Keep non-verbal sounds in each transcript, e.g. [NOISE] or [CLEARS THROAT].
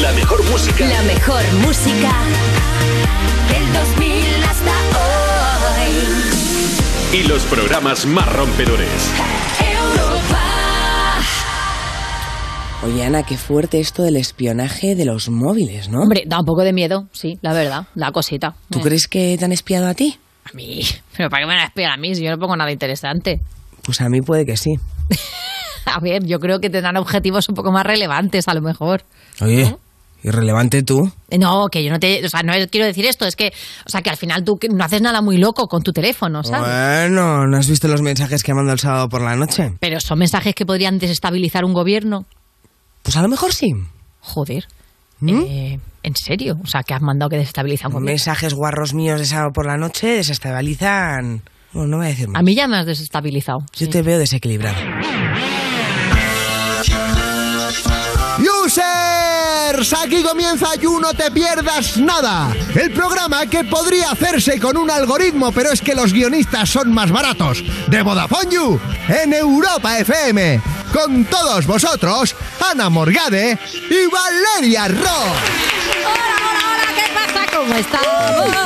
La mejor música. La mejor música del 2000 hasta hoy. Y los programas más rompedores. Europa. Oye, Ana, qué fuerte esto del espionaje de los móviles, ¿no? Hombre, da un poco de miedo, sí, la verdad, la cosita. ¿Tú Eh, crees que te han espiado a ti? A mí, pero ¿para qué me la espera a mí si yo no pongo nada interesante? Pues a mí puede que sí. [LAUGHS] A ver, yo creo que tendrán objetivos un poco más relevantes a lo mejor. Oye, irrelevante tú. No, que yo no te, o sea, no quiero decir esto, es que, o sea, que al final tú no haces nada muy loco con tu teléfono, ¿sabes? Bueno, ¿no has visto los mensajes que mandado el sábado por la noche? Pero son mensajes que podrían desestabilizar un gobierno. Pues a lo mejor sí. Joder. ¿Mm? Eh, ¿En serio? O sea, que has mandado que desestabiliza un gobierno. mensajes guarros míos de sábado por la noche desestabilizan... Bueno, no voy a decir más. A mí ya me has desestabilizado. Yo sí. te veo desequilibrado. Users, aquí comienza You No Te Pierdas Nada, el programa que podría hacerse con un algoritmo, pero es que los guionistas son más baratos, de Vodafone You, en Europa FM, con todos vosotros, Ana Morgade y Valeria Ross. Hola, hola, hola, ¿qué pasa? ¿Cómo estamos?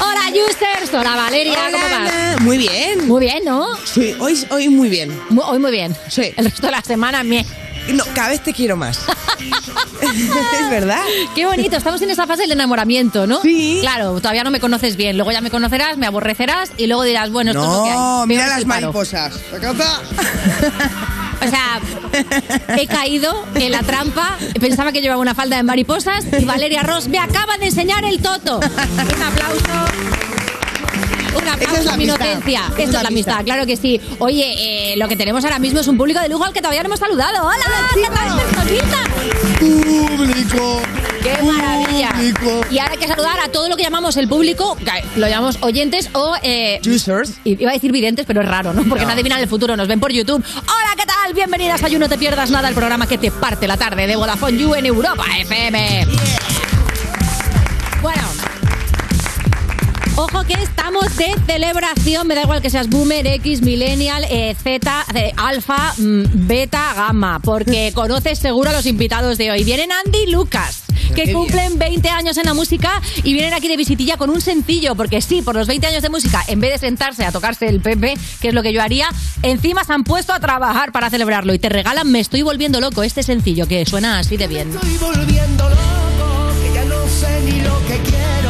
Hola, users. Hola, Valeria, ¿cómo vas? Muy bien. Muy bien, ¿no? Sí, hoy, hoy muy bien. Hoy muy bien. Sí. El resto de la semana, mie. No, cada vez te quiero más. [LAUGHS] es verdad. Qué bonito, estamos en esa fase del enamoramiento, ¿no? Sí. Claro, todavía no me conoces bien, luego ya me conocerás, me aborrecerás y luego dirás, bueno, esto es lo que hay. No, Peor mira las mariposas. [LAUGHS] O sea, he caído en la trampa, pensaba que llevaba una falda de mariposas y Valeria Ross me acaba de enseñar el toto. Un aplauso. Un aplauso es la a mi amistad. inocencia. Esa es Esto la es la amistad, amistad. claro que sí. Oye, eh, lo que tenemos ahora mismo es un público de lujo al que todavía no hemos saludado. ¡Hola! ¿Qué tal, personita? Público. ¡Qué maravilla! Público. Y ahora hay que saludar a todo lo que llamamos el público, lo llamamos oyentes o... Eh, Users. Iba a decir videntes, pero es raro, ¿no? Porque nadie viene en el futuro, nos ven por YouTube. Hola, ¿qué tal? Bienvenidas a You No Te Pierdas Nada, el programa que te parte la tarde de Vodafone You en Europa FM. Bueno... Ojo que estamos de celebración, me da igual que seas boomer, X, millennial, eh, Z, eh, alfa, mm, beta, gamma, porque [LAUGHS] conoces seguro a los invitados de hoy. Vienen Andy y Lucas, que cumplen 20 años en la música y vienen aquí de visitilla con un sencillo, porque sí, por los 20 años de música, en vez de sentarse a tocarse el pepe, que es lo que yo haría, encima se han puesto a trabajar para celebrarlo y te regalan Me estoy volviendo loco, este sencillo que suena así de bien. Estoy volviendo loco, que ya no sé ni lo que quiero.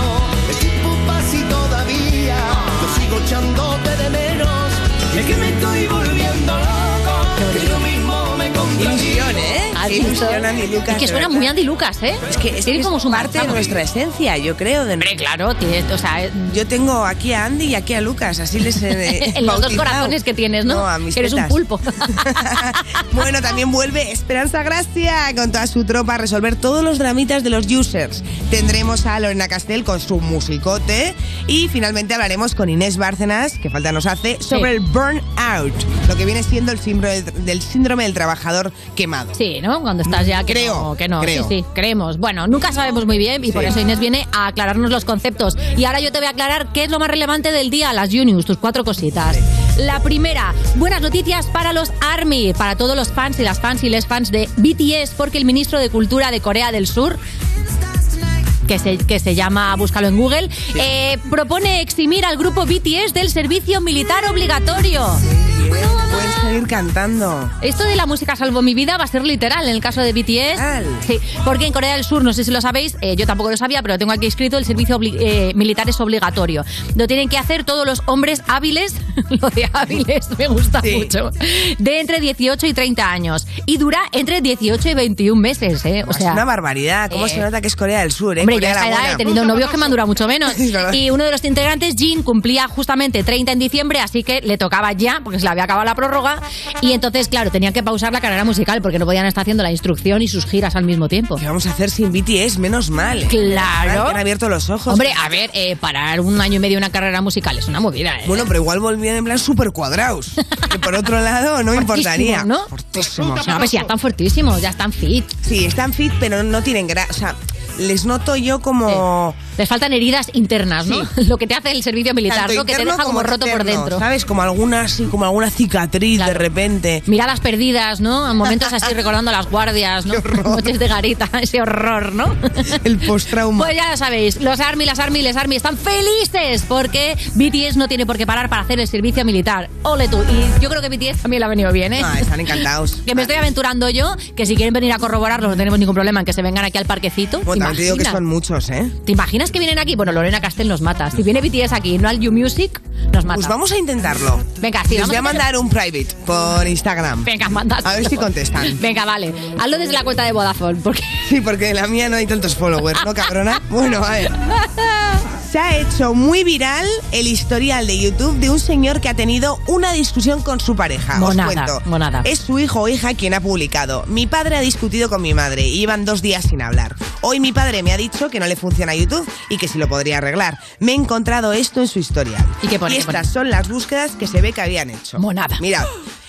De menos. Es que me estoy volviendo loco, que yo mismo me contradigo. Ilusión, ¿eh? ¿Has Qué visto? ilusión, Andy Lucas. Y que suena muy Andy Lucas, ¿eh? Es que es, Tiene que como es su parte de nuestra esencia, yo creo. de- Hombre, claro, tiene, o sea, eh, Yo tengo aquí a Andy y aquí a Lucas, así les he [LAUGHS] en los dos corazones que tienes, ¿no? No, a mis eres un pulpo. [LAUGHS] bueno, también vuelve Esperanza Gracia con toda su tropa a resolver todos los dramitas de los users. Tendremos a Lorena Castel con su musicote y finalmente hablaremos con Inés Bárcenas, que falta nos hace, sobre Sí. el burnout, lo que viene siendo el síndrome del, síndrome del trabajador quemado. Sí, ¿no? Cuando estás ya que Creo, no, que no. creo. Sí, sí, creemos. Bueno, nunca sabemos muy bien y por eso Inés viene a aclararnos los conceptos. Y ahora yo te voy a aclarar qué es lo más relevante del día, las Juniors, tus cuatro cositas. La primera, buenas noticias para los ARMY, para todos los fans y las fans y les fans de BTS, porque el ministro de Cultura de Corea del Sur que se, que se llama, búscalo en Google, eh, propone eximir al grupo BTS del servicio militar obligatorio. Seguir cantando. Esto de la música salvo mi vida va a ser literal en el caso de BTS. Sí, porque en Corea del Sur, no sé si lo sabéis, eh, yo tampoco lo sabía, pero lo tengo aquí escrito, el servicio eh, militar es obligatorio. Lo tienen que hacer todos los hombres hábiles, [LAUGHS] lo de hábiles me gusta Sí. mucho, de entre 18 y 30 años. Y dura entre 18 y 21 meses, ¿eh? O es sea, una barbaridad. ¿Cómo eh, se nota que es Corea del Sur? Eh? Hombre, yo Corea a esta la edad he tenido novios que me han durado mucho menos. [LAUGHS] Y uno de los integrantes, Jin, cumplía justamente 30 en diciembre, así que le tocaba ya, porque se le había acabado la prórroga. Y entonces, claro, tenían que pausar la carrera musical porque no podían estar haciendo la instrucción y sus giras al mismo tiempo. ¿Qué vamos a hacer sin BTS? Menos mal. Claro. Que han abierto los ojos. Hombre, a ver, eh, parar un año y medio una carrera musical es una movida, ¿eh? Bueno, pero igual volvían en plan súper cuadrados. Que por otro lado no importaría. Fortísimos, ¿no? Fortísimos. No, pues ya están fuertísimos, ya están fit. Sí, están fit, pero no tienen grasa. O sea, les noto yo como. Les faltan heridas internas, ¿no? [LAUGHS] Lo que te hace el servicio militar, Tanto ¿no? Que te deja como roto por externo, dentro. ¿Sabes? Como alguna, así, como alguna cicatriz Claro. de repente. Miradas perdidas, ¿no? A momentos así [LAUGHS] recordando a las guardias, ¿no? [LAUGHS] Noches de garita, ese horror, ¿no? El post-trauma. Pues ya lo sabéis, los ARMY, las ARMY, les ARMY están felices porque BTS no tiene por qué parar para hacer el servicio militar. Ole tú. Y yo creo que BTS también le ha venido bien, ¿eh? Ah, están encantados. Que me estoy aventurando yo, que si quieren venir a corroborarlo no tenemos ningún problema en que se vengan aquí al parquecito. Bueno, ¿Te digo que son muchos, ¿eh? ¿Te imaginas que vienen aquí? Bueno, Lorena Castell nos mata. Si viene BTS aquí y no al You Music, nos mata. Pues vamos a intentarlo. Venga, sí, Les voy a mandar un private por Instagram. Venga, manda. A ver si contestan. [LAUGHS] Venga, vale. Hazlo desde la cuenta de Vodafone, porque... Sí, porque en la mía no hay tantos followers, ¿no, cabrona? [LAUGHS] Bueno, a ver. Se ha hecho muy viral el historial de YouTube de un señor que ha tenido una discusión con su pareja. Monada, Os cuento. monada. Es su hijo o hija quien ha publicado. Mi padre ha discutido con mi madre y llevan dos días sin hablar. Hoy mi padre me ha dicho que no le funciona YouTube y que si lo podría arreglar. Me he encontrado esto en su historial. ¿Y qué pone? Y ¿Qué pone? estas son las búsquedas que se ve que habían hecho. Monada. Mirad. [GASPS]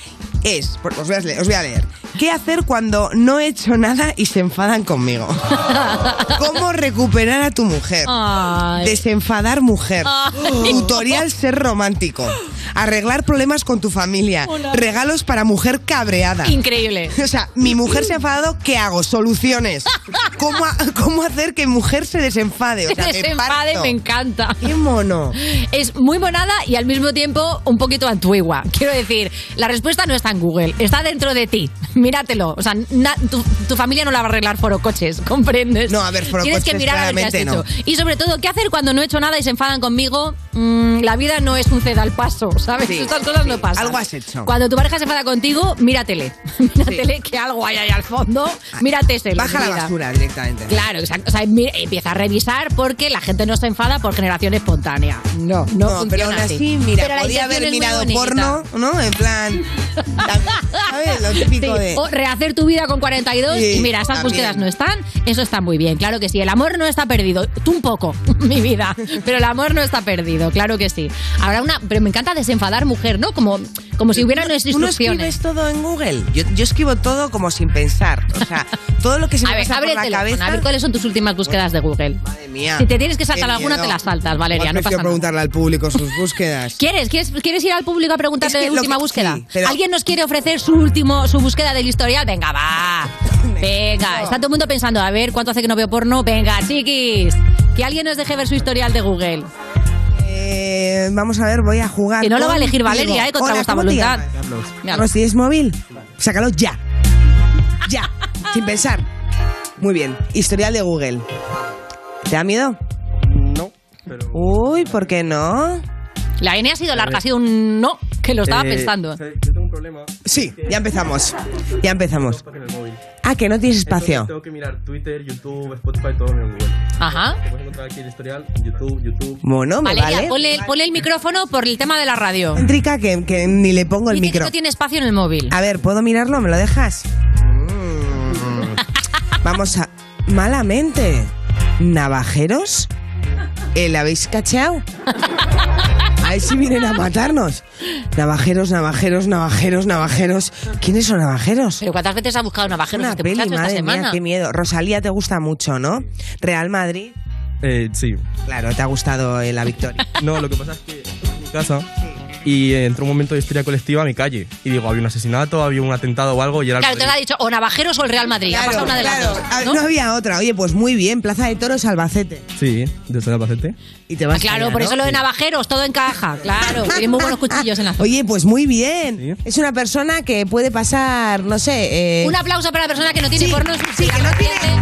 Es, os voy, a leer, os voy a leer. ¿Qué hacer cuando no he hecho nada y se enfadan conmigo? [LAUGHS] ¿Cómo recuperar a tu mujer? Ay. Desenfadar mujer. Ay. Tutorial ser romántico. Arreglar problemas con tu familia. Regalos para mujer cabreada. Increíble. [LAUGHS] O sea, mi mujer se ha enfadado, ¿qué hago? Soluciones. [LAUGHS] ¿Cómo, ha- cómo hacer que mujer se desenfade? O sea, me Desenfade, me encanta. ¡Qué mono! Es muy monada y al mismo tiempo un poquito antigua. Quiero decir, la respuesta no está en Google, está dentro de ti. Míratelo. O sea, na- tu, tu familia no la va a arreglar forocoches, [LAUGHS] ¿comprendes? No, a ver, Tienes que forocoches mirar a ver qué has hecho. Y sobre todo, ¿qué hacer cuando no he hecho nada y se enfadan conmigo? Mm, la vida no es un ceda al paso, [LAUGHS] ¿sabes? Sí, Estas cosas no sí, pasan. algo has hecho. Cuando tu pareja se enfada contigo, míratele. [LAUGHS] Míratele que algo hay ahí al fondo. Mírate ese. Baja la basura directamente. Claro, exacto. O sea, empieza a revisar porque la gente no se enfada por generación espontánea. No, no, No, funciona pero aún así, mira, Pero podía haber mirado porno, ¿no? En plan. ¿Sabes? Lo típico Sí, de. O rehacer tu vida con 42 Sí, y mira, esas también. búsquedas no están. Eso está muy bien, claro que sí. El amor no está perdido. Tú un poco, [LAUGHS] mi vida. Pero el amor no está perdido, claro que sí. Habrá una. Pero me encanta desenfadar mujer, ¿no? Como, como si hubiera unas ¿Tú no instrucciones. escribes todo en Google? Yo, yo escribo todo como sin pensar. O sea, todo lo que se me A ver, pasa abre por la teléfono, cabeza. a ver cuáles son tus últimas búsquedas de Google. Madre mía. Si te tienes que saltar alguna, te la saltas, Valeria, no pasa nada. preguntarle al público sus búsquedas. ¿Quieres? ¿Quieres, ¿Quieres ir al público a preguntarle Es que la última que- búsqueda? sí, pero- ¿Alguien nos quiere ofrecer su último, su búsqueda del historial? Venga, va. Venga, está todo el mundo pensando, a ver, ¿cuánto hace que no veo porno? Venga, chiquis. Que alguien nos deje ver su historial de Google. Eh, vamos a ver, voy a jugar. Que no lo va a elegir. Valeria, ¿eh? Contra Hola, vuestra ¿cómo te voluntad. llamas? Míralo. Carlos, ¿tienes móvil? Sácalo ya. Ya. Sin pensar. Muy bien. Historial de Google. ¿Te da miedo? No, pero... Uy, ¿por qué no? La N ha sido larga, ha sido un no, que lo estaba Eh, pensando. o problema. Sí, ya empezamos. Ya empezamos. Ah, que no tienes espacio. Entonces tengo que mirar Twitter, YouTube, Spotify, todo en el Google. Ajá. Te puedes encontrar aquí el historial, YouTube, YouTube. Bueno, me Valeria, vale. ponle, ponle el micrófono por el tema de la radio. Entrica, que, que ni le pongo el Dice que micro. no tiene espacio en el móvil. A ver, ¿puedo mirarlo? ¿Me lo dejas? Mm. [LAUGHS] Vamos a... Malamente. ¿Navajeros? ¿El habéis cacheado? [LAUGHS] A ver si vienen a matarnos. Navajeros, navajeros, navajeros, navajeros. ¿Quiénes son navajeros? Pero ¿cuántas veces has buscado navajeros Una este peli, esta madre semana? mía, qué miedo. Rosalía te gusta mucho, ¿no? Real Madrid. Eh, sí. Claro, te ha gustado eh, la victoria. No, lo que pasa es que en mi casa y entró un momento de histeria colectiva a mi calle. Y digo, había un asesinato, había un atentado o algo y era el Claro, te lo ha dicho o Navajeros o el Real Madrid. ha pasado una de las claro. dos. Ah, ¿no? ¿no? había otra. Oye, pues muy bien. Plaza de Toros, Albacete. Sí, desde Albacete. Y te Ah, vas claro, allá, por ¿no? eso lo de Navajeros, todo encaja. Claro, tiene muy buenos cuchillos en la zona. Oye, pues muy bien. Sí. Es una persona que puede pasar, no sé. eh, Un aplauso para la persona que no tiene Sí, porno. sí, que no tiene-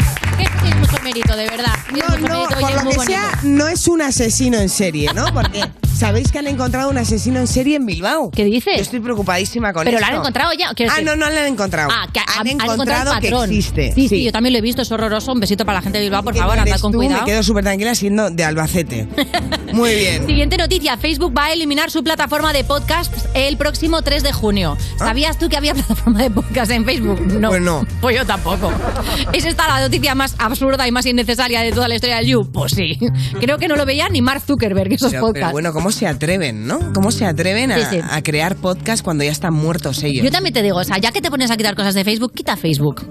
tiene mucho mérito, de verdad. No, no, por es lo que bonito. sea, no es un asesino en serie, ¿no? Porque sabéis que han encontrado un asesino en serie en Bilbao. ¿Qué dices? Yo estoy preocupadísima con Pero esto. lo han encontrado ya. quiero Ah, decir- no, no lo han encontrado. Ah, que han, han encontrado, el que patrón. existe. Sí, sí, yo también lo he visto, es horroroso. Un besito para la gente de Bilbao, por Qué favor, andad eres con tú, cuidado. Me quedo súper tranquila siendo de Albacete. [LAUGHS] Muy bien. Siguiente noticia. Facebook va a eliminar su plataforma de podcast el próximo 3 de junio. ¿Sabías tú que había [LAUGHS] plataforma de podcast en Facebook? No. Ah. Pues no. Pues yo tampoco. ¿Es esta la noticia más absurda y más innecesaria de toda la historia del You? Pues sí. Creo que no lo veía ni Mark Zuckerberg esos Pero, podcasts. pero bueno, ¿cómo se atreven, no? ¿Cómo se atreven a, Sí, sí. a crear podcast cuando ya están muertos ellos? Yo también te digo, o sea, ya que te pones a quitar cosas de Facebook, quita Facebook.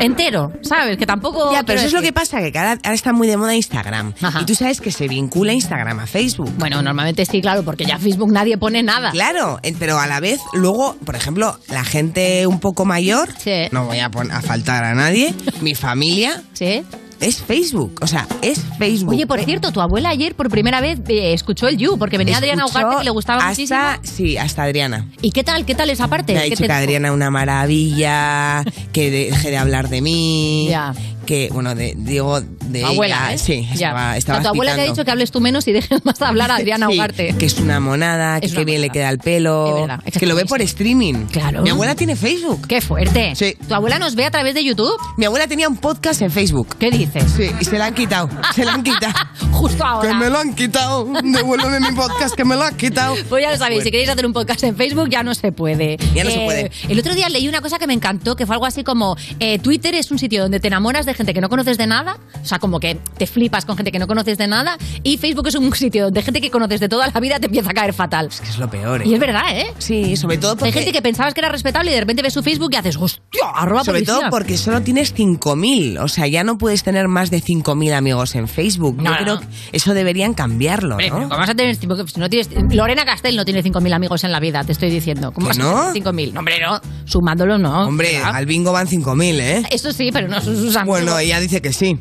Entero, ¿sabes? Que tampoco... Ya, pero eso es lo que pasa, que ahora, ahora está muy de moda Instagram. Ajá. Y tú sabes que se vincula Instagram a Facebook. Bueno, normalmente sí, claro, porque ya Facebook nadie pone nada. Claro, eh, pero a la vez, luego, por ejemplo, la gente un poco mayor, Sí. no voy a faltar a nadie, mi familia Sí. Es Facebook. O sea, es Facebook. Oye, por cierto, tu abuela ayer por primera vez eh, escuchó el You, porque venía Adriana Ugarte, que le gustaba hasta, muchísimo. Sí, hasta Adriana. ¿Y qué tal? ¿Qué tal esa parte? Me ha ¿Qué dicho te que dijo? Adriana es una maravilla, que deje de hablar de mí. Ya. Que, bueno, de, digo, de abuela, ella, ¿eh? Sí, estaba, estaba tu abuela te ha dicho que hables tú menos y dejes más hablar a [LAUGHS] Adriana Sí, Ugarte. que es una monada, que Es qué una bien le queda el pelo. Es verdad, es que que lo ve por streaming. Claro. Mi abuela tiene Facebook. ¡Qué fuerte! Sí. ¿Tu abuela nos ve a través de YouTube? Mi abuela tenía un podcast en Facebook. ¿Qué dices? Sí, y se la han quitado. Se la han quitado. [LAUGHS] Justo ahora. que me lo han quitado. Devuélveme mi podcast, que me lo han quitado. [LAUGHS] Pues ya lo sabéis, si queréis hacer un podcast en Facebook ya no se puede. Eh, Ya no se puede. El otro día leí una cosa que me encantó, que fue algo así como, eh, Twitter es un sitio donde te enamoras de gente que no conoces de nada, o sea, como que te flipas con gente que no conoces de nada, y Facebook es un sitio donde gente que conoces de toda la vida te empieza a caer fatal. Que es lo peor, ¿eh? Y es verdad, ¿eh? Sí, sobre todo porque... Hay gente que pensabas que era respetable y de repente ves su Facebook y haces, hostia, arroba Sobre policía. todo porque solo tienes 5.000. O sea, ya no puedes tener más de 5.000 amigos en Facebook. No, Yo creo no. que eso deberían cambiarlo, Hombre, pero ¿no? ¿cómo vas a tener cinco- si no tienes, Lorena Castel no tiene 5.000 amigos en la vida, te estoy diciendo. ¿Cómo ¿Que vas a no? tener 5.000? No, hombre, no. Sumándolo, no. Hombre, al bingo van 5.000, ¿eh? Eso sí, pero no son sus amigos. Bueno, ella dice que sí.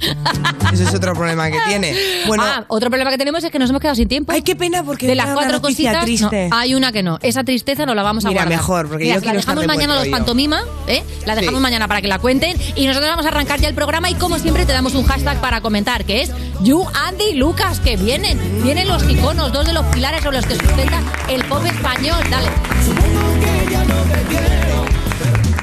Ese es otro problema que tiene. Bueno, Ah, otro problema que tenemos es que nos hemos quedado sin tiempo. ay, qué pena porque de las cuatro cositas, triste. no, hay una que no. Esa tristeza no la vamos a Mira, guardar. mejor, porque Mira, yo la quiero dejamos mañana a los pantomima, ¿eh? La dejamos Sí. mañana para que la cuenten y nosotros vamos a arrancar ya el programa y como siempre te damos un hashtag para comentar que es You, Andy y Lucas que vienen, vienen los iconos, dos de los pilares sobre los que sustenta el pop español. Dale.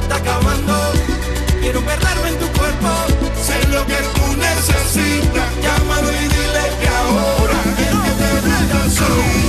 Está acabando. Quiero perderme en tu cuerpo. Sé lo que tú necesitas. Llámalo y dile que ahora el que te gusta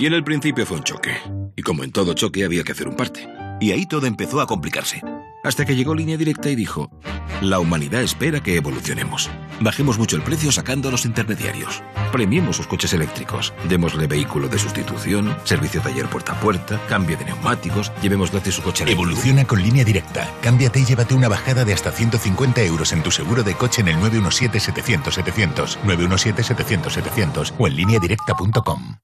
Y en el principio fue un choque. Y como en todo choque había que hacer un parte. Y ahí todo empezó a complicarse. Hasta que llegó Línea Directa y dijo, la humanidad espera que evolucionemos. Bajemos mucho el precio sacando a los intermediarios. Premiemos sus coches eléctricos. Démosle vehículo de sustitución, servicio taller puerta a puerta, cambio de neumáticos, llevemos gratis su coche eléctrico. Evoluciona con línea directa. Cámbiate y llévate una bajada de hasta 150 euros en tu seguro de coche en el 917-700-700, 917-700-700 o en lineadirecta.com.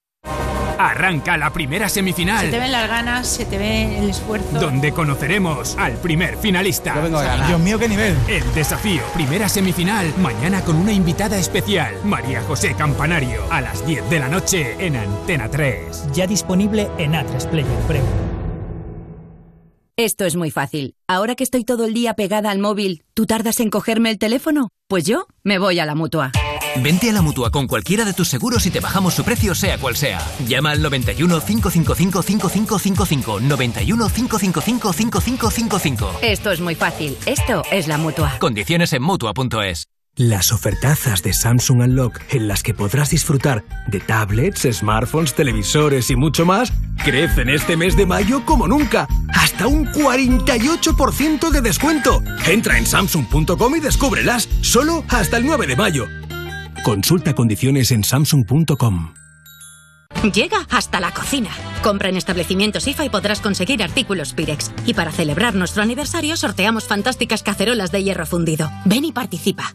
Arranca la primera semifinal. Se te ven las ganas, se te ve el esfuerzo. Donde conoceremos al primer finalista. Yo vengo a ganar. Dios mío, qué nivel. El desafío. Primera semifinal. Mañana con una invitada especial. María José Campanario. A las 10 de la noche en Antena 3. Ya disponible en A3 Player Premium. Esto es muy fácil. Ahora que estoy todo el día pegada al móvil, ¿tú tardas en cogerme el teléfono? Pues yo me voy a la mutua. Vente a la mutua con cualquiera de tus seguros y te bajamos su precio, sea cual sea. Llama al 91 555 5555. 91 555 5555. Esto es muy fácil. Esto es la mutua. Condiciones en mutua.es. Las ofertazas de Samsung Unlock, en las que podrás disfrutar de tablets, smartphones, televisores y mucho más, crecen este mes de mayo como nunca. Hasta un 48% de descuento. Entra en samsung.com y descúbrelas solo hasta el 9 de mayo. Consulta condiciones en samsung.com. Llega hasta la cocina. Compra en establecimientos IFA y podrás conseguir artículos Pirex. Y para celebrar nuestro aniversario sorteamos fantásticas cacerolas de hierro fundido. Ven y participa.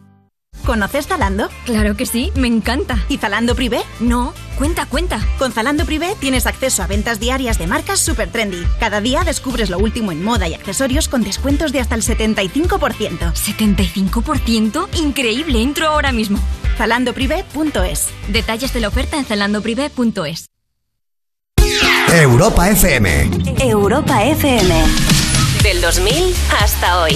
¿Conoces Zalando? Claro que sí, me encanta. ¿Y Zalando Privé? No, cuenta, cuenta. Con Zalando Privé tienes acceso a ventas diarias de marcas super trendy. Cada día descubres lo último en moda y accesorios con descuentos de hasta el 75%. ¿75%? Increíble, entro ahora mismo. Zalandoprivé.es Detalles de la oferta en zalandoprivé.es Europa FM. Europa FM. Del 2000 hasta hoy.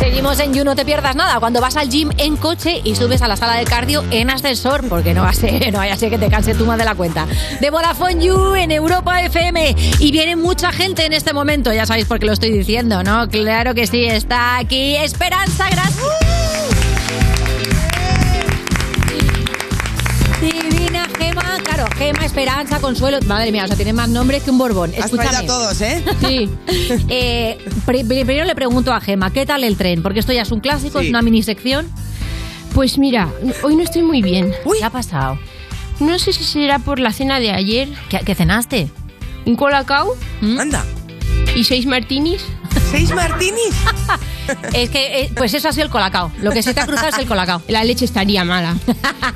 Seguimos en You, no te pierdas nada. Cuando vas al gym en coche y subes a la sala de cardio en ascensor, porque no va a ser, [LAUGHS] no vaya que te canse tú más de la cuenta. De Vodafone You en Europa FM. Y viene mucha gente en este momento, ya sabéis por qué lo estoy diciendo, ¿no? Claro que sí, está aquí Esperanza, gracias. Gema, claro, Gema, Esperanza, Consuelo. Madre mía, o sea, tiene más nombres que un Borbón. Has Escúchame. a todos, ¿eh? [LAUGHS] Sí. Eh, pri- pri- primero le pregunto a Gema, ¿qué tal el tren? Porque esto ya es un clásico, Sí. es una mini sección. Pues mira, hoy no estoy muy bien. ¿Qué ha pasado? No sé si será por la cena de ayer. ¿Qué, qué cenaste? Un colacao. Anda. ¿Y seis martinis? ¿Seis martinis? [LAUGHS] es que, eh, pues eso ha sido el colacao. Lo que se te ha cruzado es el colacao. La leche estaría mala.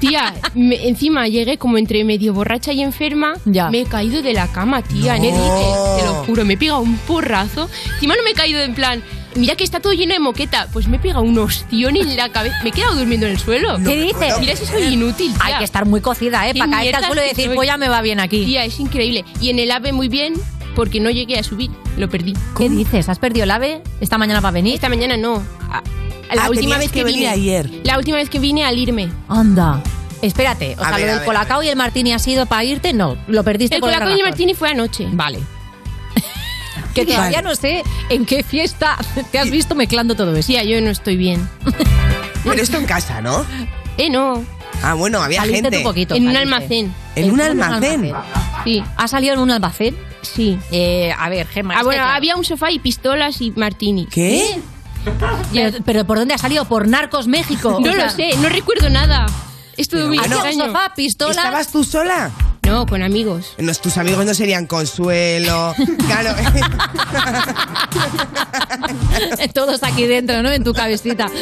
Tía, me- encima llegué como entre medio borracha y enferma. Me he caído de la cama, tía. No. ¿Qué dices? Te lo juro, me he pegado un porrazo. Encima no me he caído en plan. Mira que está todo lleno de moqueta. Pues me he pegado un ostión en la cabeza. Me he quedado durmiendo en el suelo. ¿Qué dices? Mira si soy inútil. Tía. Hay que estar muy cocida, ¿eh? Para caerte al suelo y decir, pues ya me va bien aquí. Tía, es increíble. Y en el AVE muy bien, porque no llegué a subir. Lo perdí. ¿Qué dices? ¿Has perdido el ave? ¿Esta mañana va a venir? Esta mañana no. A- La Ah, última vez que vine. ayer. La última vez que vine al irme. Anda. Espérate, o A sea, ver, lo del colacao y el martini ha sido para irte, no, lo perdiste El por colacao y el martini fue anoche. Vale. [LAUGHS] Que todavía no sé en qué fiesta te has visto mezclando todo eso. Tía, yo no estoy bien. [LAUGHS] Pero esto en casa, ¿no? Eh, no. Ah, bueno, había Saliste gente. poquito. En un almacén. ¿En un almacén? Sí. ¿Ha salido en un almacén? Sí. Eh, a ver, Gemma. Ah, bueno, claro. había un sofá y pistolas y martini. ¿Qué? Pero, pero ¿por dónde ha salido? ¿Por Narcos México? [LAUGHS] No O sea, lo sé, no recuerdo nada. Es todo muy Ah, no. sofá, pistolas. ¿Estabas tú sola? No, con amigos. No, tus amigos no serían Consuelo. [LAUGHS] Claro. [LAUGHS] Todos aquí dentro, ¿no? En tu cabecita. [LAUGHS]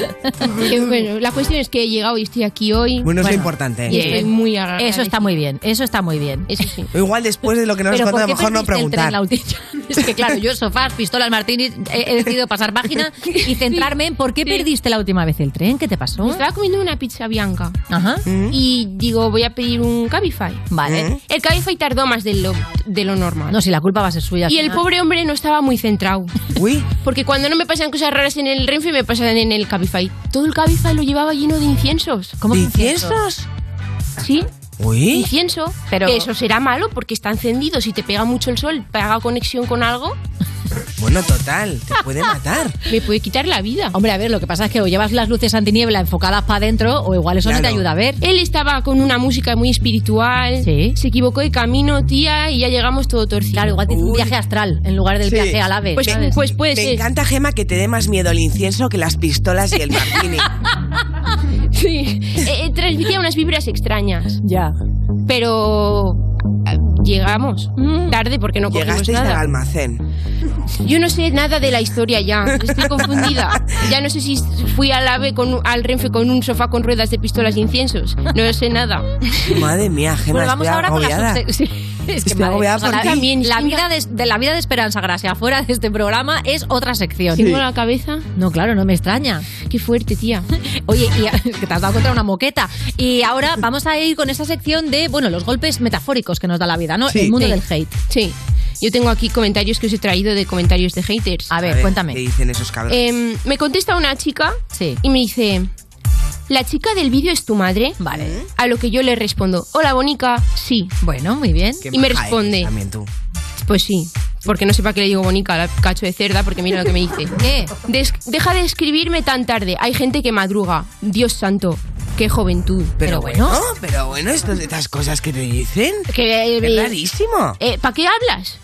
Que, bueno, la cuestión es que he llegado y estoy aquí hoy. Bueno, es lo Bueno, importante. Y estoy muy agradecida. Eso está muy bien, eso está muy bien. Eso sí. Igual después de lo que nos has contado, a ¿por lo mejor no perdiste el tren preguntar. la última- Es que claro, yo sofás, pistolas, martinis, he, he decidido pasar página y centrarme en por qué perdiste la última vez el tren, ¿qué te pasó? Me estaba comiendo una pizza bianca. Ajá. Y digo, voy a pedir un Cabify. Vale. El Cabify tardó más de lo, de lo normal. No, si la culpa va a ser suya. y el pobre hombre no estaba muy centrado. Uy, Porque cuando no me pasan cosas raras en el Renfe, me pasan en el Cabify. Todo el Cabify lo llevaba lleno de inciensos. ¿Cómo ¿de que incienso? inciensos? ¿Sí? Uy. Incienso. Pero- Que eso será malo porque está encendido. Si te pega mucho el sol, pega conexión con algo, Bueno, total, te puede [LAUGHS] matar. me puede quitar la vida. Hombre, a ver, lo que pasa es que o llevas las luces antiniebla enfocadas para adentro o igual eso no te Claro. ayuda a ver. Él estaba con una música muy espiritual. Sí. Se equivocó de camino, tía, y ya llegamos todo torcido. Claro, igual te hizo un viaje astral en lugar del Sí. viaje al ave. Pues, ¿sabes? pues puede Me ser. encanta, Gema, que te dé más miedo el incienso que las pistolas y el martini. [LAUGHS] Sí. Eh, eh, transmitía unas vibras extrañas. ya. Pero. eh, Llegamos tarde porque no cogimos Llegasteis al almacén. Yo no sé nada de la historia ya. Estoy confundida. Ya no sé si fui al ave con, un- al Renfe con un sofá con ruedas de pistolas e inciensos. No sé nada. Madre mía, Bueno, vamos estoy ahora con la sí, [LAUGHS] es que Estoy madre, agobiada o sea, por la, ti. La vida de, de la vida de Esperanza Gracia fuera de este programa es otra sección. Tengo la cabeza. No, claro, no me extraña. Qué fuerte, tía. [LAUGHS] Oye, y, es [LAUGHS] que te has dado contra una moqueta. Y ahora vamos a ir con esa sección de, bueno, los golpes metafóricos que nos da la vida, ¿no? Sí. El mundo Sí. del hate. Sí. Yo tengo aquí comentarios que os he traído de comentarios de haters. A ver, A ver, cuéntame. ¿Qué dicen esos cabrones? Em, me contesta una chica Sí. y me dice: ¿La chica del vídeo es tu madre? Vale. A lo que yo le respondo: Hola, bonica, sí. Bueno, muy bien. Qué y me maja responde. eres también tú. Pues sí. Porque no sé para qué le digo bonica al cacho de cerda, porque mira lo que me dice. [LAUGHS] ¿Qué? Des- deja de escribirme tan tarde. Hay gente que madruga. Dios santo, qué juventud. Pero, bueno. bueno, pero bueno, estas, estas cosas que te dicen. Que, Es rarísimo. eh, ¿Para qué hablas?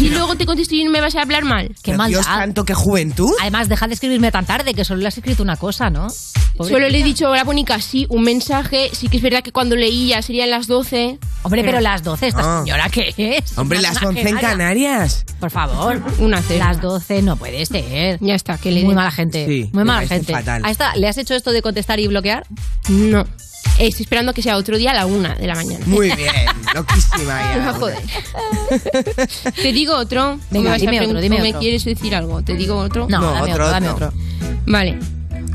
Y luego te contesto y no me vas a hablar mal. Qué Pero, maldad. Dios santo, qué juventud. Además, deja de escribirme tan tarde, que solo le has escrito una cosa, ¿no? Pobre Solo le he tía. dicho, hola, bonica, sí, un mensaje. Sí que es verdad que cuando leí ya serían las 12. Hombre, pero las 12, esta Ah. señora, ¿qué es? Hombre, Una las 11 en exagerada. Canarias. Por favor. Una cero. Las 12 no puede ser. Ya está, que le Muy den. mala gente. Sí, Muy me mala parece gente. fatal. A esta, ¿Le has hecho esto de contestar y bloquear? No. Estoy esperando que sea otro día a la una de la mañana. Muy [LAUGHS] bien, loquísima [LAUGHS] Me va ya. a joder. Te digo otro. ¿O Venga, me vas a dime otro, preguntar- dime me quieres decir algo? ¿Te digo otro? No, No, dame otro, otro, dame otro. otro. Vale.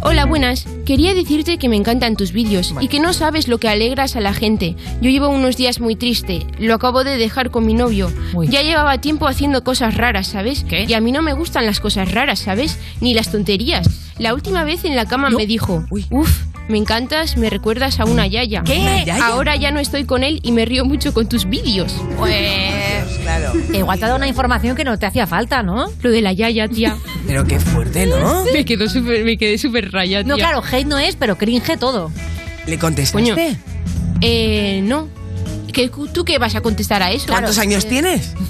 Hola, buenas. Quería decirte que me encantan tus vídeos y que no sabes lo que alegras a la gente. Yo llevo unos días muy triste. Lo acabo de dejar con mi novio. Uy. Ya llevaba tiempo haciendo cosas raras, ¿sabes? ¿Qué? Y a mí no me gustan las cosas raras, ¿sabes? Ni las tonterías. La última vez en la cama me dijo, Uy. uff, me encantas, me recuerdas a una yaya. ¿Qué? ¿Una yaya? Ahora ya no estoy con él y me río mucho con tus vídeos. Pues. Claro. Igual te ha dado una información que no te hacía falta, ¿no? Lo de la yaya, tía. Pero qué fuerte, ¿no? [LAUGHS] me, quedó súper, me quedé súper rayada, No, claro, hate no es, pero cringe todo. ¿Le contestaste? Coño. Eh, no. ¿Qué, ¿Tú qué vas a contestar a eso? ¿Cuántos años tienes? [LAUGHS]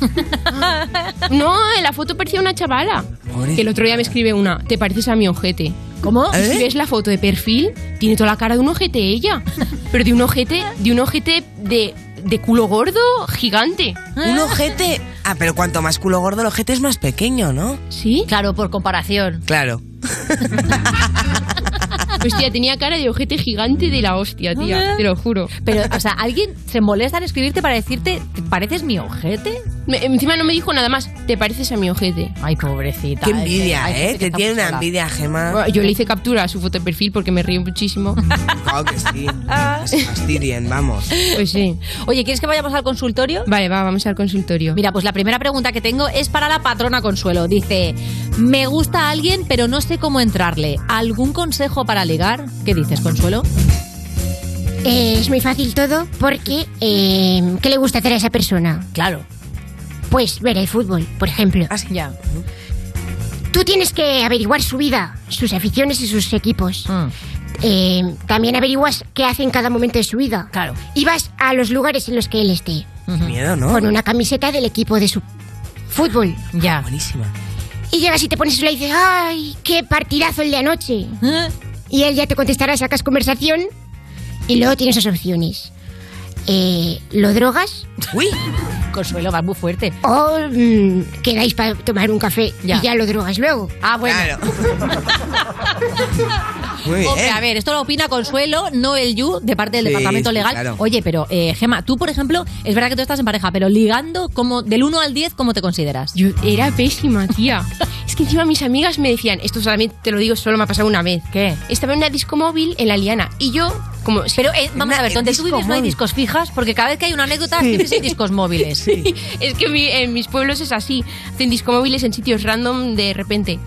No, en la foto parecía una chavala. Pobre. Que el otro día me escribe una, te pareces a mi ojete. ¿Cómo? Y Si ¿Eh? ves la foto de perfil, tiene toda la cara de un ojete ella. [LAUGHS] Pero de un ojete, de un ojete de, de culo gordo gigante. Un ojete. Ah, pero cuanto más culo gordo, el ojete es más pequeño, ¿no? ¿Sí? Claro, por comparación. Claro. [LAUGHS] Tía, tenía cara de ojete gigante de la hostia, tía. Te lo juro. Pero, o sea, ¿alguien se molesta en escribirte para decirte, ¿te pareces mi ojete? Me- encima no me dijo nada más, te pareces a mi ojete. Ay, pobrecita. Qué es que envidia, hay gente ¿eh? que Te está tiene muy una sola. envidia. Bueno, Yo le hice captura a su foto de perfil porque me río muchísimo. [LAUGHS] Claro que sí. Que se fastidien, vamos. Pues sí. Oye, ¿quieres que vayamos al consultorio? Vale, va, vamos al consultorio. Mira, pues la primera pregunta que tengo es para la patrona Consuelo. Dice, me gusta alguien, pero no sé cómo entrarle. ¿Algún consejo para ligar? ¿Qué dices, Consuelo? Eh, es muy fácil todo porque eh, ¿qué le gusta hacer a esa persona? Claro. Pues ver el fútbol, por ejemplo. Ya. Tú tienes que averiguar su vida, sus aficiones y sus equipos. Eh, también averiguas qué hace en cada momento de su vida. Claro. Y vas a los lugares en los que él esté. Miedo, ¿no? Con una camiseta del equipo de su fútbol. Ya. Buenísima. Y llegas y te pones y le dices, ¡ay, qué partidazo el de anoche! Y él ya te contestará, sacas conversación y luego tienes dos opciones. Eh, ¿Lo drogas? Uy. Consuelo, va muy fuerte. O mm, quedáis para tomar un café y ya lo drogas luego. Ah, bueno. [LAUGHS] Muy bien. Hombre, a ver, esto lo opina Consuelo, no el You, de parte del Sí, departamento legal. claro. Oye, pero, eh, Gema, tú, por ejemplo, es verdad que tú estás en pareja, pero ligando, como del 1 al 10, ¿cómo te consideras? Yo era pésima, tía. [LAUGHS] Es que encima mis amigas me decían, esto solamente te lo digo, solo me ha pasado una vez. ¿Qué? Estaba en una disco móvil en la Liana y yo, como. Pero eh, vamos a ver, donde tú vives no hay discos fijas, porque cada vez que hay una anécdota siempre hay discos móviles. [LAUGHS] es que mi- en mis pueblos es así. Hacen disco móviles en sitios random de repente.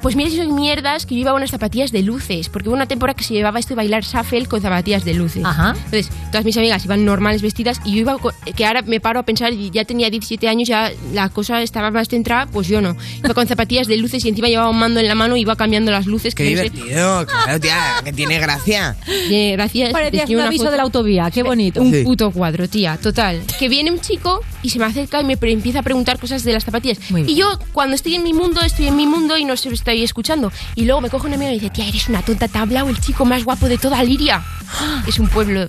Pues mira si soy mierdas que yo llevaba unas zapatillas de luces, porque hubo una temporada que se llevaba esto de bailar shuffle con zapatillas de luces. Ajá. Entonces, todas mis amigas iban normales vestidas y yo iba, con- que ahora me paro a pensar, y ya tenía 17 años, ya la cosa estaba más centrada, pues yo no. Iba con zapatillas de luces y encima llevaba un mando en la mano y iba cambiando las luces. Qué que no sé- divertido, claro, tía, que tiene gracia. [LAUGHS] Eh, gracias. Parecías un aviso foto. de la autovía, qué bonito. Un Sí. puto cuadro, tía, total. Que viene un chico y se me acerca y me empieza a preguntar cosas de las zapatillas. Y yo, cuando estoy en mi mundo, estoy en mi mundo y no se estoy escuchando. Y luego me coge una amiga y dice, tía, eres una tonta, te ha hablado el chico más guapo de toda Liria. Es un pueblo.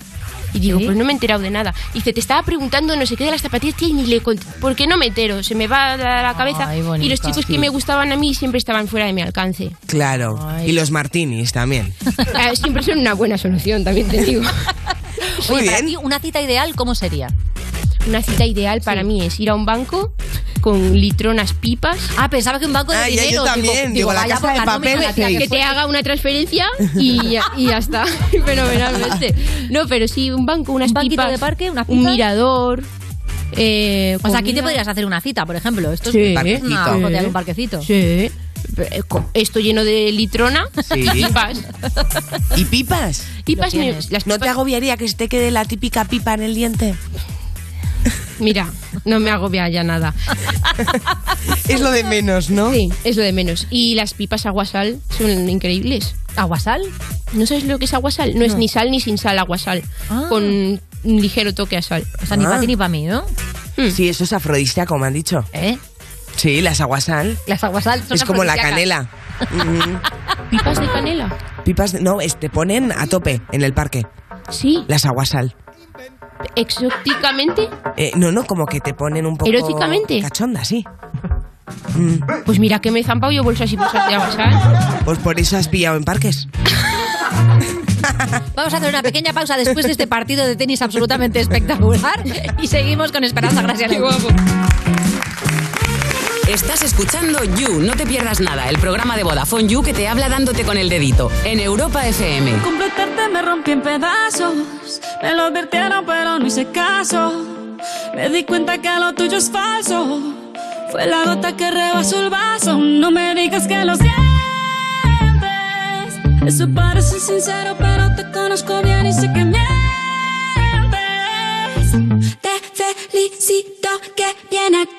Y digo, pues no me he enterado de nada. Y dice, te estaba preguntando no sé qué de las zapatillas, tía, y ni le conté. ¿Por qué no me entero? Se me va la, la cabeza. Ay, bonita. y los chicos que Sí. me gustaban a mí siempre estaban fuera de mi alcance. Claro. Y los martinis también. Ah, siempre son una buena solución, también te digo. [LAUGHS] Oye, para ti, una cita ideal, ¿cómo sería? Una cita ideal para mí es ir a un banco con litronas pipas. Ah, pensaba que un banco de Ah, ya, yo dinero. también. Digo, Digo, la vaya casa de papel, que que te haga una transferencia y ya, [LAUGHS] y ya está, [LAUGHS] fenomenalmente. No, pero sí, un banco, unas ¿Un pipas, de parque, unas un pipas? mirador. Eh, O sea, aquí te podrías hacer una cita, por ejemplo. Esto Sí. es Parquecito. una Sí. hotel, un parquecito. Sí. Eh, Esto lleno de litrona Sí. y [LAUGHS] pipas. ¿Y pipas? Pipas, me- ¿No te agobiaría que se te quede la típica pipa en el diente? Mira, no me agobia ya nada. [LAUGHS] Es lo de menos, ¿no? Sí, es lo de menos. Y las pipas aguasal son increíbles. ¿Aguasal? ¿No sabes lo que es aguasal? No, es No. ni sal ni sin sal, aguasal. Ah. Con un ligero toque a sal. O sea, ni Ah. para ti ni para mí, ¿no? Sí, eso es afrodisíaco, me han dicho. ¿Eh? Sí, las aguasal. Las aguasal son Es como la canela. [LAUGHS] ¿Pipas de canela? Pipas, de- no, es- te ponen a tope en el parque. Sí. Las aguasal. ¿Exóticamente? Eh, no, no, como que te ponen un poco... ¿Eróticamente? Cachonda, sí. Pues mira que me he zampado yo bolsas y bolsas de aguasal. Pues por eso has pillado en parques. [LAUGHS] Vamos a hacer una pequeña pausa después de este partido de tenis absolutamente espectacular y seguimos con Esperanza Gracia. Qué guapo. Estás escuchando You, no te pierdas nada, el programa de Vodafone You que te habla dándote con el dedito en Europa FM. Completarte me rompí en pedazos. Me lo advirtieron, pero no hice caso. Me di cuenta que lo tuyo es falso. Fue la gota que rebasó el vaso. No me digas que lo sientes. Eso parece sincero, pero te conozco bien y sé que mientes. Te felicito que bien actúas.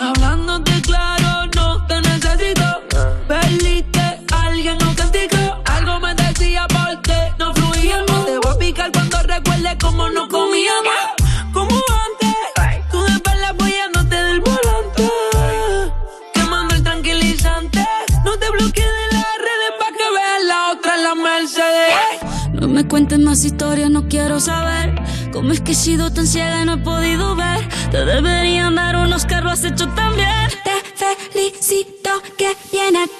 Hablándote claro, no te necesito. Perdiste, alguien no castigó. Algo me decía porque no fluíamos. Te voy a picar cuando recuerde cómo no comíamos. Como antes, tú de espalda apoyándote del volante. Quemando el tranquilizante. No te bloquees de las redes pa' que veas la otra en la Mercedes. No me cuentes más historias, no quiero saber cómo es que he sido tan ciega y no he podido ver. Te deberían dar unos lo has hecho tan bien. Te felicito que bien actúas.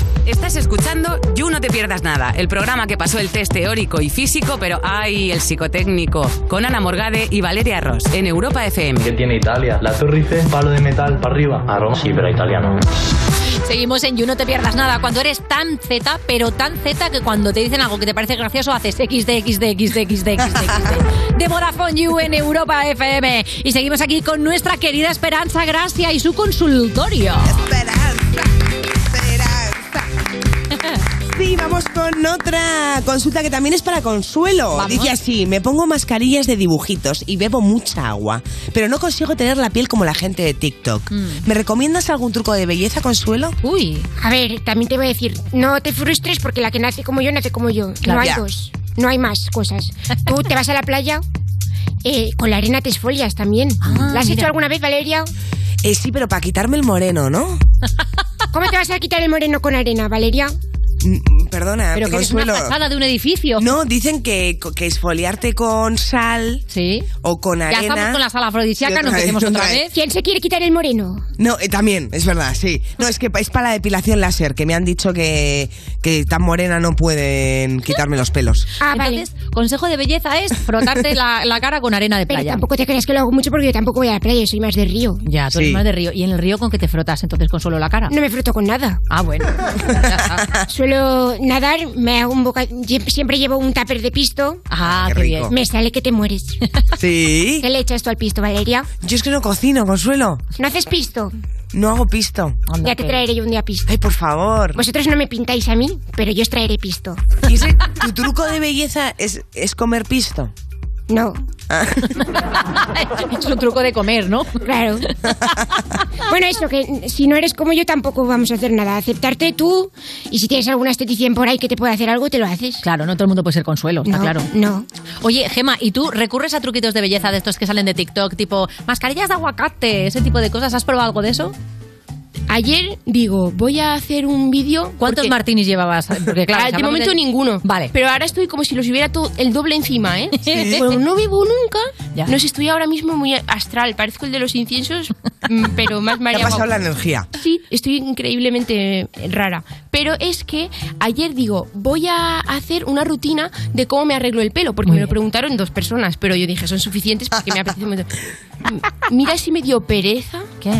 Estás escuchando You No Te Pierdas Nada, el programa que pasó el test teórico y físico, pero ¡ay! el psicotécnico, con Ana Morgade y Valeria Ross, en Europa FM. ¿Qué tiene Italia? La Torre Eiffel, palo de metal para arriba. A Roma. Sí, pero italiano. Seguimos en You, no te pierdas nada. Cuando eres tan Z, pero tan Z que cuando te dicen algo que te parece gracioso, haces XD, XD, XD, XD, XD. De Vodafone You en Europa FM. Y seguimos aquí con nuestra querida Esperanza Gracia y su consultorio. Sí, vamos con otra consulta que también es para Consuelo. Vamos. Dice así, me pongo mascarillas de dibujitos y bebo mucha agua, pero no consigo tener la piel como la gente de TikTok. ¿Me recomiendas algún truco de belleza, Consuelo? Uy. A ver, también te voy a decir, no te frustres porque la que nace como yo, nace como yo. Claro. no hay Ya. dos. No hay más cosas. Tú te vas a la playa, eh, con la arena te esfolias también. ¿La has mira. hecho alguna vez, Valeria? Eh, sí, pero para quitarme el moreno, ¿no? [LAUGHS] ¿Cómo te vas a quitar el moreno con arena, Valeria? Mm, Perdona, Pero que eres una fachada de un edificio. No, dicen que, que esfoliarte con sal sí. o con Ya arena. estamos con la sala afrodisíaca, nos decimos otra otra vez. ¿Quién se quiere quitar el moreno? No, eh, también, es verdad, sí. No, es que es para la depilación láser, que me han dicho que, que tan morena no pueden quitarme los pelos. Ah, Entonces, consejo de belleza es frotarte la, la cara con arena de Pero playa. tampoco te creas que lo hago mucho porque yo tampoco voy a la playa, yo soy más de río. Ya, tú eres más de río. ¿Y en el río con qué te frotas entonces con solo la cara? No me froto con nada. Ah, bueno. [LAUGHS] [LAUGHS] Suelo nadar, me hago un boca... Siempre llevo un tupper de pisto. Ah, Qué qué rico. bien. Me sale que te mueres. [LAUGHS] ¿Sí? ¿Qué le echas tú al pisto, Valeria? Yo es que no cocino, Consuelo. ¿No haces pisto? No hago pisto. ya te traeré yo un día pisto. Ay, por favor. Vosotros no me pintáis a mí, pero yo os traeré pisto. ¿Y ese, tu truco de belleza es, es comer pisto? No. [LAUGHS] es un truco de comer, ¿no? Claro. bueno, eso, que si no eres como yo tampoco vamos a hacer nada. Aceptarte tú y si tienes alguna esteticien por ahí que te pueda hacer algo, te lo haces. Claro, no todo el mundo puede ser consuelo, está No, claro. No. Oye, Gema, ¿y tú recurres a truquitos de belleza de estos que salen de TikTok, tipo mascarillas de aguacate, ese tipo de cosas? ¿Has probado algo de eso? Ayer digo, voy a hacer un vídeo. ¿Cuántos martinis llevabas? Porque claro, Ah, de momento de- ninguno. Vale. Pero ahora estoy como si los hubiera todo el doble encima, ¿eh? [LAUGHS] Sí. Bueno, no bebo nunca. Ya. No sé, estoy ahora mismo muy astral. Parezco el de los inciensos, mm, pero más María ha pasado la energía. Sí, estoy increíblemente rara. Pero es que ayer digo, voy a hacer una rutina de cómo me arreglo el pelo, porque me lo preguntaron dos personas, pero yo dije, son suficientes porque me apetece mucho. [LAUGHS] Mira si me dio pereza. ¿Qué?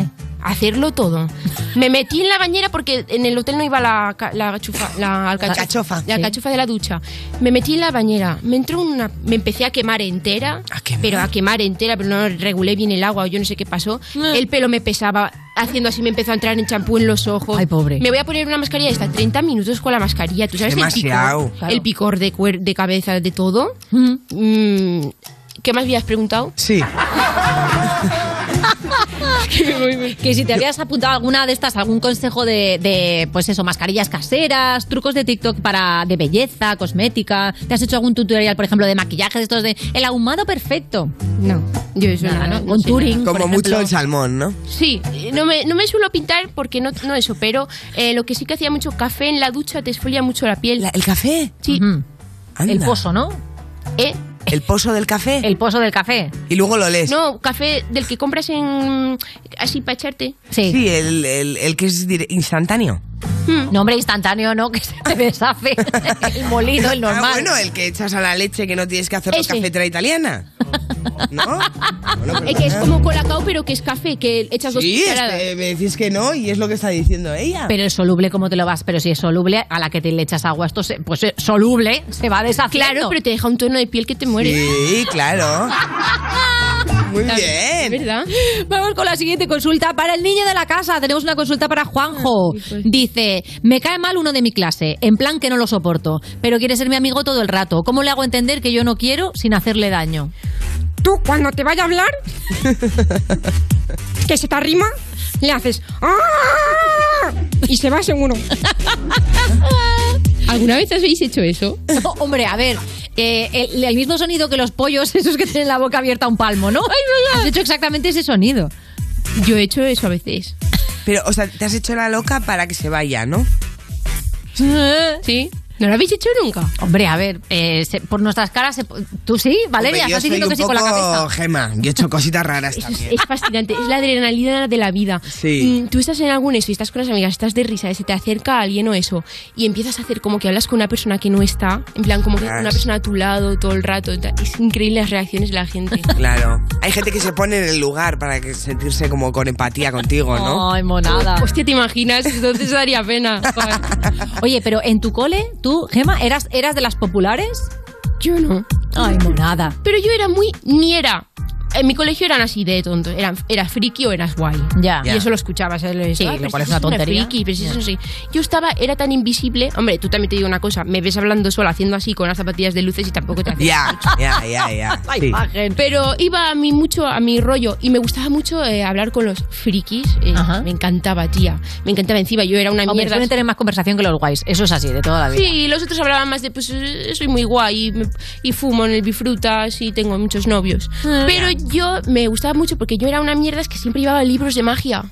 Hacerlo todo. Me metí en la bañera porque en el hotel no iba la, la, chufa- la alcachofa, cachofa. la Sí. cachofa de la ducha. Me metí en la bañera, me entró una, me empecé a quemar entera, pero a quemar entera, pero no regulé bien el agua o yo no sé qué pasó. El pelo me pesaba, haciendo así me empezó a entrar en champú en los ojos. Ay, pobre. Me voy a poner una mascarilla esta 30 minutos con la mascarilla. ¿Tú sabes Demasiado. el picor, Claro. el picor de, cuer- de cabeza de todo? Mm, ¿Qué más habías preguntado? Sí. [LAUGHS] [LAUGHS] que si te habías apuntado alguna de estas, algún consejo de, de, pues eso, mascarillas caseras, trucos de TikTok para de belleza, cosmética. ¿Te has hecho algún tutorial, por ejemplo, de maquillaje de estos de el ahumado perfecto? No, yo eso Nada, nada, ¿no? Con Turing, Como por mucho el salmón, ¿no? Sí, no me, no me suelo pintar porque no, no eso, pero eh, lo que sí que hacía mucho café en la ducha te esfolia mucho la piel. ¿El café? Sí. El pozo, ¿no? ¿Eh? ¿El pozo del café? El pozo del café. Y luego lo lees. No, café del que compras en así para echarte. Sí, el, el- el que es dire- instantáneo. Nombre instantáneo, ¿no? [LAUGHS] Que se te deshace. el molido, el normal. Ah, bueno, el que echas a la leche que no tienes que hacerlo Ese. cafetera italiana. ¿No? [LAUGHS] Es que es como colacao, pero que es café, que echas dos Sí, cucharadas. este, me decís que no y es lo que está diciendo ella. Pero es soluble, ¿cómo te lo vas? Pero si es soluble, a la que te le echas agua, esto se, pues es soluble, se va deshaciendo. Claro, pero te deja un tono de piel que te muere. Sí, claro. [LAUGHS] Muy bien. ¿Verdad? Vamos con la siguiente consulta para el niño de la casa. Tenemos una consulta para Juanjo. Dice, me cae mal uno de mi clase, en plan que no lo soporto, pero quiere ser mi amigo todo el rato. ¿Cómo le hago entender que yo no quiero sin hacerle daño? Tú, cuando te vaya a hablar, [LAUGHS] que se te arrima, le haces "Ah", y se va seguro. [LAUGHS] ¿Alguna vez habéis hecho eso? [LAUGHS] No, hombre, a ver, eh, el, el mismo sonido que los pollos, [LAUGHS] esos que tienen la boca abierta a un palmo, ¿no? Has hecho exactamente ese sonido. Yo he hecho eso a veces. Pero, o sea, te has hecho la loca para que se vaya, ¿no? [LAUGHS] ¿Sí? ¿No lo habéis hecho nunca? Hombre, a ver, eh, se- por nuestras caras, se- tú sí, Valeria, Hombre, yo estás diciendo que sí con la poco cabeza. Gema, yo he hecho cositas raras Es, también. es fascinante, es la adrenalina de la vida. Sí. Mm, Tú estás en algún eso y estás con las amigas, estás de risa, y se te acerca alguien o eso, y empiezas a hacer como que hablas con una persona que no está, en plan como que Claro. una persona a tu lado todo el rato. ta- Es increíble las reacciones de la gente. [LAUGHS] Claro. Hay gente que se pone en el lugar para que sentirse como con empatía contigo, ¿no? Ay, monada. Hostia, ¿te imaginas? Entonces daría pena. Joder. [LAUGHS] Oye, pero en tu cole, tú, Gema, ¿eras, eras de las populares? Yo no. Ay, monada. Pero yo era muy niera. En mi colegio eran así de tontos. Eran, eras friki o eras guay. Ya. Y eso lo escuchabas. ¿eh? Sí, Ah, lo pero cual es una tontería. friki, pero Ya. eso sí. Yo estaba, era tan invisible. Hombre, tú también te digo una cosa. Me ves hablando sola, haciendo así con las zapatillas de luces y tampoco te haces Ya, ya, ya, ya. [LAUGHS] La Sí. imagen. Pero iba a mí mucho a mi rollo y me gustaba mucho eh, hablar con los frikis. eh, me encantaba, tía. Me encantaba encima. Yo era una Hombre, mierda. suelen tener más conversación que los guays. Eso es así, de toda la vida. Sí, los otros hablaban más de, pues eh, soy muy guay y, me- y fumo en el bifrutas y tengo muchos novios. Ah. Pero yo me gustaba mucho porque yo era una mierda es que siempre llevaba libros de magia.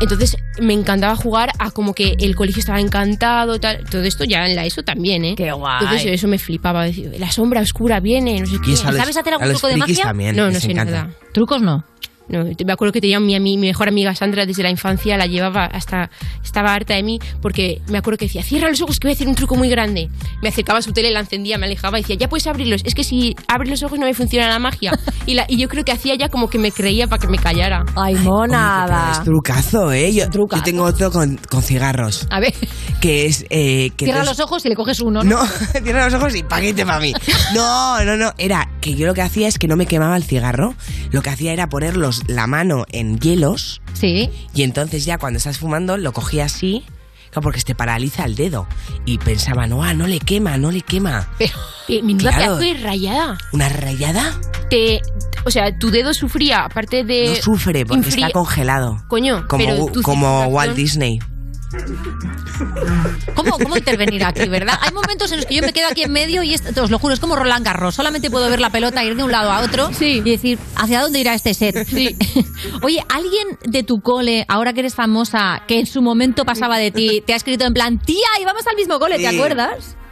Entonces me encantaba jugar a como que el colegio estaba encantado, tal. Todo esto ya en la ESO también, ¿eh? Qué guay. Entonces eso me flipaba. decir, La sombra oscura viene, no sé qué. ¿Sabes hacer algún truco de magia? también, no, no sé encanta. nada. ¿Trucos no? No, me acuerdo que tenía mi, mi mejor amiga Sandra desde la infancia, la llevaba hasta. Estaba harta de mí porque me acuerdo que decía: Cierra los ojos que voy a hacer un truco muy grande. Me acercaba a su tele, la encendía, me alejaba y decía: Ya puedes abrirlos. Es que si abres los ojos no me funciona la magia. Y, la, y yo creo que hacía ya como que me creía para que me callara. Ay, Es monada. trucazo, ¿eh? Yo, yo tengo otro con, con cigarros. A ver, Que es. Eh, que cierra los ojos y le coges uno. No, [LAUGHS] cierra los ojos y paquete para mí. No, no, no. Era que yo lo que hacía es que no me quemaba el cigarro. Lo que hacía era poner los- la mano en hielos. Sí. Y entonces ya cuando estás fumando lo cogía así. Porque te paraliza el dedo. Y pensaba, no, ah, no le quema, no le quema. Eh, menuda Claro. de rayada. ¿Una rayada? Te, o sea, tu dedo sufría, aparte de. No sufre porque está congelado. Coño, Como, pero como Walt Disney. ¿Cómo, ¿Cómo intervenir aquí, verdad? Hay momentos en los que yo me quedo aquí en medio y esto, os lo juro, es como Roland Garros. Solamente puedo ver la pelota ir de un lado a otro y decir, ¿hacia dónde irá este set? [LAUGHS] Oye, ¿alguien de tu cole, ahora que eres famosa, que en su momento pasaba de ti, te ha escrito en plan, tía, íbamos al mismo cole, ¿te Sí.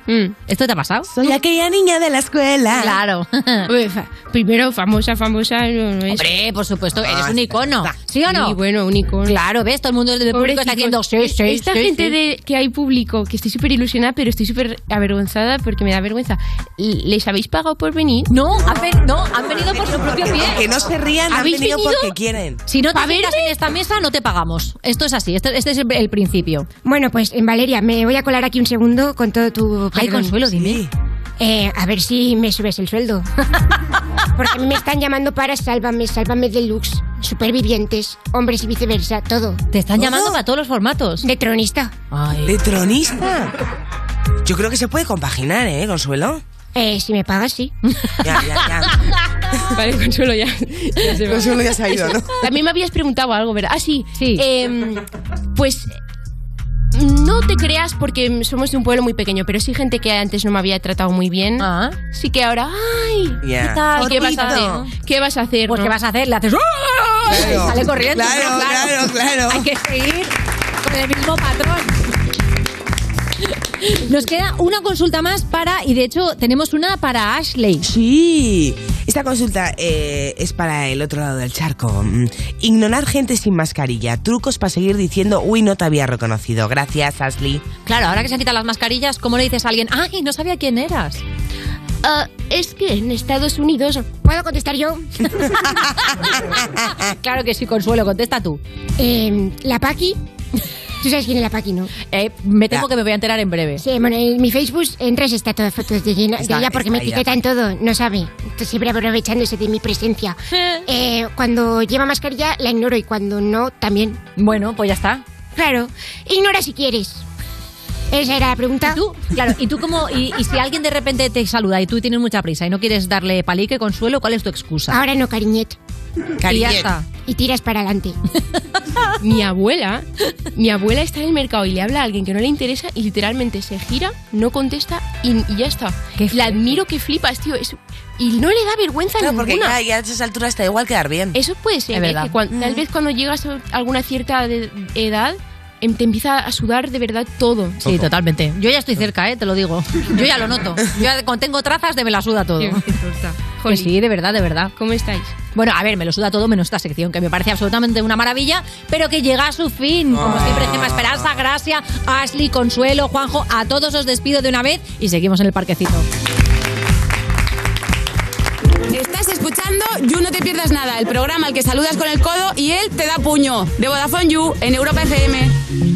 Acuerdas? ¿Esto te ha pasado? Soy aquella niña de la escuela. Claro. [LAUGHS] Fa- Primero, famosa, famosa. No, no es. Hombre, por supuesto, eres Ah, un icono. ¿Sí o no? Sí, bueno, un icono. Claro, ¿ves? Todo el mundo del público está diciendo, sí, sí, Esta sí, gente sí. De, que hay público, que estoy súper ilusionada, pero estoy súper avergonzada porque me da vergüenza. ¿Les habéis pagado por venir? No, han, ven- no, han venido por su propio pie. Que no se rían, han ¿Habéis venido venido? porque quieren. Si no te ¿Pa sientas en esta mesa, no te pagamos. Esto es así, este, este es el, el principio. Bueno, pues en Valeria, me voy a colar aquí un segundo con todo tu. Ay. Consuelo, dime. Eh, a ver si me subes el sueldo. [LAUGHS] Porque me están llamando para Sálvame, Sálvame Deluxe, Supervivientes, Hombres y viceversa, todo. Te están llamando para todos los formatos. De tronista. ¿De tronista? Yo creo que se puede compaginar, ¿eh, Consuelo? Eh, si me pagas, sí. Ya, ya, [LAUGHS] Vale, Consuelo ya. ya se va. Consuelo ya se ha ido, ¿no? También me habías preguntado algo, ¿verdad? Ah, sí. Em, pues no te creas porque somos de un pueblo muy pequeño, pero sí gente que antes no me había tratado muy bien. Sí que ahora, ¡ay! ¿Qué tal? ¿Y qué vas a hacer? ¿Qué vas a hacer? Pues no? ¿qué vas a hacer? Le haces ¡ah! Claro. y sale corriendo. Claro, ¿no? claro, claro. Hay que seguir con el mismo patrón. Nos queda una consulta más para, y de hecho tenemos una para Ashley. Sí. Esta consulta eh, es para el otro lado del charco. Mm, Ignorar gente sin mascarilla. Trucos para seguir diciendo, uy, no te había reconocido. Gracias, Ashley. Claro, ahora que se han quitado las mascarillas, ¿cómo le dices a alguien? ¡Ay, no sabía quién eras! Ah, es que en Estados Unidos. ¿Puedo contestar yo? [LAUGHS] claro que sí, Consuelo, contesta tú. Em, la Paqui. Tú sabes quién es la Paqui, ¿no? Eh, me temo que me voy a enterar en breve. Sí, bueno, en mi Facebook entras está todas fotos de, ella- de Está- ella porque me está ella. etiquetan todo, no sabe. Entonces, siempre aprovechándose de mi presencia. [LAUGHS] Eh, cuando lleva mascarilla la ignoro y cuando no, también. Bueno, pues ya está. Claro, ignora si quieres. Esa era la pregunta. ¿Tú? Claro, y tú como, y, y si alguien de repente te saluda y tú tienes mucha prisa y no quieres darle palique, Consuelo, ¿cuál es tu excusa? Ahora no, cariñet. Y ya está. Y tiras para adelante. [LAUGHS] Mi abuela, mi abuela está en el mercado y le habla a alguien que no le interesa y literalmente se gira, no contesta y, y ya está. La admiro que flipas, tío. es- y no le da vergüenza Claro, porque ninguna. ya, ya a esas alturas está igual quedar bien. Eso puede ser, Es ¿eh? verdad. que cuan- tal vez cuando llegas a alguna cierta de- edad te empieza a sudar de verdad todo. Sí, totalmente. Yo ya estoy cerca, ¿eh? te lo digo. Yo ya lo noto. Yo [LAUGHS] ya tengo trazas de me la suda todo. Sí, de verdad, de verdad. ¿Cómo estáis? Bueno, a ver, me lo suda todo menos esta sección, que me parece absolutamente una maravilla, pero que llega a su fin. Como siempre, Gema Esperanza, Gracia, Ashley, Consuelo, Juanjo, a todos os despido de una vez y seguimos en el parquecito. Estás escuchando You No Te Pierdas Nada, el programa al que saludas con el codo y él te da puño. De Vodafone You en Europa FM.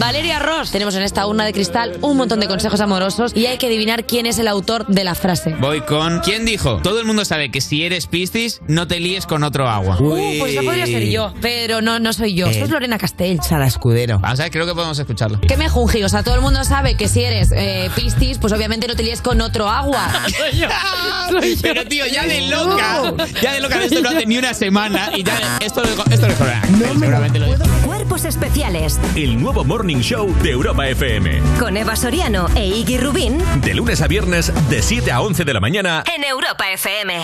Valeria Ross, tenemos en esta urna de cristal un montón de consejos amorosos y hay que adivinar quién es el autor de la frase. Voy con. ¿Quién dijo? Todo el mundo sabe que si eres Piscis, no te líes con otro agua. Uh, pues esa podría ser yo, pero no, no soy yo. Eh. Soy Lorena Castell. Sara Escudero. Vamos a ver, creo que podemos escucharlo. ¿Qué me jungi? O sea, todo el mundo sabe que si eres eh, Piscis, pues obviamente no te líes con otro agua. [LAUGHS] [LAUGHS] Pero tío, ya de loca. Ya de loca de esto no hace ni una semana y ya esto lo esto lo seguramente lo dijo. Cuerpos especiales El nuevo Morning Show de Europa FM. con Eva Soriano e Iggy Rubín De lunes a viernes, de 7 a 11 de la mañana. en Europa FM.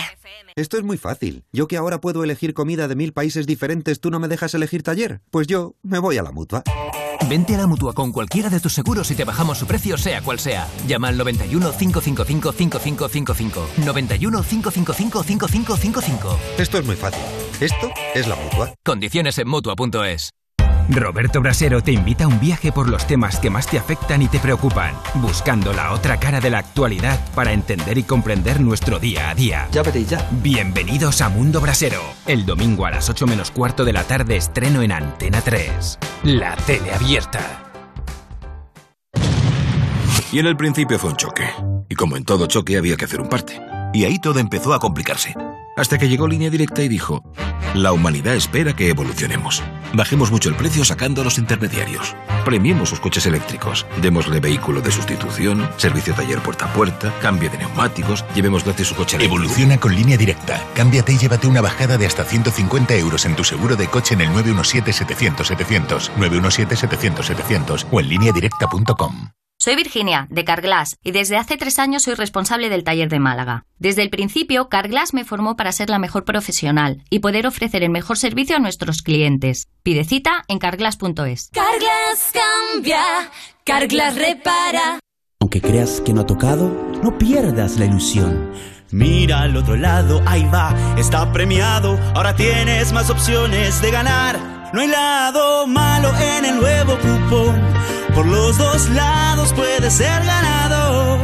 Esto es muy fácil. Yo que ahora puedo elegir comida de mil países diferentes, ¿tú no me dejas elegir taller? Pues yo me voy a la mutua. Vente a la mutua con cualquiera de tus seguros y te bajamos su precio, sea cual sea. Llama al 91 555 5555. 91 555 5555. Esto es muy fácil. Esto es la mutua. Condiciones en mutua.es. Roberto Brasero te invita a un viaje por los temas que más te afectan y te preocupan, buscando la otra cara de la actualidad para entender y comprender nuestro día a día. Ya veréis ya. Bienvenidos a Mundo Brasero. El domingo a las 8 menos cuarto de la tarde estreno en Antena 3. La tele abierta. Y en el principio fue un choque. Y como en todo choque había que hacer un parte. Y ahí todo empezó a complicarse. Hasta que llegó Línea Directa y dijo, la humanidad espera que evolucionemos. Bajemos mucho el precio sacando a los intermediarios. Premiemos sus coches eléctricos. Démosle vehículo de sustitución, servicio taller puerta a puerta, cambio de neumáticos, llevemos gratis su coche eléctrico. Evoluciona con línea directa. Cámbiate y llévate una bajada de hasta 150 euros en tu seguro de coche en el 917-700-700, 917-700-700 o en lineadirecta.com. Soy Virginia, de Carglass, y desde hace tres años soy responsable del taller de Málaga. Desde el principio, Carglass me formó para ser la mejor profesional y poder ofrecer el mejor servicio a nuestros clientes. Pide cita en carglass.es. Carglass cambia, Carglass repara. Aunque creas que no ha tocado, no pierdas la ilusión. Mira al otro lado, ahí va, está premiado. Ahora tienes más opciones de ganar. No hay lado malo en el nuevo cupón. Por los dos lados puedes ser ganador.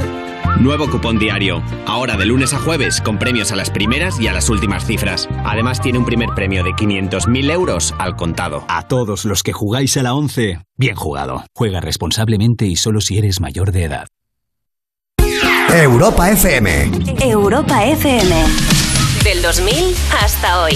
Nuevo cupón diario. Ahora de lunes a jueves con premios a las primeras y a las últimas cifras. Además tiene un primer premio de 500.000 euros al contado. A todos los que jugáis a la 11, bien jugado. Juega responsablemente y solo si eres mayor de edad. Europa FM. Europa FM. Del 2000 hasta hoy.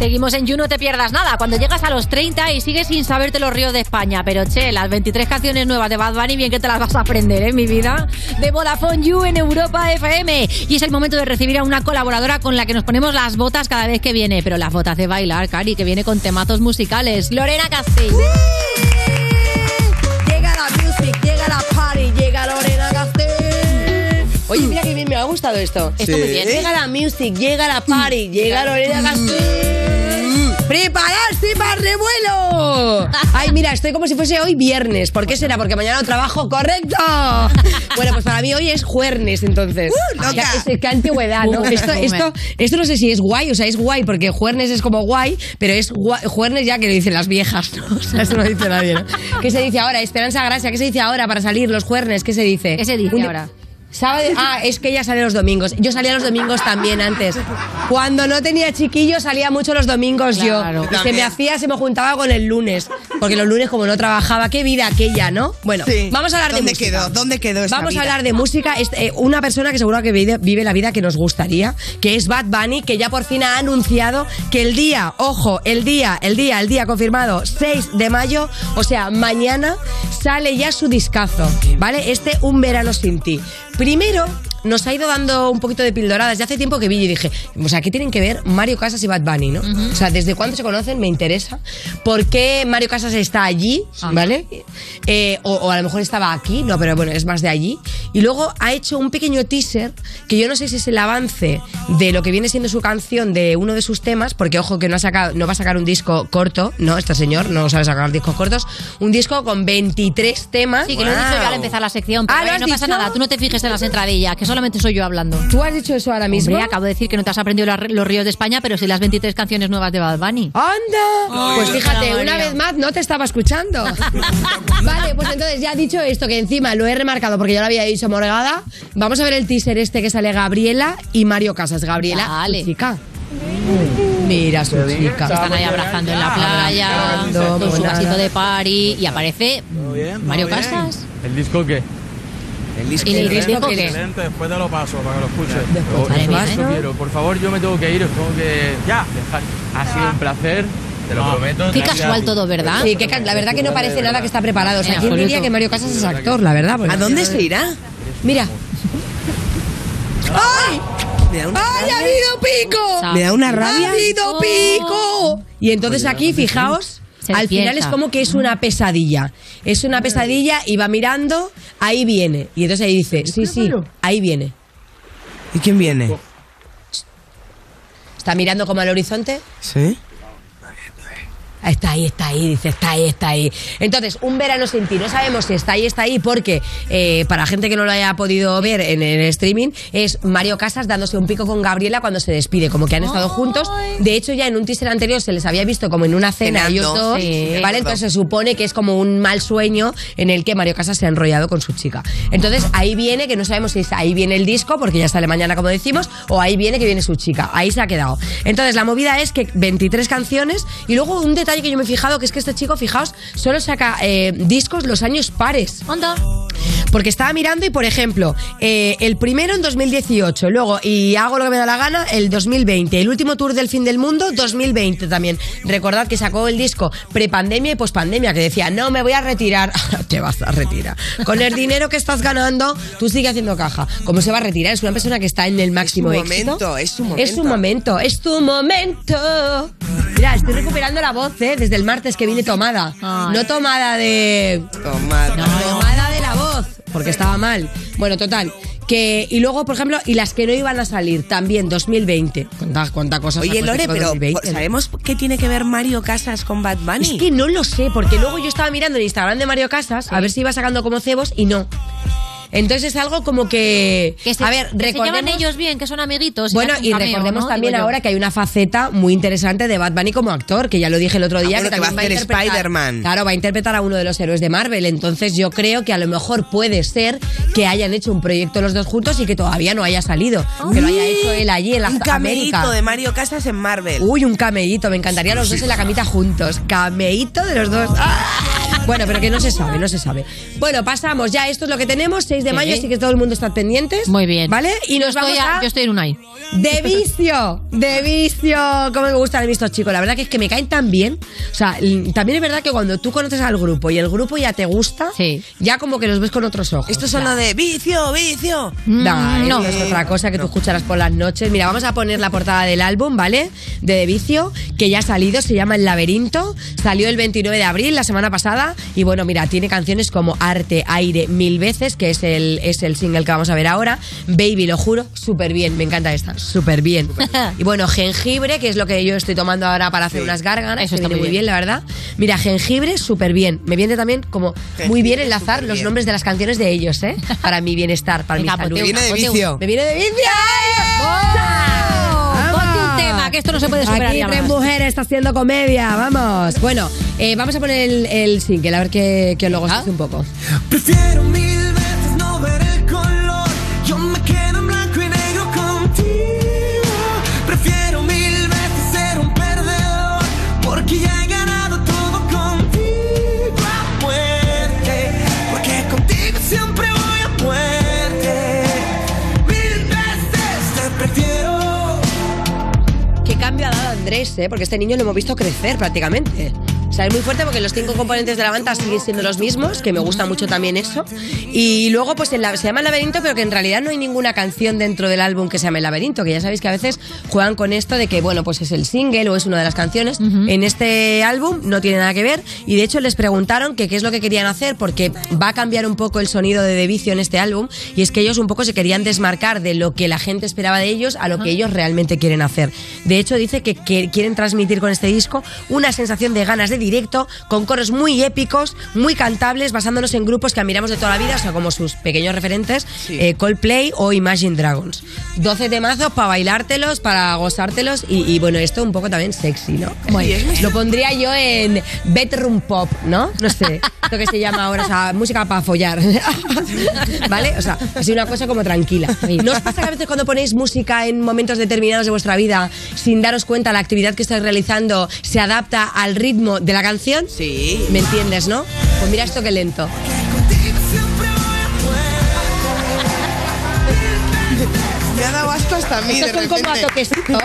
Seguimos en You, no te pierdas nada. Cuando llegas a los 30 y sigues sin saberte los ríos de España. Pero che, las 23 canciones nuevas de Bad Bunny, bien que te las vas a aprender, ¿eh, mi vida? De Vodafone You en Europa FM. Y es el momento de recibir a una colaboradora con la que nos ponemos las botas cada vez que viene. Pero las botas de bailar, Cari, que viene con temazos musicales. Lorena Castell. Llega la music, llega la party, llega Lorena. Oye, mira que bien me ha gustado esto. Esto muy bien. Llega la music, llega la party, llega Lorena Castell. ¡Prepararse para el revuelo! [LAUGHS] Ay, mira, estoy como si fuese hoy viernes. ¿Por qué será? Porque mañana no trabajo. ¡Correcto! [LAUGHS] Bueno, pues para mí hoy es jueves, entonces. ¡Uh, loca! Es- qué antigüedad, ¿no? [LAUGHS] Esto, esto, esto no sé si es guay, o sea, es guay porque jueves es como guay, pero es gua- jueves ya que lo dicen las viejas, ¿no? O sea, eso no dice nadie, ¿no? ¿Qué se dice ahora? Esperanza Gracia, ¿qué se dice ahora para salir los jueves? ¿Qué se dice? ¿Qué se dice ahora? Sábado, ah, es que ella sale los domingos. Yo salía los domingos también antes. Cuando no tenía chiquillo salía mucho los domingos Claro. yo. Y se me hacía, se me juntaba con el lunes. Porque los lunes como no trabajaba, qué vida aquella, ¿no? Bueno, Sí. vamos a hablar de ¿Dónde música. quedó? ¿Dónde quedó esta Vamos vida? a hablar de música. Es, eh, una persona que seguro que vive, vive la vida que nos gustaría, que es Bad Bunny, que ya por fin ha anunciado que el día, ojo, el día, el día, el día confirmado, 6 de mayo, o sea, mañana sale ya su discazo, ¿vale? Este Un verano sin ti. Primero, nos ha ido dando un poquito de pildoradas. Ya hace tiempo que vi y dije, o sea, ¿qué tienen que ver Mario Casas y Bad Bunny, no? O sea, ¿desde cuándo se conocen? Me interesa. ¿Por qué Mario Casas está allí? ¿Vale? Eh, o, o a lo mejor estaba aquí, no, pero bueno, es más de allí. Y luego ha hecho un pequeño teaser que yo no sé si es el avance de lo que viene siendo su canción de uno de sus temas, porque ojo que no, ha sacado, no va a sacar un disco corto, no, este señor no sabe sacar discos cortos, un disco con 23 temas. Sí, que lo he dicho yo al empezar la sección. Pero Ah, ¿lo eh, no pasa nada, tú no te fijes en las entradillas, que solamente soy yo hablando. ¿Tú has dicho eso ahora mismo? Hombre, acabo de decir que no te has aprendido las- los ríos de España, pero sí las 23 canciones nuevas de Bad Bunny. ¡Anda! pues fíjate, una vez más no te estaba escuchando. [LAUGHS] vale, pues entonces ya dicho esto, que encima lo he remarcado porque ya lo había dicho Morgada, vamos a ver el teaser este que sale Gabriela y Mario Casas. Gabriela, su chica. Mira su chica. Se están ahí abrazando en la playa, con su vasito de party y aparece Mario Casas. ¿El disco qué? El disco ¿Y el disco qué? Excelente, después te lo paso para que lo escuches. Después eso quiero. Por favor, yo me tengo que ir, os tengo que ya dejar. Ha sido un placer, te lo prometo. Qué casual todo, ¿verdad? Sí, que la verdad que no parece nada que está preparado. O sea, En ¿quién diría que Mario Casas es actor, la verdad? ¿A dónde se irá? Mira. ¡Ay! Me da una ¡Ay, ha habido pico! ¿Me da una rabia? ¡Ha habido pico! Y entonces aquí, fijaos, Se al final es como que es una pesadilla. Es una pesadilla y va mirando, ahí viene. Y entonces ahí dice, sí, sí, ahí viene. ¿Y quién viene? Está mirando como al horizonte. ¿Sí? Está ahí, está ahí, dice, está ahí, está ahí. Entonces, un verano sin ti. No sabemos si está ahí, está ahí, porque eh, para gente que no lo haya podido ver en el streaming, es Mario Casas dándose un pico con Gabriela cuando se despide, como que han estado juntos. De hecho, ya en un teaser anterior se les había visto como en una cena Cenando, ellos dos, sí. ¿vale? Entonces se supone que es como un mal sueño en el que Mario Casas se ha enrollado con su chica. Entonces, ahí viene, que no sabemos si es ahí viene el disco, porque ya sale mañana, como decimos, o ahí viene que viene su chica. Ahí se ha quedado. Entonces, la movida es que 23 canciones y luego un detalle que yo me he fijado, que es que este chico, fijaos, solo saca eh, discos los años pares. Onda. Porque estaba mirando y, por ejemplo, eh, el primero en 2018, luego, y hago lo que me da la gana, el 2020. El último tour del fin del mundo, 2020 también. Recordad que sacó el disco prepandemia y pospandemia, que decía, no, me voy a retirar. [LAUGHS] Te vas a retirar. Con el dinero que estás ganando, tú sigue haciendo caja. ¿Cómo se va a retirar? Es una persona que está en el máximo su éxito. momento, es su Es su momento. momento, es tu momento. Mira, estoy recuperando la voz, ¿eh? Desde el martes que vine tomada. No tomada de... Tomada. Tomada la voz, porque estaba mal. Bueno, total. Que, y luego, por ejemplo, y las que no iban a salir, también 2020. Cuánta, cuánta cosa Oye, Lore, pero 2020. ¿sabemos qué tiene que ver Mario Casas con Bad Bunny? Es que no lo sé, porque luego yo estaba mirando en Instagram de Mario Casas a ver si iba sacando como cebos y no. Entonces es algo como que... Que se, a ver, que se llevan recordemos... ellos bien, que son amiguitos. Bueno, y cameo, recordemos ¿no? también Digo yo. ahora que hay una faceta muy interesante de Bad Bunny como actor, que ya lo dije el otro día, Ah, bueno, que que va también a hacer interpretar- Spider-Man. Claro, va a interpretar a uno de los héroes de Marvel. Entonces yo creo que a lo mejor puede ser que hayan hecho un proyecto los dos juntos y que todavía no haya salido. Que lo haya hecho él allí en la Un cameíto América. de Mario Casas en Marvel. Uy, un cameíto, me encantaría los dos en la camita juntos. Cameíto de los dos. ¡Ah! Bueno, pero que no se sabe, no se sabe. Bueno, pasamos ya, esto es lo que tenemos, 6 de Sí. mayo, así que todo el mundo está pendientes. Muy bien. ¿Vale? Y nos vamos a- a... yo estoy en un ahí. De vicio, de vicio. Cómo me gustan estos chicos. La verdad que es que me caen tan bien. O sea, también es verdad que cuando tú conoces al grupo y el grupo ya te gusta, ya como que los ves con otros ojos. Estos son lo de vicio, vicio. Mm, no. es otra cosa que tú escucharás por las noches. Mira, vamos a poner la portada del álbum, ¿vale? De De Vicio, que ya ha salido, se llama El Laberinto. Salió el 29 de abril, la semana pasada. Y bueno, mira, tiene canciones como Arte, Aire, Mil Veces, que es el, es el single que vamos a ver ahora. Baby, lo juro, súper bien. Me encanta esta, súper bien. [LAUGHS] Y bueno, jengibre, que es lo que yo estoy tomando ahora para hacer unas gárgaras. Eso está viene muy bien, la verdad. Mira, jengibre, súper bien. Me viene también como muy bien enlazar los nombres de las canciones de ellos, ¿eh? Para mi bienestar, para Venga, mi salud. ponte una, Me viene de vicio. Me viene de vicio. Un tema, que esto no se puede superar Aquí tres mujeres está haciendo comedia, vamos. Bueno, eh, vamos a poner el, el single, a ver que, que luego se un poco. Prefiero mil ¿eh? porque este niño lo hemos visto crecer prácticamente. O sea, es muy fuerte porque los cinco componentes de la banda siguen siendo los mismos, que me gusta mucho también eso. Y luego, pues en la- se llama El Laberinto, pero que en realidad no hay ninguna canción dentro del álbum que se llame El Laberinto, que ya sabéis que a veces juegan con esto de que, bueno, pues es el single o es una de las canciones. En este álbum no tiene nada que ver. Y de hecho les preguntaron que qué es lo que querían hacer, porque va a cambiar un poco el sonido de The Vicio en este álbum. Y es que ellos un poco se querían desmarcar de lo que la gente esperaba de ellos a lo que ellos realmente quieren hacer. De hecho, dice que, que quieren transmitir con este disco una sensación de ganas de directo, con coros muy épicos, muy cantables, basándonos en grupos que admiramos de toda la vida, o sea, como sus pequeños referentes, eh, Coldplay o Imagine Dragons. 12 temazos para bailártelos, para gozártelos y, y, bueno, esto un poco también sexy, ¿no? Lo pondría yo en bedroom pop, ¿no? No sé, esto que se llama ahora, o sea, música para follar. [LAUGHS] ¿Vale? O sea, así una cosa como tranquila. ¿No os pasa que a veces cuando ponéis música en momentos determinados de vuestra vida, sin daros cuenta la actividad que estáis realizando se adapta al ritmo de la canción? Sí. ¿Me entiendes, no? Pues mira esto que lento. [LAUGHS] Me ha dado asco hasta a mí. Estos de son como a repente. toquecitos.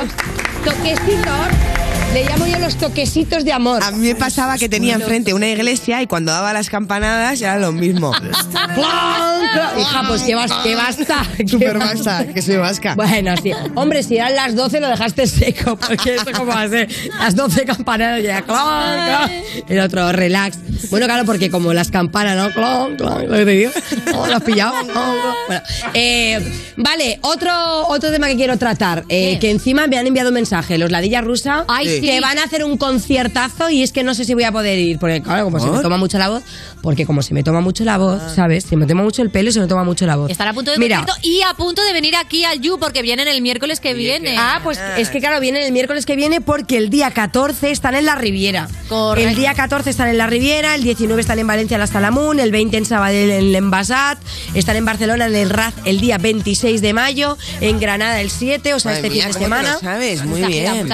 Toquecitos. Le llamo yo los toquecitos de amor. A mí me pasaba que tenía enfrente una iglesia y cuando daba las campanadas era lo mismo. [LAUGHS] Hija, pues [LAUGHS] que, bas- que basta. Súper basta, que soy vasca. Bueno, sí. Hombre, si eran las 12 lo dejaste seco, porque eso como va a ser. Las 12 campanadas ya, clon, clon. El otro, relax. Bueno, claro, porque como las campanas, ¿no? Clon, clon, lo que te digo. Oh, ¿Lo has pillado? Clon, clon. Bueno, eh, vale, otro, otro tema que quiero tratar, eh, que encima me han enviado un mensaje, los Ladilla Rusa, Ay, sí. Que van a hacer un conciertazo y es que no sé si voy a poder ir, porque claro, como se me ¿Por? toma mucho la voz, porque como se me toma mucho la voz, ¿sabes? Se me toma mucho el pelo y se me toma mucho la voz. Estará a punto de Mira, y a punto de venir aquí al You porque vienen el miércoles que viene. Ah, pues es que claro, vienen el miércoles que viene porque el día 14 están en la Riviera. Correcto. El día 14 están en la Riviera, el 19 están en Valencia en la Salamún, el 20 en Sabadell en el Envasat, están en Barcelona en el Raz el día 26 de mayo, en Granada el 7, o sea, Madre este mía, fin de ¿cómo te semana. lo sabes? Muy bien.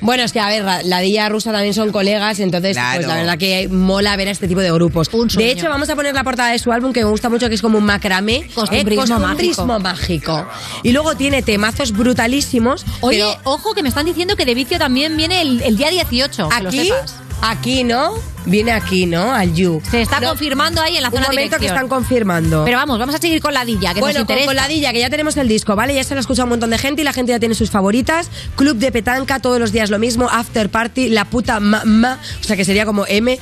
Bueno, es que a ver, la- la Dilla Rusa también son colegas, entonces Claro. pues la verdad que mola ver a este tipo de grupos. Un sueño. De hecho, vamos a poner la portada de su álbum que me gusta mucho, que es como un macramé, ¿eh? Costumbrismo Costumbrismo mágico. Y luego tiene temazos brutalísimos. Oye, pero ojo que me están diciendo que de vicio también viene el, el día 18. que lo aquí, sepas. Aquí, ¿no? Viene aquí, ¿no? Al You. Se está No, confirmando ahí en la Un zona de momento que están confirmando. Pero vamos, vamos a seguir con la Dilla, que bueno, nos con, interesa. con la Dilla, que ya tenemos el disco, ¿vale? Ya se lo ha escuchado un montón de gente y la gente ya tiene sus favoritas. Club de petanca, todos los días lo mismo. After party, la puta ma, ma, o sea que sería como M.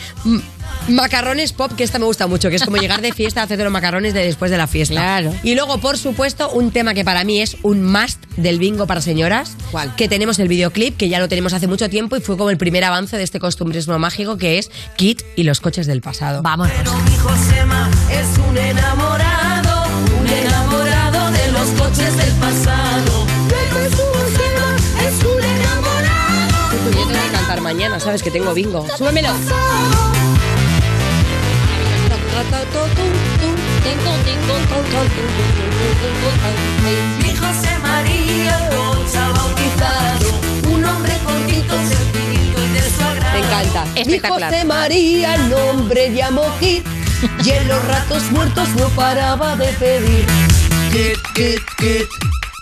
Macarrones pop, que esta me gusta mucho, que es como llegar de fiesta a hacerte los macarrones de después de la fiesta. Claro. Y luego, por supuesto, un tema que para mí es un must del bingo para señoras. ¿Cuál? Que tenemos el videoclip, que ya lo tenemos hace mucho tiempo y fue como el primer avance de este costumbrismo mágico que es Kit y los coches del pasado. Vámonos. Mi Josema es un enamorado, un enamorado de los coches del pasado. Su Josema es un enamorado. Yo tengo que cantar mañana, ¿sabes? Que tengo bingo. ¡Súbemelo! Mi José María Rocha bautizado, un hombre cortito, sencillito y de su agrado. Me encanta. Espectacular. Mi José María, nombre llamo Kit, y en los ratos muertos no paraba de pedir. Kit, Kit, Kit,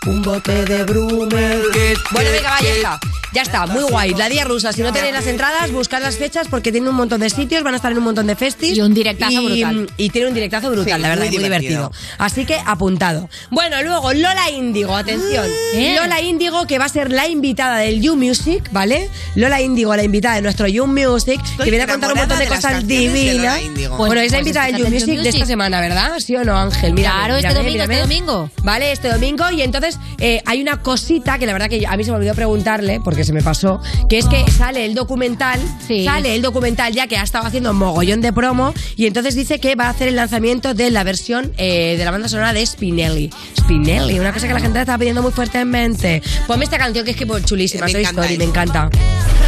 un bote de Brummel. Bueno, venga, vaya está. Ya está, muy guay. La Día Rusa. Si no tenéis las entradas, buscad las fechas porque tiene un montón de sitios, van a estar en un montón de festis. Y un directazo y, brutal. Y tiene un directazo brutal, Sí, la verdad, muy muy divertido. divertido. Así que apuntado. Bueno, luego Lola Índigo, atención. ¿Eh? Lola Índigo, que va a ser la invitada del You Music, ¿vale? Lola Índigo, la invitada de nuestro You Music, que viene a contar un montón de cosas divinas. Lola Índigo. bueno, Pues- es la pues invitada del You Music, de esta semana, ¿verdad? ¿Sí o no, Ángel? Mírame, Claro, este mírame, domingo, este domingo. Vale, este domingo. Y entonces eh, hay una cosita que la verdad que a mí se me olvidó preguntarle, porque se me pasó, que es que sale el documental, Sí. sale el documental ya que ha estado haciendo mogollón de promo, y entonces dice que va a hacer el lanzamiento de la versión eh, de la banda sonora de Spinelli. Spinelli, una cosa que la gente estaba pidiendo muy fuertemente. Ponme esta canción que es que pues, chulísima, Me Soy Story, me encanta.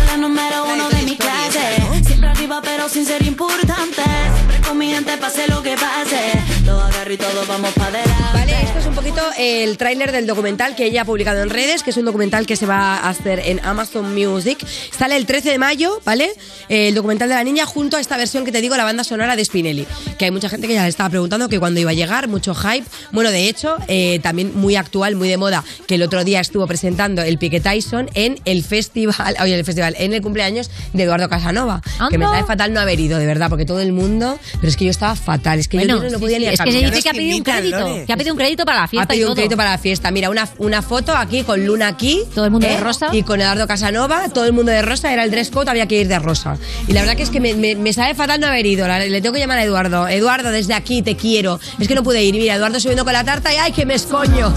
la número uno de mi clase. Siempre arriba, pero sin ser importante. Siempre con mi gente, pase lo que pase. Lo agarro y todo vamos para adelante. Vale, esto es un poquito el tráiler del documental que ella ha publicado en redes, que es un documental que se va a hacer en Amazon Music. Sale el 13 de mayo, ¿vale? El documental de la niña junto a esta versión que te digo, la banda sonora de Spinelli. Que hay mucha gente que ya le estaba preguntando que cuándo iba a llegar, mucho hype. Bueno, de hecho, eh, también muy actual, muy de moda, que el otro día estuvo presentando el Pique Tyson en el festival, [LAUGHS] oye, el festival, en el cumpleaños de Eduardo Casanova. Que me sabe fatal no haber ido, de verdad, porque todo el mundo. Pero es que yo estaba fatal, es que Bueno, yo no sí, podía sí, ni es que se dice que ha pedido un crédito. Lore. Que ha pedido un crédito para la fiesta Ha pedido y un crédito para la fiesta. Mira, una, una foto aquí con Luna aquí. Todo el mundo de ¿eh? rosa. Y con Eduardo Casanova, todo el mundo de rosa. Era el dress code, había que ir de rosa. Y la verdad que es que me, me- me sabe fatal no haber ido. Le tengo que llamar a Eduardo. Eduardo, desde aquí te quiero. Es que no pude ir. Mira, Eduardo subiendo con la tarta y ¡ay, que me escoño!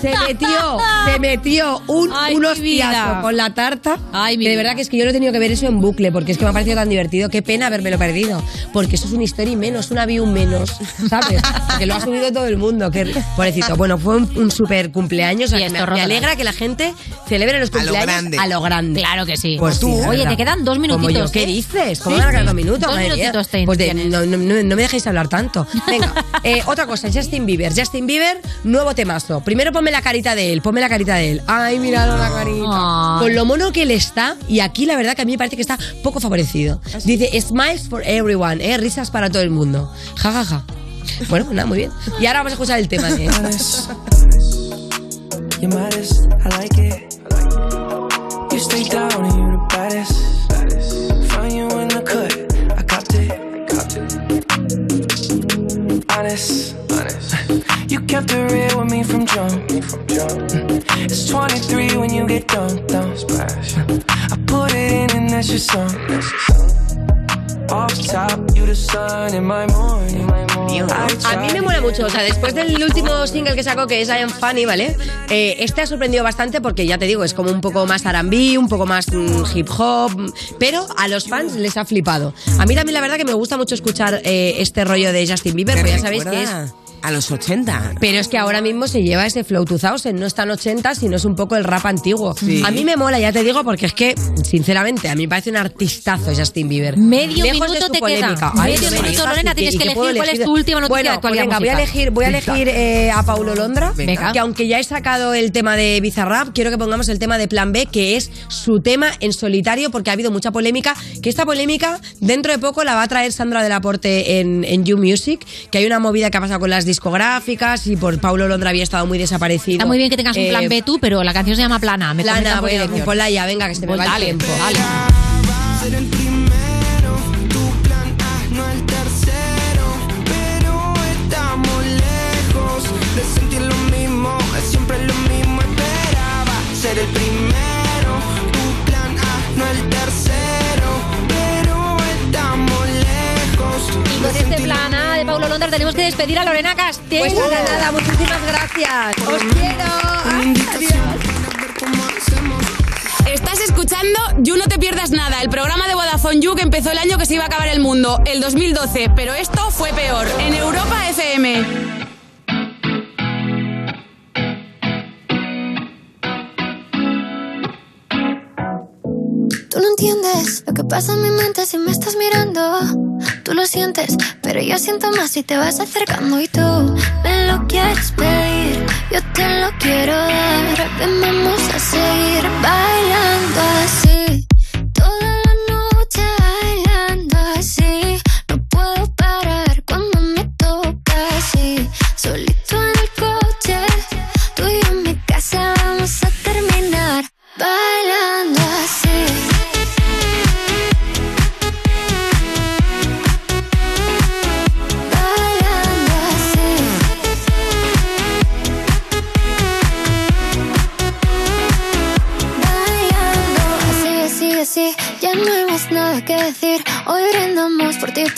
Se metió, [LAUGHS] se metió un, Ay, un hostiazo con la tarta. Ay, mi que de verdad que es que yo no he tenido que ver eso en bucle porque es que me ha parecido tan divertido. Qué pena habérmelo perdido. Porque eso es una story menos, una view menos, ¿sabes? Porque lo ha subido todo el mundo. Qué pobrecito. Bueno, fue un, un súper cumpleaños. o sea, Y que me, me alegra que la gente celebre los A lo cumpleaños grande. a lo grande. Claro que sí. Pues sí, la Oye, verdad. te quedan dos Como minutitos. yo. ¿Qué ¿eh? dices? ¿Cómo Sí, van a quedar sí. dos minutos? Dos Madre mía. minutitos te Pues de- no, no- no- no me dejéis hablar tanto. Venga, eh, otra cosa, Justin Bieber. Justin Bieber, nuevo temazo. Primero ponme la carita de él, ponme la carita de él. Ay, míralo la carita. Ay. Con lo mono que él está, y aquí la verdad que a mí me parece que está poco favorecido. Dice, smiles for everyone, eh, risas para todo el mundo. Ja, ja, ja. [LAUGHS] Bueno, nada, muy bien. Y ahora vamos a escuchar el tema de it. Honest, honest. You kept it real with me from jump. It's 23 when you get dunked down. I put it in and that's your song. Off top, you A mí me mola mucho, o sea, después del último single que sacó, que es I Am Funny, ¿vale? Eh, este ha sorprendido bastante porque ya te digo, es como un poco más R&B, un poco más mm, hip hop, pero a los fans les ha flipado. A mí también la verdad que me gusta mucho escuchar eh, este rollo de Justin Bieber, porque ya sabéis que es... A los 80. Pero es que ahora mismo se lleva ese Flow 2000, no está en 80, sino es un poco el rap antiguo. A mí me mola, ya te digo, porque es que, sinceramente, a mí me parece un artistazo Justin Bieber. Medio Lejos minuto te polémica. queda. Ay, Medio minuto, Lorena, ¿y tienes que elegir cuál es tu última noticia bueno, de actualidad pues venga, voy a elegir, voy a elegir eh, a Paulo Londra, Venga. que aunque ya he sacado el tema de Bizarrap, quiero que pongamos el tema de Plan B, que es su tema en solitario, porque ha habido mucha polémica, que esta polémica dentro de poco la va a traer Sandra del Aporte en, en You Music, que hay una movida que ha pasado con las discográficas y por Paulo Londra había estado muy desaparecido. Está muy bien que tengas un Eh, plan B tú, pero la canción se llama Plana. Me Plana, voy a dirección. ponla ya, venga, que se me Pues va el dale, tiempo. dale. A de Paulo Londra tenemos que despedir a Lorena Castell. Pues nada, nada, muchísimas gracias. Os quiero. Adiós. Estás escuchando You No Te Pierdas Nada, el programa de Vodafone You que empezó el año que se iba a acabar el mundo, el 2012, pero esto fue peor, en Europa FM. Tú no entiendes lo que pasa en mi mente si me estás mirando. Tú lo sientes, pero yo siento más si te vas acercando y tú me lo quieres pedir. Yo te lo quiero dar. Vamos a seguir bailando así.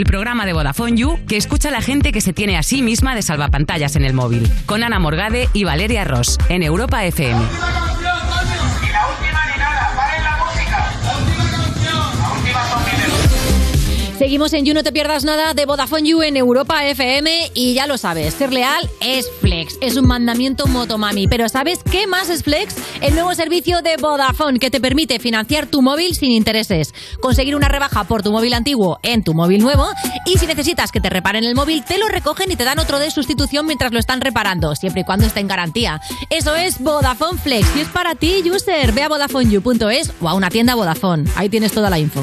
El programa de Vodafone You que escucha a la gente que se tiene a sí misma de salvapantallas en el móvil. Con Ana Morgade y Valeria Ross, en Europa FM. Seguimos en You No Te Pierdas Nada de Vodafone You en Europa FM y ya lo sabes, ser leal es flex, es un mandamiento motomami. Pero ¿sabes qué más es flex? El nuevo servicio de Vodafone que te permite financiar tu móvil sin intereses, conseguir una rebaja por tu móvil antiguo en tu móvil nuevo y si necesitas que te reparen el móvil, te lo recogen y te dan otro de sustitución mientras lo están reparando, siempre y cuando esté en garantía. Eso es Vodafone Flex y es para ti, user. Ve a VodafoneYou.es o a una tienda Vodafone. Ahí tienes toda la info.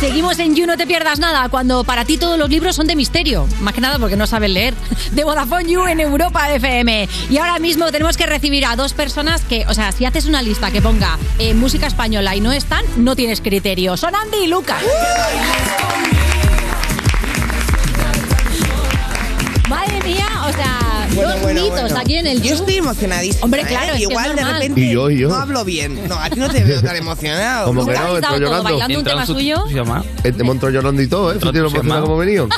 Seguimos en You No Te Pierdas Nada, cuando para ti todos los libros son de misterio. Más que nada porque no sabes leer. De Vodafone You en Europa FM. Y ahora mismo tenemos que recibir a dos personas que, o sea, si haces una lista que ponga eh, música española y no están, no tienes criterio. Son Andy y Lucas. Bueno, dos bueno, mitos bueno. aquí en el Yo You. estoy emocionadísima. Hombre, ¿eh? claro, es que es Igual de normal. repente Y yo, y yo. no hablo bien. No, a ti no te veo tan emocionado. Como que Nunca. no, estoy todo llorando. bailando un tema suyo. Eh, Te monto llorando y todo, ¿eh? Tienes emocionado como he venido.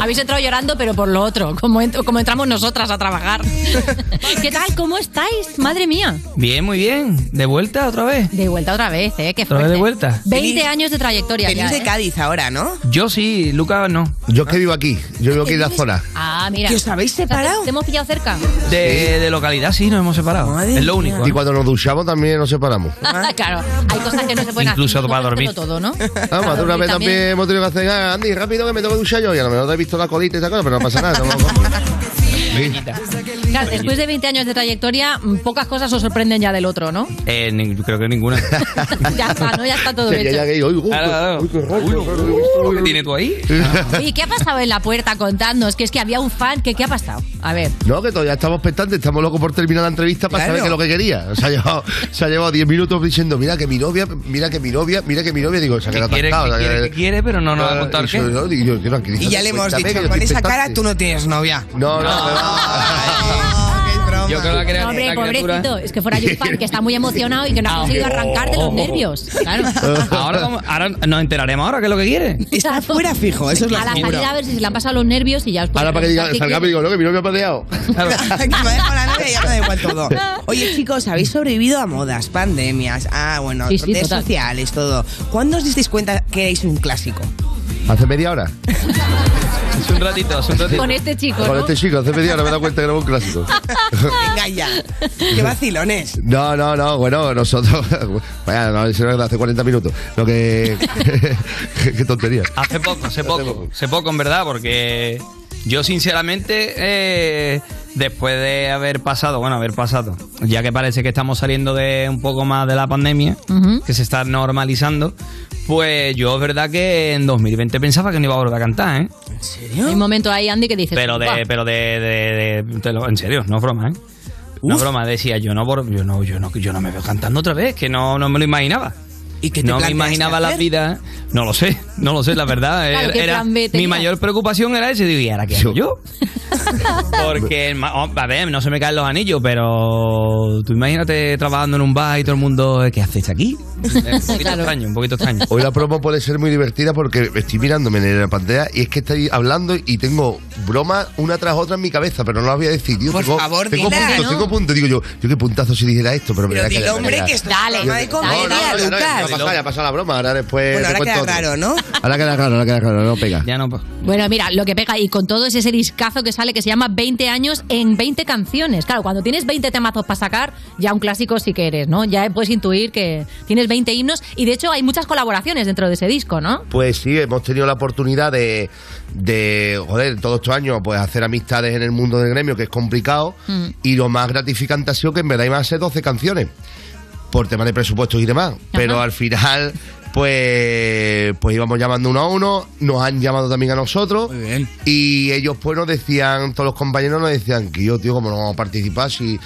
Habéis entrado llorando, pero por lo otro, como, ent- como entramos nosotras a trabajar. [LAUGHS] ¿Qué tal? ¿Cómo estáis? Madre mía. Bien, muy bien. ¿De vuelta otra vez? De vuelta otra vez, ¿eh? Qué ¿Otra vez fuerte. de vuelta? 20 años de trayectoria Venís ya, de ¿eh? Cádiz ahora, ¿no? Yo sí, Lucas no. Yo es que vivo aquí, yo vivo aquí en la zona. Ah, mira. ¿Que os habéis separado? ¿Te, te hemos pillado cerca? De, de localidad sí, nos hemos separado. Madre es lo mía. único. Y ¿eh? cuando nos duchamos también nos separamos. [LAUGHS] claro, hay cosas que no se pueden Incluso hacer. para dormir. todo, ¿no? Vamos, hace una vez también hemos tenido que hacer, ah, Andy, rápido que me tengo que duchar yo. Y a lo mejor te he visto la colita y esa cosa, pero no pasa nada. [LAUGHS] Claro, después de 20 años de trayectoria, pocas cosas os sorprenden ya del otro, ¿no? Eh, ni- creo que ninguna. [LAUGHS] ya está, ¿no? Ya está todo Ya, ya, hecho. Claro, claro. uy, qué rollo, Uy, qué rollo. ¿Qué tienes tú ahí? [LAUGHS] Oye, ¿qué ha pasado en la puerta? Contadnos, que es que había un fan, que ¿qué ha pasado? A ver. No, que todavía estamos expectantes, estamos locos por terminar la entrevista para Claro. saber qué es lo que quería. Se ha llevado, se ha llevado 10 minutos diciendo, mira que mi novia, mira que mi novia, mira que mi novia, digo, se ha ¿Qué quedado quiere, atascado. qué o sea, quiere, qué quiere, pero no nos va a contar y qué. yo- yo digo, yo, Y tranquilízate, ya le hemos dicho, con esa cara expectante". tú no tienes novia. No, no, Yo creo que No, hombre, pobrecito, es que fuera fan que está muy emocionado y que no ha conseguido arrancar de los nervios. Claro. [LAUGHS] Ahora, ahora nos enteraremos ahora qué es lo que quiere. Está fuera fijo, eso es lo A la seguro. salida a ver si se le han pasado los nervios y ya os puedo Ahora para que diga, salga y digo, no, que mi ha [LAUGHS] que me ha dejado la novia y ya me da igual todo. [LAUGHS] Oye, chicos, habéis sobrevivido a modas, pandemias, ah, bueno, Sí, sí, redes total. sociales, todo. ¿Cuándo os disteis cuenta que erais un clásico? Hace media hora. Un ratito, un ratito. Con este chico, Con ¿no? este chico, hace media hora me he dado cuenta que era un clásico. Venga ya. Qué vacilones. No, no, no, bueno, nosotros. Bueno, no, es hace 40 minutos. Lo que. [LAUGHS] Qué tontería. Hace poco, hace poco. Hace poco, en verdad, porque yo sinceramente, eh, después de haber pasado, bueno, haber pasado, ya que parece que estamos saliendo de un poco más de la pandemia, que se está normalizando, pues yo es verdad que en 2020 pensaba que no iba a volver a cantar, ¿eh? ¿En serio? Hay un momento ahí, Andy, que dices... Pero de, pero de, de, de- lo- en serio, no es broma, ¿eh? No es broma, decía, yo no, yo no, yo no, yo no me veo cantando otra vez, que no, no me lo imaginaba. ¿Y qué te no me imaginaba la hacer? vida. No lo sé, no lo sé, la verdad. Claro, Era- ¿qué era- plan B mi mayor preocupación era ese. Digo, ¿y ahora qué hago yo? [LAUGHS] Porque, oh, a ver, no se me caen los anillos, pero tú imagínate trabajando en un bar y todo el mundo, ¿qué haces aquí? Es [LAUGHS] un poquito extraño, un poquito extraño. Hoy la promo puede ser muy divertida porque estoy mirándome en la pantalla y es que estoy hablando y tengo bromas una tras otra en mi cabeza, pero no las voy a decir. Tío, Por tengo, favor, tengo dila, puntos, ¿no? tengo puntos. Digo yo, yo qué puntazo si dijera esto, pero me Pero voy a dile, callar, hombre, que esto es Dale, programa de No, no, comedia, no, no, ya ha pasado, ya ha pasado la broma, ahora después Bueno, ahora queda otro. raro, ¿no? Ahora queda claro, ahora queda claro, no pega. Ya no. Bueno, mira, lo que pega y con todo ese seriscazo que sale que se llama 20 años en 20 canciones. Claro, cuando tienes 20 temazos para sacar, ya un clásico sí que eres, ¿no? Ya puedes intuir que tienes 20 himnos y de hecho hay muchas colaboraciones dentro de ese disco, ¿no? Pues sí, hemos tenido la oportunidad de, de, joder, todos estos años, pues hacer amistades en el mundo del gremio, que es complicado, Mm. y lo más gratificante ha sido que en verdad iban a ser 12 canciones, por temas de presupuestos y demás, pero al final, pues, pues íbamos llamando uno a uno, nos han llamado también a nosotros, y ellos pues nos decían, todos los compañeros nos decían que yo, tío, como no vamos a participar si...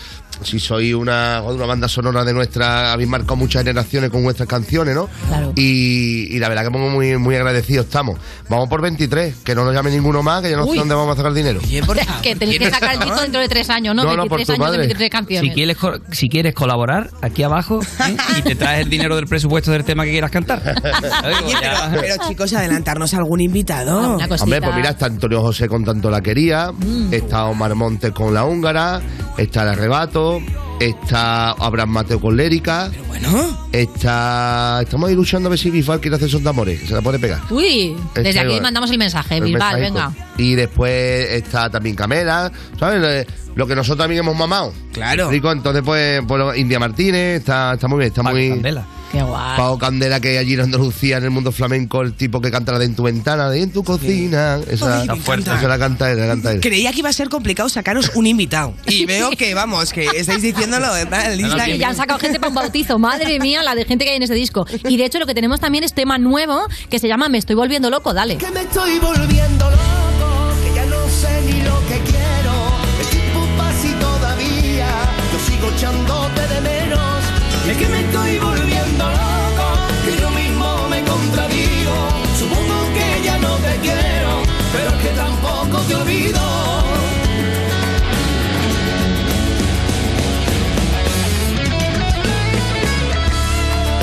Si soy una, una banda sonora de nuestra, habéis marcado muchas generaciones con vuestras canciones, ¿no? Claro. Y, y la verdad que muy, muy, muy agradecidos estamos. Vamos por 23, que no nos llame ninguno más, que yo no Uy. sé dónde vamos a sacar el dinero. [LAUGHS] que tenéis que sacar el disco dentro de tres años, ¿no? No, no, por 23 tu años de madre. 23 canciones. Si quieres, co- si quieres colaborar, aquí abajo, ¿eh? y te traes el dinero del presupuesto del tema que quieras cantar. Oye, pero, pero, chicos, adelantarnos a algún invitado. Hombre, pues mira, está Antonio José con Tanto la Quería, Mm. está Omar Montes con La Húngara, está El Arrebato, está Abraham Mateo con Lérica. bueno. Está. Estamos ahí luchando a ver si Bisbal quiere hacer Son de Amores, que se la puede pegar. Uy, desde aquí mandamos el mensaje, mensajito. venga. Y después está también Camela, ¿sabes? Eh, Lo que nosotros también hemos mamado. Claro. Rico, entonces, pues, pues, India Martínez, está, está muy bien, está muy. Candela. Qué guay. Pau Candela, que allí en Andalucía, en el mundo flamenco, el tipo que canta la de en tu ventana, de en tu cocina. Esa, Ay, encanta. esa la canta él, la canta él. Creía que iba a ser complicado sacaros un invitado. Y [LAUGHS] veo que, vamos, que estáis diciéndolo en el Instagram. Y ya han sacado gente para un bautizo. Madre mía, la de gente que hay en ese disco. Y de hecho, lo que tenemos también es tema nuevo que se llama Me estoy volviendo loco. Dale. Que me estoy volviendo loco, que ya no sé ni lo que quiero. El tiempo pasa y todavía yo sigo echándote de menos. Es que me estoy volviendo quiero, pero es que tampoco te olvido.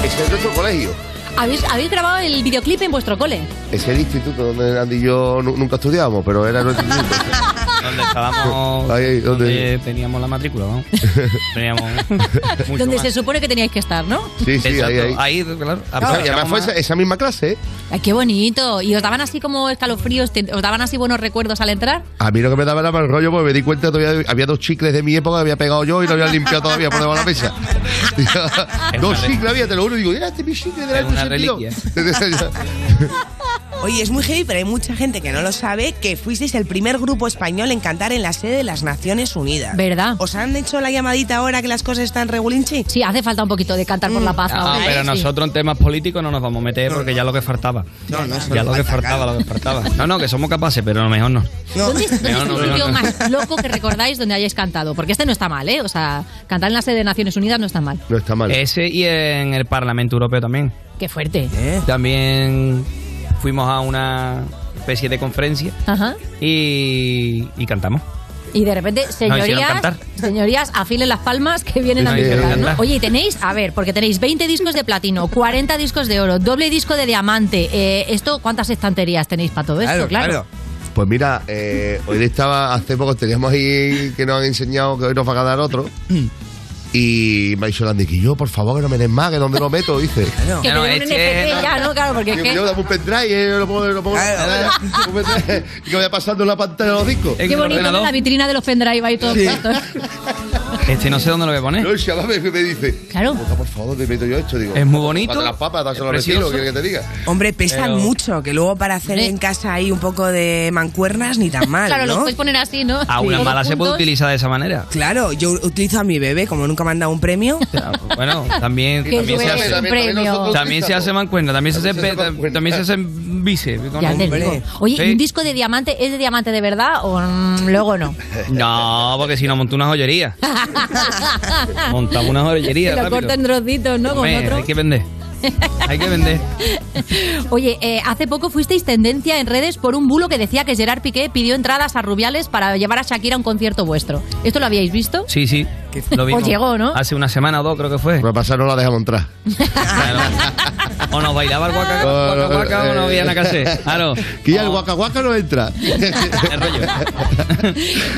Ese es nuestro colegio. ¿Habéis, habéis grabado el videoclip en vuestro cole? Es el instituto donde Andy y yo nu- nunca estudiábamos, pero era nuestro instituto. [LAUGHS] Donde estábamos. Ahí, ahí, ¿dónde? donde teníamos la matrícula, ¿no? [LAUGHS] Teníamos. [LAUGHS] Donde más. se supone que teníais que estar, ¿no? Sí, sí, ahí, ahí. Ahí, claro. Claro, y además fue esa, esa misma clase. ¿eh? Ay, qué bonito. ¿Y os daban así como escalofríos? te- ¿Os daban así buenos recuerdos al entrar? A mí lo que me daba era mal rollo porque me di cuenta todavía había dos chicles de mi época que había pegado yo y no había limpiado todavía por debajo de la mesa. [LAUGHS] dos chicles había, te lo juro. Digo, era este mi chicle de la sentido. Oye, es muy heavy, pero hay mucha gente que no lo sabe que fuisteis el primer grupo español en cantar en la sede de las Naciones Unidas. ¿Verdad? ¿Os han hecho la llamadita ahora que las cosas están regulinchi? Sí, hace falta un poquito de cantar por la paz. Ah, ahora, ¿eh? pero Sí. nosotros en temas políticos no nos vamos a meter porque ya lo que faltaba. No, no, ya lo que faltaba, lo que faltaba. No, no, que somos capaces, pero a lo mejor no. ¿Dónde es, dónde Mejor es no, el sitio no. más loco que recordáis donde hayáis cantado? Porque este no está mal, ¿eh? O sea, cantar en la sede de Naciones Unidas no está mal. No está mal. Ese y en el Parlamento Europeo también. Qué fuerte. También fuimos a una especie de conferencia Ajá. y, y cantamos. Y de repente, señorías, señorías, afilen las palmas que vienen a cantar. Oye, y tenéis, a ver, porque tenéis 20 discos de platino, 40 discos de oro, doble disco de diamante. Eh, ¿Esto cuántas estanterías tenéis para todo esto? Claro. Pues mira, eh, hoy estaba, hace poco teníamos ahí que nos han enseñado que hoy nos van a dar otro. [CLEARS THROAT] Y me ha dicho Landy que yo, por favor, que no me den más, que donde lo meto, dice. [LAUGHS] Que te den un NFT ya, ¿no? Claro, porque es que... yo dame un pendrive, eh, lo pongo, lo pongo un pendrive, y que vaya pasando en la pantalla de los discos. Qué bonito, ¿no? La vitrina de los pendrive ahí todo Sí. [LAUGHS] Este no sé dónde lo voy a poner. No, el chaval me, me dice, claro. por favor, te meto yo esto. Digo, Es muy bonito. Las papas, dáselo a los precioso. vecinos, ¿quieres que te diga? Hombre, pesan Pero- mucho, que luego para hacer en casa ahí un poco de mancuernas ni tan [LAUGHS] mal, Claro, los ¿no? puedes poner así, ¿no? A una Todos mala se puede utilizar de esa manera. Claro, yo utilizo a mi bebé, como nunca me han dado un premio. [LAUGHS] Bueno, también, también, se hace, premio. también se hace mancuerna, también se hace, también se hace vice. Ya te Hombre. digo. Oye, ¿y Sí. un disco de diamante es de diamante de verdad o mm, luego no? [LAUGHS] No, porque si no monto una joyería. [LAUGHS] Montamos una joyería. Se lo rápido. corta en trocitos, ¿no? Con Hombre, otro. hay que vender. Hay que vender. Oye, eh, hace poco fuisteis tendencia en redes por un bulo que decía que Gerard Piqué pidió entradas a Rubiales para llevar a Shakira a un concierto vuestro. ¿Esto lo habíais visto? Sí, sí. Lo vimos. llegó, ¿no? Hace una semana o dos creo que fue. Lo que pasa es que no la dejamos entrar. O nos bailaba el guaca, guaca, guaca o no había nada que hacer. Claro. Que ya el guaca guaca no entra.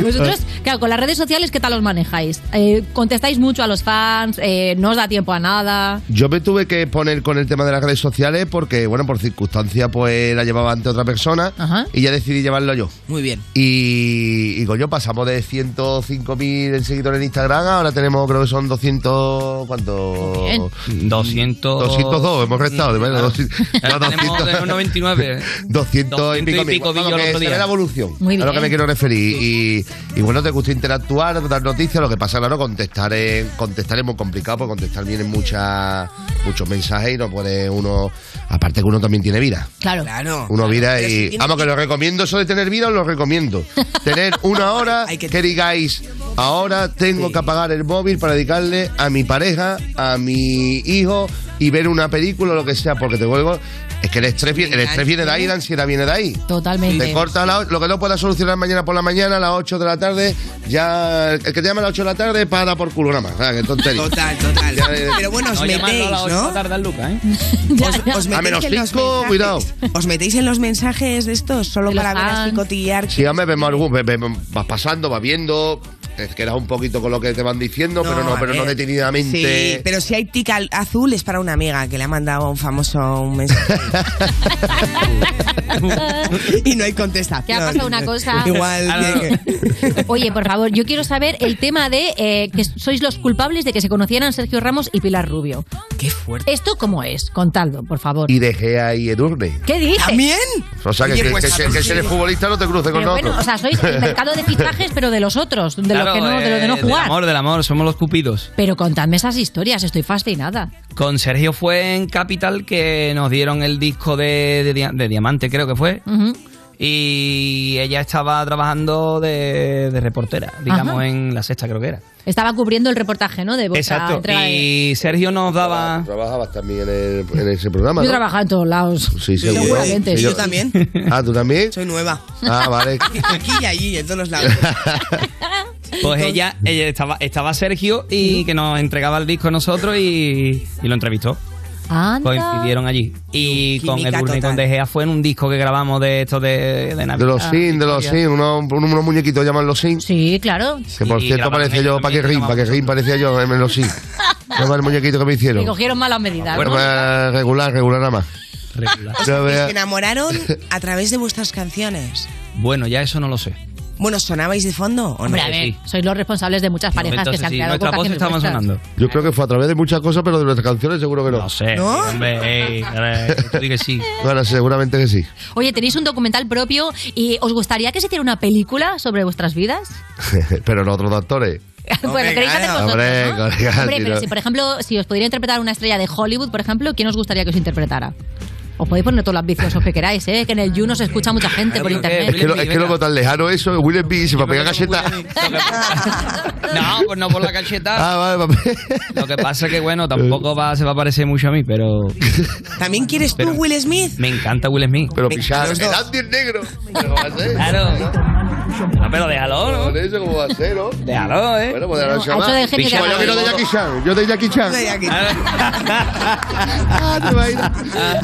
Vosotros, claro, con las redes sociales, ¿qué tal os manejáis? Eh, ¿Contestáis mucho a los fans? Eh, ¿No os da tiempo a nada? Yo me tuve que poner con el tema de las redes sociales porque, bueno, por circunstancia, pues la llevaba ante otra persona Ajá. y ya decidí llevarlo yo. Muy bien. Y, y coño, pasamos de 105.000 seguidores en Instagram, ahora tenemos, creo que son 200. ¿Cuánto? Bien. 200. 202, hemos restado. de verdad, 200, Ahora no, tenemos 200. de 99. 200 y pico, y pico mil. yo Bueno, que ve la evolución. Muy A lo que bien. me quiero referir. Y, y bueno, te gusta interactuar, dar noticias. Lo que pasa, claro, contestar es, contestar es muy complicado, porque contestar vienen muchas, muchos mensajes y no puede uno. Aparte que uno también tiene vida. Claro. Claro. Uno vida si y. Vamos, que lo recomiendo eso de tener vida, os lo recomiendo. [LAUGHS] Tener una hora que... digáis, ahora tengo que apagar el móvil para dedicarle a mi pareja, a mi hijo y ver una película o lo que sea, porque te vuelvo. Es que el estrés, viene- el estrés viene de ahí, la ansiedad viene de ahí. Totalmente. Te corta la- lo que no puedas solucionar mañana por la mañana a las 8 de la tarde, ya el que te llama a las 8 de la tarde para por culo nada más. Ah, qué tontería. Total, total. Ya, eh, Pero bueno, os No, metéis, a las ocho de ¿no? la tarde al Lucas, ¿eh? [LAUGHS] Os, os A menos en los cinco, mensajes- cuidado. ¿Os metéis en los mensajes de estos solo De para ver así cotillar? Sí, hombre, vas pasando, vas viendo, te quedas un poquito con lo que te van diciendo, pero no, pero no detenidamente. Sí, pero si hay tic al- azul es para una amiga que le ha mandado un famoso un mensaje. [LAUGHS] y no hay contestación. ¿Qué ha pasado una cosa? Igual. que- Oye, por favor, yo quiero saber el tema de eh, que sois los culpables de que se conocieran Sergio Ramos y Pilar Rubio. Qué fuerte. ¿Esto cómo es? Contadlo, por favor. Y dejé ahí Edurne. ¿Qué dices? ¿También? O sea, que, Oye, que- pues, que- que- que si- eres futbolista no te cruces con Pero bueno, nosotros. o sea, sois el mercado de fichajes, pero de los otros, de Claro, los que no, de los de no eh, jugar. Del amor, del amor, somos los cupidos. Pero contadme esas historias, estoy fascinada. Con Sergio fue en Capital que nos dieron el disco de, de dia- de Diamante, creo que fue. Y ella estaba trabajando de, de reportera, digamos, Ajá. en la sexta, creo que era. Estaba cubriendo el reportaje, ¿no? De Exacto. entrega de- Y Sergio nos daba. Trabajabas también en, el- en ese programa. Yo ¿no? trabajaba en todos lados. Sí, seguro. Seguramente. Sí, sí. Yo también. Ah, ¿tú también? Soy nueva. Ah, vale. [LAUGHS] Aquí y allí, en todos los lados. [LAUGHS] Pues ella, ella estaba, estaba Sergio y que nos entregaba el disco a nosotros y, y lo entrevistó. Anda. Coincidieron allí. Y con Química Edurne y con total. De Gea fue en un disco que grabamos de estos de, de Navidad. De los Sin, de los Sin, unos, unos muñequitos llaman los Sin. Sí, claro. Que por Y cierto grabaron parecía ellos yo, para que también, rin, para que rin parecía yo en los Sin. Llama [LAUGHS] el muñequito que me hicieron. Me cogieron malas medidas. Bueno, ¿no? pues, regular, regular nada más. Regular. O sea, Ya que vea. se enamoraron a través de vuestras canciones. Bueno, ya eso no lo sé. Bueno, ¿sonabais de fondo o no? Hombre, a ver, sois los responsables de muchas parejas que se han sí, quedado nuestra con voz canciones estaba vuestras. sonando. Yo creo que fue a través de muchas cosas, pero de nuestras canciones seguro que no. No sé. ¿No? Hombre, ey, eh, tú di que sí. Bueno, seguramente que sí. Oye, tenéis un documental propio y ¿os gustaría que se hiciera una película sobre vuestras vidas? [LAUGHS] pero no otros actores. [LAUGHS] bueno, queréis hacer vosotros, Hombre, ¿no? colega, Hombre, si pero no- si por ejemplo, si os pudiera interpretar una estrella de Hollywood, por ejemplo, ¿quién os gustaría que os interpretara? Os podéis poner todos los viciosos que queráis, ¿eh? Que en el You nos escucha mucha gente por Es internet. que, es que luego tan lejano eso, Will Smith, se me pega cacheta. No, pues no por la cacheta. Ah, vale, papel. Lo que pasa es que, bueno, tampoco va, se va a parecer mucho a mí, pero ¿También quieres tú, Will Smith? me encanta Will Smith. Pero pichar, los el. Andy es negro. Claro. No, pero déjalo, ¿no? Por eso, ¿cómo va a ser, no? [LAUGHS] Déjalo, ¿eh? Bueno, pues déjalo, No, ha chaval. hecho del genio Pues de yo quiero de Jackie Chan. Yo de Jackie Chan. De. Ah.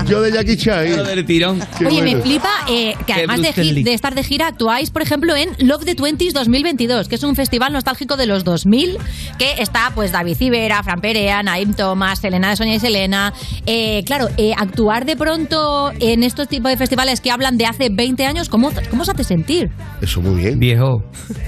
[LAUGHS] Yo de Jackie Chan. Lo del tirón. Qué Oye, me flipa eh, que además de, de estar de gira, actuáis, por ejemplo, en Love the Twenties 2022, que es un festival nostálgico de los 2000, que está pues David Civera, Fran Perea, Naim Thomas, Selena de Sonia y Selena. Eh, claro, eh, actuar de pronto en estos tipos de festivales que hablan de hace 20 años, ¿cómo, cómo os hace sentir? Eso muy bien. Viejo,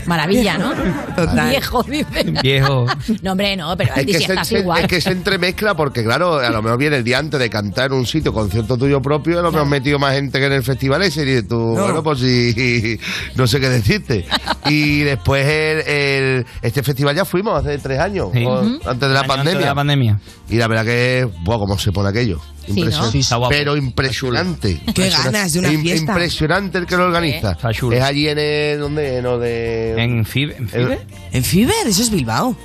Maravilla, ¿no? Total. Viejo, dice. viejo. No, hombre, no, pero Es que, si se, estás se- igual. es que se entremezcla porque, claro, a lo mejor viene el día antes de cantar en un sitio, concierto tuyo propio, a lo mejor metido más gente que en el festival ese y dices tú, bueno, pues sí, no sé qué decirte. Y después el, el- este festival ya fuimos hace tres años, Sí. o- Ujú. antes de la antes pandemia. de la pandemia. Y la verdad que, buah, cómo se pone aquello. Sí, Impresionante. ¿no? Sí. Pero impresionante. Qué ganas de una fiesta. Impresionante el que lo organiza. Es allí en el, ¿dónde? En, lo de... ¿En Fibe? ¿En Fibe? ¿En Fiber? Eso es Bilbao.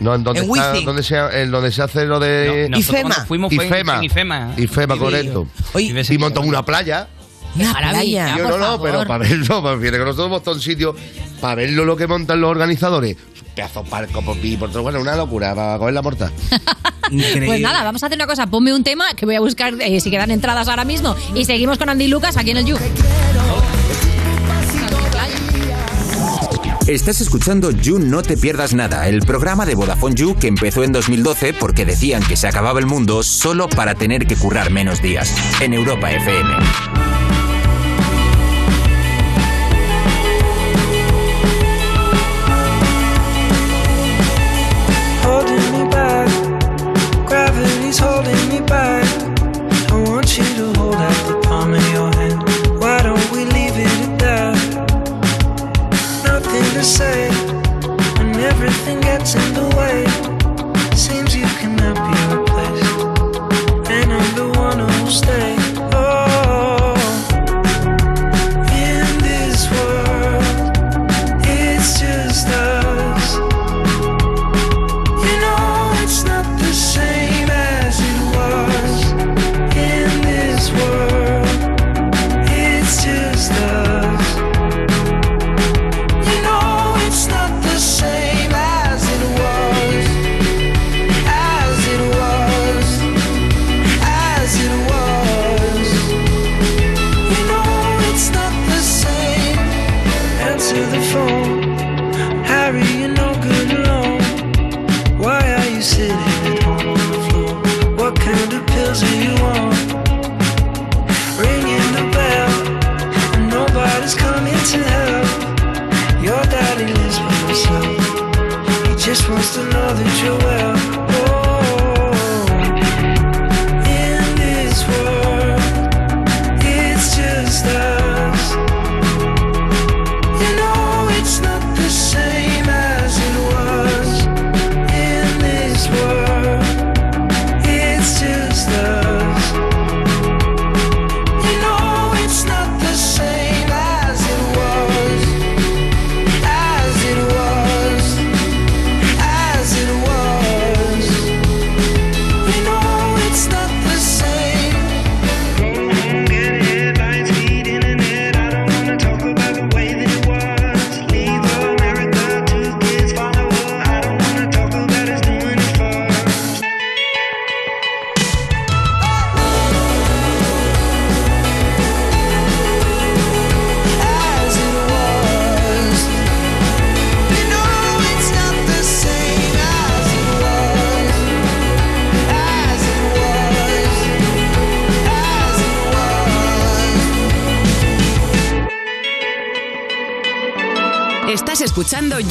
No, en donde, En está- donde, se, en donde se hace lo de. No, cuando fuimos IFEMA. en IFEMA. IFEMA, correcto. Oye, y montó una playa. Una playa. Yo no, no, favor. pero para verlo, me refiero que nosotros hemos en sitio para verlo lo que montan los organizadores. Un pedazo de parco por aquí, por todo. Bueno, una locura para coger la morta. [LAUGHS] Pues nada, vamos a hacer una cosa. Ponme un tema que voy a buscar eh, si quedan entradas ahora mismo. Y seguimos con Andy Lucas aquí en el You. Estás escuchando You No Te Pierdas Nada, el programa de Vodafone You que empezó en 2012 porque decían que se acababa el mundo solo para tener que currar menos días. En Europa FM.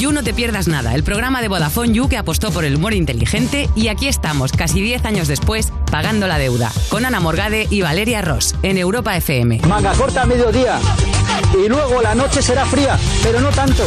You No Te Pierdas Nada, el programa de Vodafone You que apostó por el humor inteligente y aquí estamos, casi 10 años después, pagando la deuda, con Ana Morgade y Valeria Ross, en Europa FM. Manga corta a mediodía. Y luego la noche será fría, pero no tanto.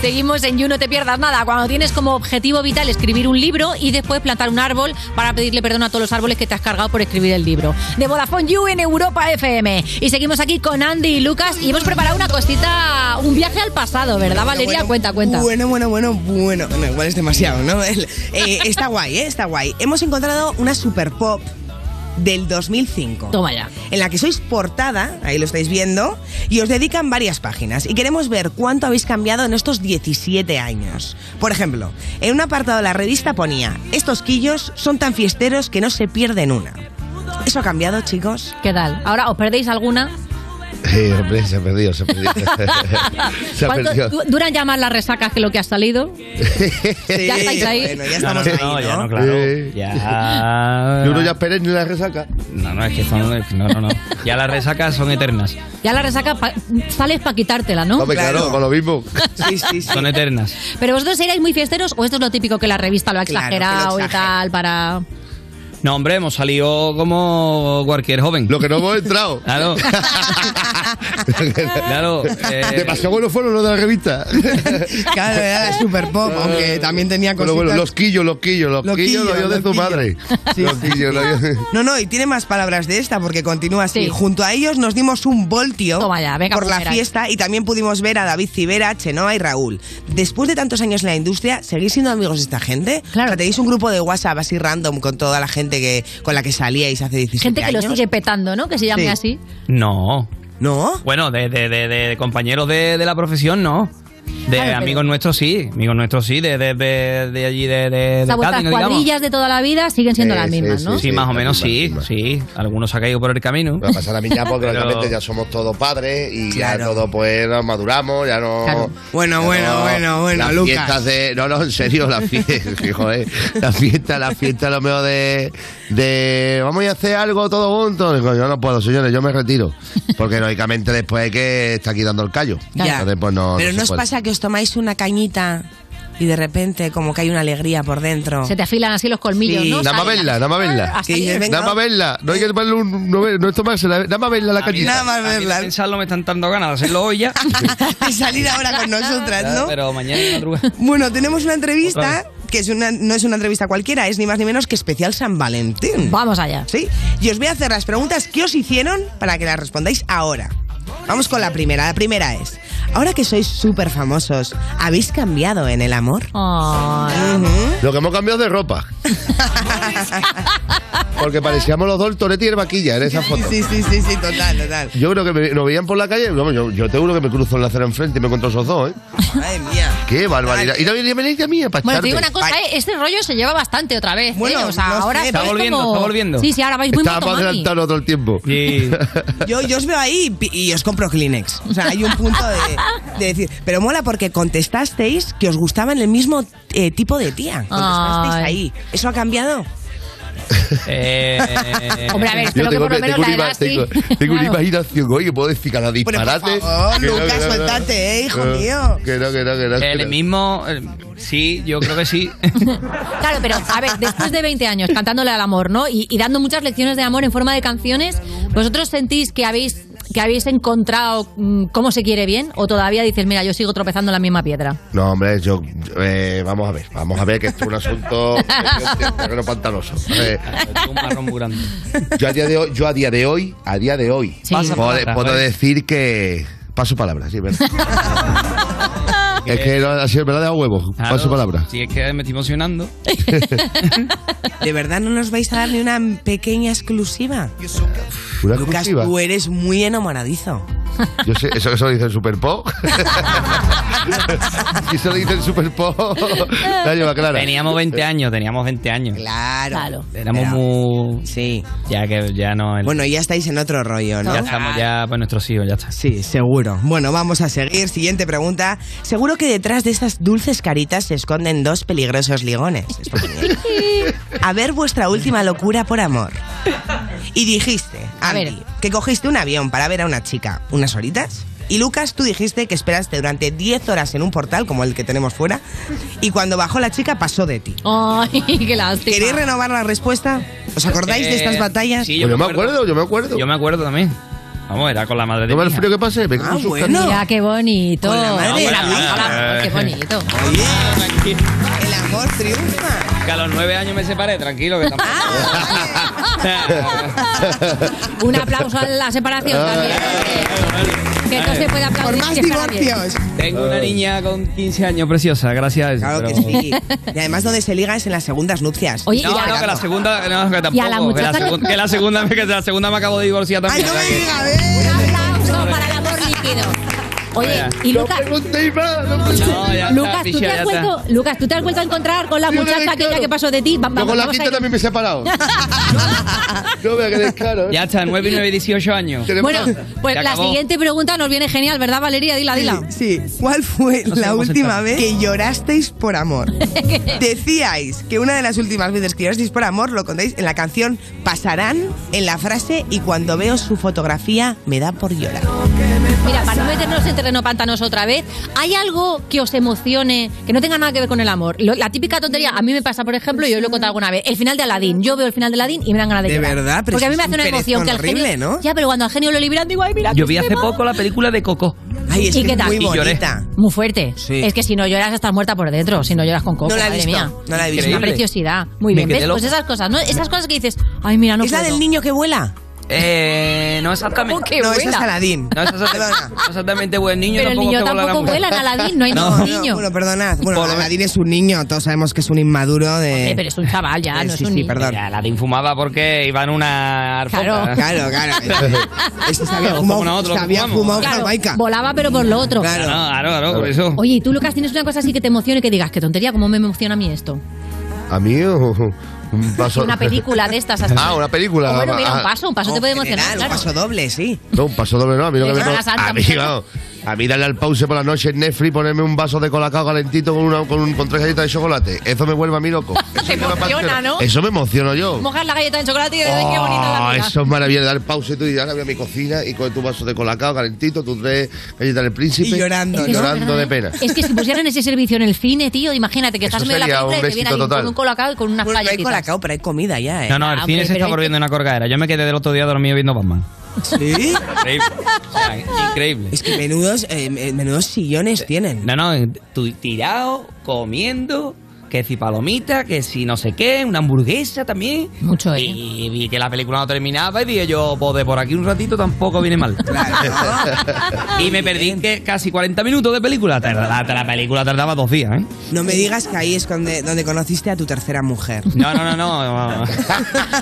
Seguimos en You No Te Pierdas Nada, cuando tienes como objetivo vital escribir un libro y después plantar un árbol para pedirle perdón a todos los árboles que te has cargado por escribir el libro. De Vodafone You en Europa FM. Y seguimos aquí con Andy y Lucas y hemos preparado una cosita, un viaje al pasado, ¿verdad, Valeria? cuenta, cuenta. Bueno, bueno, bueno, bueno. No, igual es demasiado, ¿no? El- eh, está guay, ¿eh? Está guay. Hemos encontrado una super pop del 2005. Toma ya. En la que sois portada, ahí lo estáis viendo, y os dedican varias páginas. Y queremos ver cuánto habéis cambiado en estos 17 años. Por ejemplo, en un apartado de la revista ponía, estos quillos son tan fiesteros que no se pierden una. ¿Eso ha cambiado, chicos? ¿Qué tal? Ahora, ¿os perdéis alguna? Sí, hombre, se ha perdido, se ha perdido. [LAUGHS] se ha ¿Cuánto perdido. du- duran ya más las resacas que lo que ha salido? ¿Ya estáis ahí? Bueno, ya No, no, estamos no, ahí, ya ¿no? no, claro. Eh. Ya. Y uno ya perenne la resaca. No, no, es que son. No, no, no. Ya las resacas son eternas. Ya la resaca pa- sales para quitártela, ¿no? Hombre, claro, con lo mismo. Sí, sí, sí. Son eternas. Pero vosotros erais muy fiesteros o esto es lo típico que la revista lo ha Claro, que lo exagerado y tal para... No, hombre, hemos salido como cualquier joven. Lo que no hemos entrado. Claro. [LAUGHS] claro. eh, Demasiado buenos fueron los de la revista. Claro, era super pop, aunque también tenía Bueno, cositas. bueno, los quillos, los quillos, los, Los quillos, lo quillos, dio de los tu quillos. madre. los quillos, lo dio- No, no, y tiene más palabras de esta porque continúa así. Sí. Junto a ellos nos dimos un voltio Toma ya, venga, por la ahí. fiesta y también pudimos ver a David Civera, Chenoa y Raúl. Después de tantos años en la industria, ¿seguís siendo amigos de esta gente? Claro. O sea, tenéis un grupo de WhatsApp así random con toda la gente que con la que salíais hace 17 Gente que lo sigue petando, ¿no? Que se llame Sí. así. No. ¿No? Bueno, de, de, de, de compañeros de, de la profesión, no. De Claro, pero- amigos nuestros sí, amigos nuestros sí, de, de, de, de allí de, de, O sea, de vuestras Cádiz, digamos. cuadrillas de toda la vida siguen siendo las mismas, ¿no? Sí, más o menos sí, sí. Algunos se ha caído por el camino. Va a pasar a mí ya porque Pero- lógicamente ya somos todos padres y ya todos pues nos maduramos, ya no... Claro. Bueno, ya bueno, bueno, bueno, las Lucas. fiestas de... No, no, en serio, las fiestas, [LAUGHS] joder, la fiesta, la fiesta lo mejor de, de... Vamos a a hacer algo todos juntos. Digo, yo no puedo, señores, yo me retiro. Porque lógicamente después hay que estar aquí dando el callo. Ya. Entonces, pues, no, Pero no ¿no se os puede. pasa que os tomáis una cañita y de repente como que hay una alegría por dentro? Se te afilan así los colmillos, Sí. ¿no? Nada más Salen- verla, nada más verla. Venga, Nada más verla, no hay que tomarle un... No, no es tomarse, nada más verla la A cañita. Nada más a verla. pensarlo me están dando ganas de hacerlo hoy ya. [LAUGHS] de salir ahora con nosotras, ¿no? Pero mañana madrugada. Bueno, tenemos una entrevista. Que es una, no es una entrevista cualquiera, es ni más ni menos que especial San Valentín. Vamos allá. Sí, y os voy a hacer las preguntas que os hicieron para que las respondáis ahora. Vamos con la primera. La primera es, ahora que sois súper famosos, ¿habéis cambiado en el amor? Ujú. Lo que hemos cambiado de ropa. Porque parecíamos los dos el Toretti y el Vaquilla en esa foto. Sí, sí, sí, sí, total, total. Yo creo que me, nos veían por la calle. yo, yo te juro que me cruzo en la acera enfrente y me encuentro esos dos, ¿eh? Madre mía. Qué barbaridad. Y no venía a mí a Bueno, te digo una cosa, ¿eh? este rollo se lleva bastante otra vez. ¿eh? Bueno, O sea, no ahora sé, Está volviendo, como- está volviendo. Sí, sí, ahora vais muy Estábamos motomami. adelantados todo el tiempo. [LAUGHS] Yo, yo os veo ahí y, y os compro Kleenex. O sea, hay un punto de, [LAUGHS] de decir. Pero mola porque contestasteis que os gustaban el mismo eh, tipo de tía. Contestasteis Ay. ahí. ¿Eso ha cambiado? eh, Hombre, a ver, espero que tengo, por lo menos la una, edad tengo, [LAUGHS] tengo una imaginación, oye, que puedo decir cada Bueno, por disparate. favor, Lucas, suéltate, eh, hijo No, mío. Que no, que no, que no. que el mismo. sí, yo creo que sí. [LAUGHS] Claro, pero a ver, después de 20 años cantándole al amor, ¿no? Y, y dando muchas lecciones de amor en forma de canciones, ¿vosotros sentís que habéis que habéis encontrado mm, cómo se quiere bien? ¿O todavía dices, mira, yo sigo tropezando en la misma piedra? No, hombre, yo. eh, vamos a ver, vamos a ver que esto es un asunto. [LAUGHS] terreno pantanoso. Eh, un marrón muy grande. yo a día de hoy, yo a día de hoy, a día de hoy, Sí. Puedo, palabra, puedo ¿vale? decir que. Paso palabra, sí, verdad. [LAUGHS] es que no, así es verdad de a huevo. Claro, Paso palabra. Si es que me estoy emocionando. [LAUGHS] ¿De verdad no nos vais a dar ni una pequeña exclusiva? Lucas, exclusiva. tú eres muy enamoradizo. Yo sé, eso, eso lo dice el Super Pop. [LAUGHS] [LAUGHS] y eso lo dice el Super Pop. La [LAUGHS] lleva clara. Teníamos 20 años, teníamos 20 años. Claro. Éramos Pero- muy. Sí. Ya que ya no. el- Bueno, ya estáis en otro rollo, ¿no? ya estamos ya pues nuestros hijos, ya está. Sí, seguro. Bueno, vamos a seguir. Siguiente pregunta. Seguro que detrás de estas dulces caritas se esconden dos peligrosos ligones. [LAUGHS] A ver vuestra última locura por amor. Y dijiste, Andy, que cogiste un avión para ver a una chica unas horitas. Y Lucas, tú dijiste que esperaste durante 10 horas en un portal, como el que tenemos fuera, y cuando bajó la chica pasó de ti. Ay, [LAUGHS] qué lástima. ¿Queréis renovar la respuesta? ¿Os acordáis de Eh, estas batallas? sí, Pues yo me acuerdo, yo me acuerdo. Yo me acuerdo también. Vamos, era con la madre de No me mi el frío que pase, Ah, bueno. Mira, qué bonito. Con la madre qué bonito. [LAUGHS] Oye, el amor triunfa. Que a los nueve años me separé, tranquilo, que tampoco. [LAUGHS] Un aplauso a la separación también. Que, no se puede aplaudir. Por más divorcios. Tengo una niña con 15 años preciosa, gracias. Claro que pero- sí. Y además donde se liga es en las segundas nupcias. Oye, No, y a- no, que la segunda, no, que tampoco. Y a la que, la segun- que la segunda, que la segunda me acabo de divorciar Ay, también. no o sea me que-. Un aplauso para el amor líquido. Oye, y Lucas, preguntéis más, no No, ya está, Lucas, ¿tú te has vuelto, Lucas, ¿tú te has vuelto a encontrar con la muchacha me aquella que pasó de ti? Yo vamos- con la quinta también me he separado. [LAUGHS] no vea que descaro. ¿eh? Ya está, 9 y 9, 18 años. Bueno, pues la siguiente pregunta nos viene genial, ¿verdad, Valeria? Dila, dila. Sí, ¿cuál fue No la última vez que llorasteis por amor? [LAUGHS] Decíais que una de las últimas veces que llorasteis por amor lo contáis en la canción Pasarán, en la frase y cuando veo su fotografía me da por llorar. Mira, para no meternos en terreno pantanoso otra vez. ¿Hay algo que os emocione, que no tenga nada que ver con el amor? Lo- la típica tontería, a mí me pasa, por ejemplo, yo lo he contado alguna vez, el final de Aladdin. Yo veo el final de Aladdin y me dan ganas de De llorar. verdad, pero Porque a eso mí me es hace una un emoción que el perezón genio... horrible, ¿no? Ya, pero cuando al genio lo liberan digo, ay, mira, Yo qué vi hace tema". poco la película de Coco. Ay, es ¿Y que qué es tal? muy Y lloré. bonita. Muy fuerte. Sí. Es que si no lloras estás muerta por dentro, si no lloras con coco, No la he madre visto, mía. no la he Es visto. una Increíble. preciosidad. Muy Me bien, quedé ¿ves? loco. Pues esas cosas, ¿no? Esas cosas que dices, ay, mira, no ¿Es la puedo. del niño que vuela? Eh, no exactamente. [LAUGHS] ¿Cómo que no, esa es? Aladín. No es [LAUGHS] exactamente, no exactamente buen niño. Pero el niño tampoco la vuela en. Aladdin, no hay No, ningún no, niño. Bueno, perdonad. Bueno, Por Aladín es un niño, todos sabemos que es un inmaduro de... Eh, pero es un chaval ya, Eh, no sí, es un sí, niño. perdón. Ya, Aladdin fumaba porque iba en una alfombra. Claro. Claro, claro. [LAUGHS] Este Claro, fumado, fumamos. fumado Claro, volaba pero por lo otro. Claro. Claro, claro, claro, por eso. Oye, ¿y tú, Lucas, tienes una cosa así que te emocione que digas, qué tontería, cómo me emociona a mí esto? A mí, un paso. Una película de estas [LAUGHS] así. Ah, una película. O bueno, mira, un Ah, paso, un paso te O puede general, emocionar, Un claro. paso doble, sí. No, un paso doble no. A mí lo que me Semana Santa, a mí, muchacho. A mí darle al pause por la noche en Netflix, ponerme un vaso de colacao calentito con, una, con, un- con tres galletas de chocolate. Eso me vuelve a mí loco. [LAUGHS] Eso Te me emociona. ¿no? Eso me emociono yo. Mojar la galleta de chocolate y de qué bonita la Oh, vida. eso es maravilloso, dar pause tú y ahora voy a mi cocina y con tu vaso de colacao calentito, tus tres galletas del príncipe. Y llorando, Es que llorando de pena. Es que si pusieran ese servicio en el cine, tío, imagínate que estás en medio de la película y te viene alguien con un colacao y con unas Bueno, no hay playetitas. colacao, pero hay comida ya, ¿eh? No, no, el Ah, cine hombre, se está volviendo una corgadera. Yo me quedé del otro día dormido viendo Batman. ¿Sí? Increíble. [LAUGHS] O sea, increíble. Es que menudos, eh, menudos sillones tienen. No, no, tu- tirado, comiendo, que si palomita, que si no sé qué, una hamburguesa también. Mucho, ¿eh? Y vi que la película no terminaba y dije yo, pues de por aquí un ratito tampoco viene mal. [LAUGHS] [LAUGHS] y me perdí que casi 40 minutos de película. La, la película tardaba dos días, ¿eh? No me digas que ahí es donde, donde conociste a tu tercera mujer. [LAUGHS] No, no, no, no. no.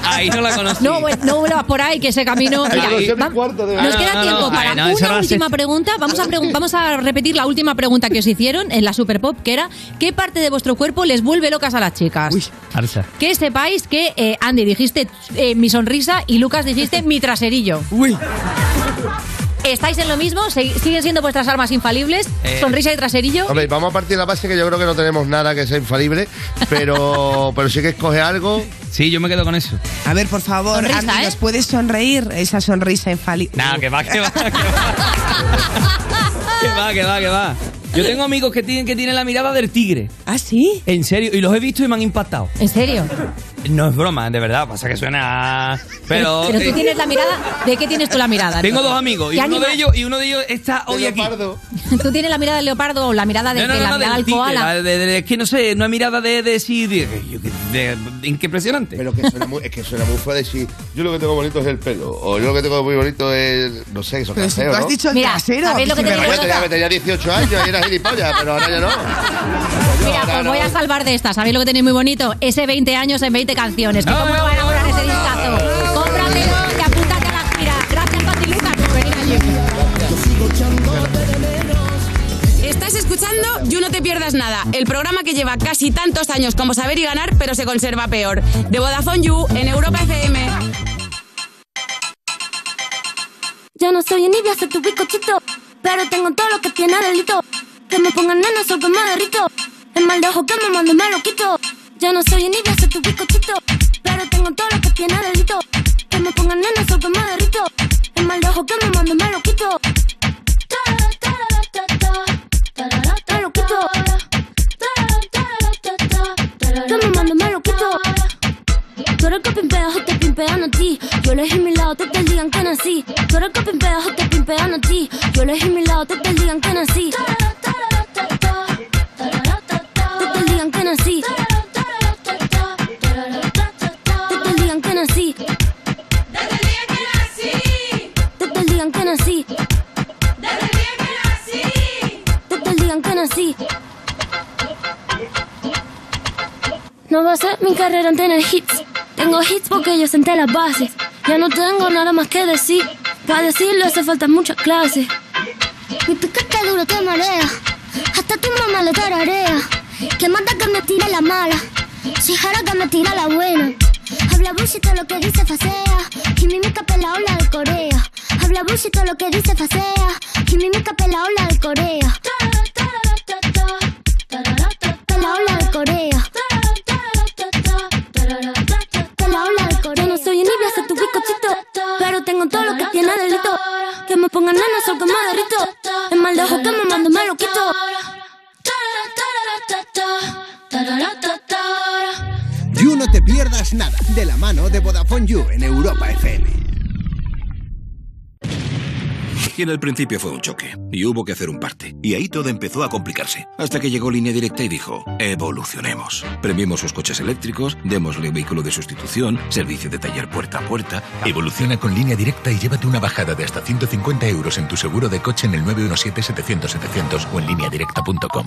Ahí no la conocí. No, bueno, no vuelvas por ahí, que ese camino. Mira, Ahí- va- nos queda No, no, tiempo no, para no, una última pregunta. Vamos a, pregun- vamos a repetir la última pregunta que os hicieron en la Super Pop, que era: ¿qué parte de vuestro cuerpo les vuelve locas a las chicas? Arsa. Que sepáis que eh, Andy dijiste eh, mi sonrisa y Lucas dijiste mi traserillo. Uy. ¿Estáis en lo mismo? ¿Se- ¿Siguen siendo vuestras armas infalibles? Eh, ¿Sonrisa y traserillo? Hombre, vamos a partir de la base que yo creo que no tenemos nada que sea infalible, pero, [LAUGHS] pero sí que escoge algo. Sí, yo me quedo con eso. A ver, por favor, Sonrisa, Andy, ¿eh? ¿nos puedes sonreír? Esa sonrisa infalible. Nada, que va, que va, que va. [LAUGHS] que va, que va, que va. Yo tengo amigos que tienen, que tienen la mirada del tigre. ¿Ah, sí? En serio, y los he visto y me han impactado. ¿En serio? No es broma, de verdad, pasa que suena. Pero. Pero tú tienes la mirada. ¿De qué tienes tú la mirada? Tengo dos amigos y ¿Qué uno anima- de ellos y uno de ellos está hoy aquí. [LAUGHS] ¿Tú tienes la mirada del leopardo o la mirada de, No, no, de no, la no, mirada del koala? la de- de- es que no sé, no es mirada de de sí, de, impresionante. Pero que suena muy, es que suena muy feo decir, yo lo que tengo bonito es el pelo, o yo lo que tengo muy bonito es, no sé, eso casero, tú has dicho el Mira, trasero. ¿sabéis lo que si te me digo? Yo tenía, tenía 18 años y era gilipollas, pero ahora ya no. Mira, pues voy a salvar de esta. ¿Sabéis lo que tenéis muy bonito? Ese 20 años en 20 canciones. Que ¿Cómo no van a comprar ese discazo? Cómpratelo y apúntate a la gira. Gracias, Pati Lucas, por venir allí. Estás escuchando You No Te Pierdas Nada, el programa que lleva casi tantos años como saber y ganar, pero se conserva peor. De Vodafone You en Europa FM. Yo no soy envidia, soy tu bizcochito. Pero tengo todo lo que tiene delito. Que me pongan nena, soy que me derrito. El mal de ojo que me mando me lo quito. Yo no soy envidia, soy tu bizcochito. Pero tengo todo lo que tiene delito. Que me pongan nena, soy que derrito. El mal de ojo que me mando me lo quito. Me lo te a. Yo elegí mi lado, te te digan que nací. Tú eres que pimpea o te pimpean a ti. Yo elegí mi lado, te te digan que nací. No va a ser mi carrera en tener hits. Tengo hits porque yo senté las bases. Ya no tengo nada más que decir. Para decirlo hace falta muchas clases. Mi piquete duro te marea. Hasta tu mamá le tararea. Que mata que me tira la mala. Si jara que me tira la buena. Habla bullshit lo que dice facea. Y mi mica la ola de Corea. Habla bullshit lo que dice facea. Y mi mica la ola de Corea. Tengo todo lo que tiene delito. Que me pongan nena, soy que me derrito. El mal dejo que me mando me lo quito. You No Te Pierdas Nada, de la mano de Vodafone You en Europa FM. Y en el principio fue un choque, y hubo que hacer un parte. Y ahí todo empezó a complicarse. Hasta que llegó Línea Directa y dijo, evolucionemos. Premiemos sus coches eléctricos, démosle vehículo de sustitución, servicio de taller puerta a puerta. Evoluciona con línea directa y llévate una bajada de hasta 150 euros en tu seguro de coche en el 917-700-700 o en lineadirecta.com.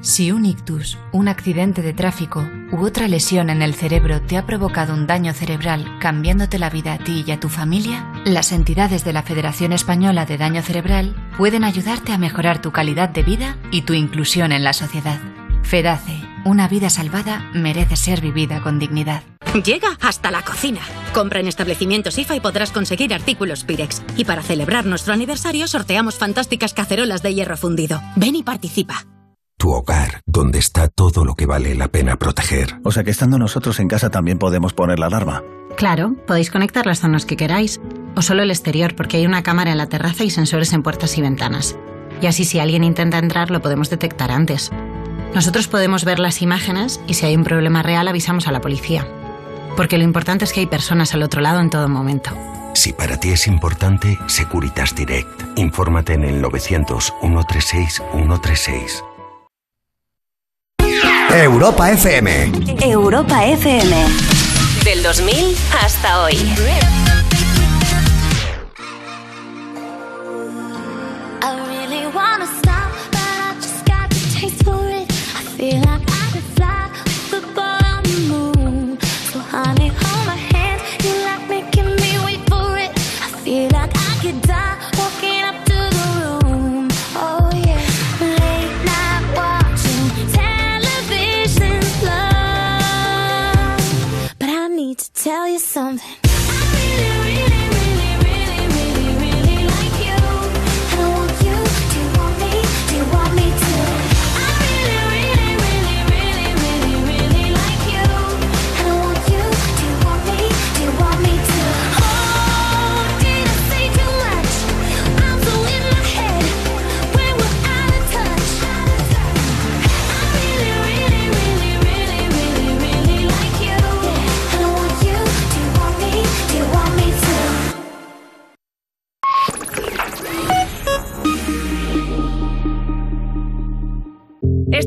Si un ictus, un accidente de tráfico u otra lesión en el cerebro te ha provocado un daño cerebral cambiándote la vida a ti y a tu familia, las entidades de la Federación Española de Daño Cerebral pueden ayudarte a mejorar tu calidad de vida y tu inclusión en la sociedad. FEDACE, una vida salvada merece ser vivida con dignidad. Llega hasta la cocina. Compra en establecimientos IFA y podrás conseguir artículos Pirex. Y para celebrar nuestro aniversario sorteamos fantásticas cacerolas de hierro fundido. Ven y participa. Tu hogar, donde está todo lo que vale la pena proteger. O sea que estando nosotros en casa también podemos poner la alarma. Claro, podéis conectar las zonas que queráis, o solo el exterior, porque hay una cámara en la terraza y sensores en puertas y ventanas. Y así si alguien intenta entrar lo podemos detectar antes. Nosotros podemos ver las imágenes y si hay un problema real avisamos a la policía. Porque lo importante es que hay personas al otro lado en todo momento. Si para ti es importante, Securitas Direct. Infórmate en el 900 136 136. Europa FM. Europa FM. Del 2000 hasta hoy. I really wanna stop, but I just got the taste for it. I feel like something.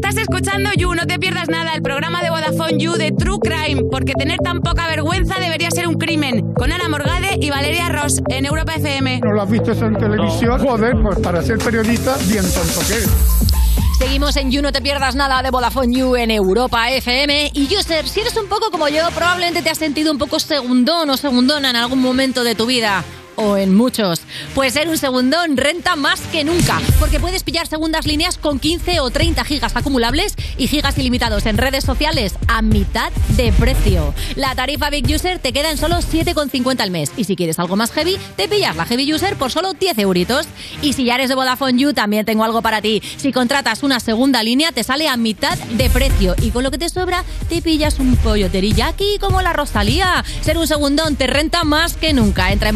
Estás escuchando You, no te pierdas nada, el programa de Vodafone You de True Crime, porque tener tan poca vergüenza debería ser un crimen. Con Ana Morgade y Valeria Ross en Europa FM. ¿No lo has visto eso en televisión? Joder, pues para ser periodista, bien tonto que. Seguimos en You, no te pierdas nada de Vodafone You en Europa FM. Y User, si eres un poco como yo, probablemente te has sentido un poco segundón o segundona en algún momento de tu vida. O en muchos. Pues ser un segundón renta más que nunca. Porque puedes pillar segundas líneas con 15 o 30 gigas acumulables y gigas ilimitados en redes sociales a mitad de precio. La tarifa Big User te queda en solo 7,50 al mes. Y si quieres algo más heavy, te pillas la Heavy User por solo 10 euritos. Y si ya eres de Vodafone You, también tengo algo para ti. Si contratas una segunda línea, te sale a mitad de precio. Y con lo que te sobra, te pillas un pollo teriyaki como la Rosalía. Ser un segundón te renta más que nunca. Entra en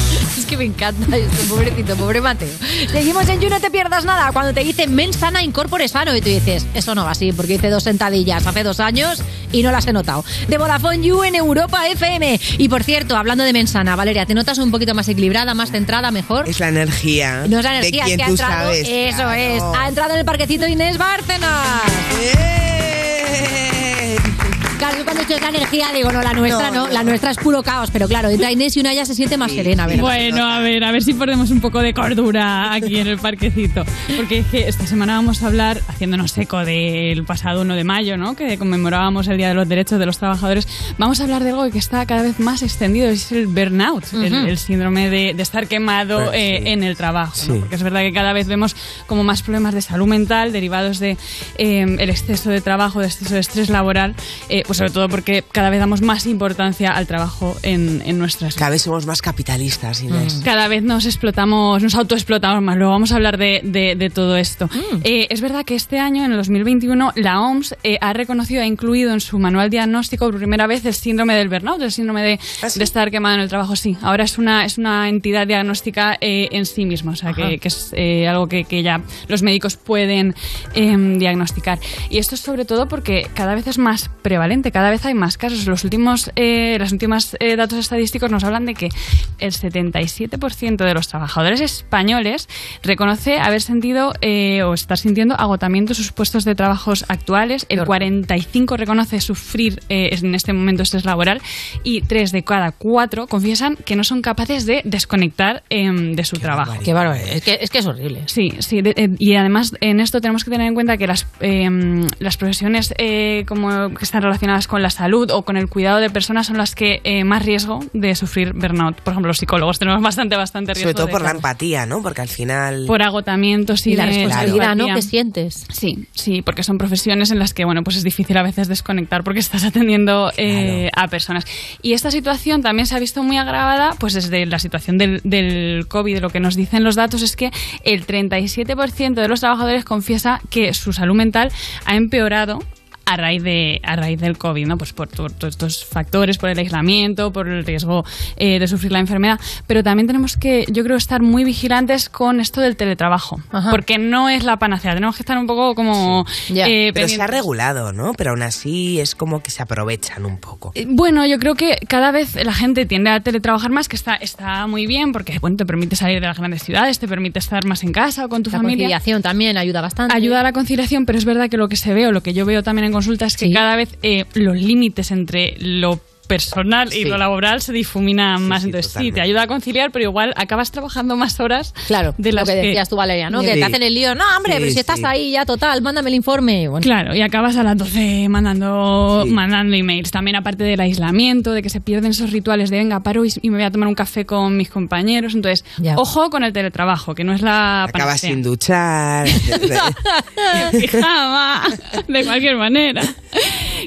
Que me encanta esto, pobrecito, pobre Mateo. Seguimos en You, no te pierdas nada. Cuando te dice men sana, incorpore sano. Y tú dices, eso no va así, porque hice dos sentadillas hace dos años y no las he notado. De Vodafone You en Europa FM. Y por cierto, hablando de mensana, Valeria, ¿te notas un poquito más equilibrada, más centrada, mejor? Es la energía. No es la energía, de es que ha tú entrado. sabes. Eso claro. es. Ha entrado en el parquecito Inés Bárcenas. Claro, yo cuando dicho es la energía, digo, no, la nuestra no, la nuestra es puro caos, pero claro, entra Inés y una ya se siente más serena, ¿verdad? Bueno, a ver, a ver si ponemos un poco de cordura aquí en el parquecito. Porque es que esta semana vamos a hablar, haciéndonos eco del pasado 1 de mayo, ¿no? Que conmemorábamos el Día de los Derechos de los Trabajadores. Vamos a hablar de algo que está cada vez más extendido, es el burnout, el, síndrome de, de estar quemado Pues, eh, sí. en el trabajo. ¿no? Sí. Porque es verdad que cada vez vemos como más problemas de salud mental derivados de eh, el exceso de trabajo, de exceso de estrés laboral, eh, pues sobre todo porque cada vez damos más importancia al trabajo en, en nuestras Cada vez somos más capitalistas, Inés. cada vez nos explotamos, nos autoexplotamos más. Luego vamos a hablar de, de- de todo esto. Eh, es verdad que este año, en el 2021, la OMS eh, ha reconocido, ha incluido en su manual diagnóstico por primera vez el síndrome del burnout, el síndrome de, de estar quemado en el trabajo. Sí, ahora es una, es una entidad diagnóstica eh, en sí misma, o sea, que, que es algo que, que ya los médicos pueden em, diagnosticar. Y esto es sobre todo porque cada vez es más prevalente, cada vez hay más casos. Los últimos, eh, los últimos eh, datos estadísticos nos hablan de que el 77% de los trabajadores españoles reconoce haber sentido eh, o estar sintiendo agotamiento en sus puestos de trabajos actuales. El 45% reconoce sufrir eh, en este momento estrés laboral y 3 de cada 4 confiesan que no son capaces de desconectar em, de su trabajo. Qué bárbaro, es que, es que es horrible. Sí, sí, de- y además en esto tenemos que tener en cuenta que las, eh, las profesiones eh, como que están relacionadas con la salud o con el cuidado de personas son las que eh, más riesgo de sufrir burnout. Por ejemplo, los psicólogos tenemos bastante, bastante riesgo. Sobre todo de- por la empatía, ¿no? Porque al final... por agotamiento, sí, Y la responsabilidad, ¿no? que sientes. Sí, sí, porque son profesiones en las que, bueno, pues es difícil a veces desconectar porque [LAUGHS] estás atendiendo eh, a personas. Y esta situación también se ha visto muy agravada, pues desde la situación del, del COVID, lo que nos dicen los datos es que el 37% de los trabajadores confiesa que su salud mental ha empeorado a raíz de a raíz del COVID, ¿no? Pues por, todos estos factores, por el aislamiento, por el riesgo eh, de sufrir la enfermedad, pero también tenemos que, yo creo, estar muy vigilantes con esto del teletrabajo, porque no es la panacea. Tenemos que estar un poco como eh, Pero se ha regulado, ¿no? Pero aún así es como que se aprovechan un poco. Eh, Bueno, yo creo que cada vez la gente tiende a teletrabajar más, que está, está muy bien, porque bueno, te permite salir de las grandes ciudades, te permite estar más en casa o con tu La familia. conciliación también ayuda bastante. Ayuda a la conciliación, pero es verdad que lo que se ve o lo que yo veo también en consulta es que cada vez eh, los límites entre lo personal y Sí. lo laboral se difuminan más. Entonces sí, totalmente. te ayuda a conciliar, pero igual acabas trabajando más horas Claro, de lo las que decías tú, Valeria, ¿no? Que Sí. te hacen el lío. No, hombre, Sí, pero si estás sí. ahí ya total, mándame el informe. Bueno. Claro, y acabas a las 12 mandando, mandando emails. También aparte del aislamiento, de que se pierden esos rituales de venga, paro y, y me voy a tomar un café con mis compañeros. Entonces, ojo con el teletrabajo, que no es la Acabas panacea. sin duchar. [LAUGHS] Pijama, de cualquier manera.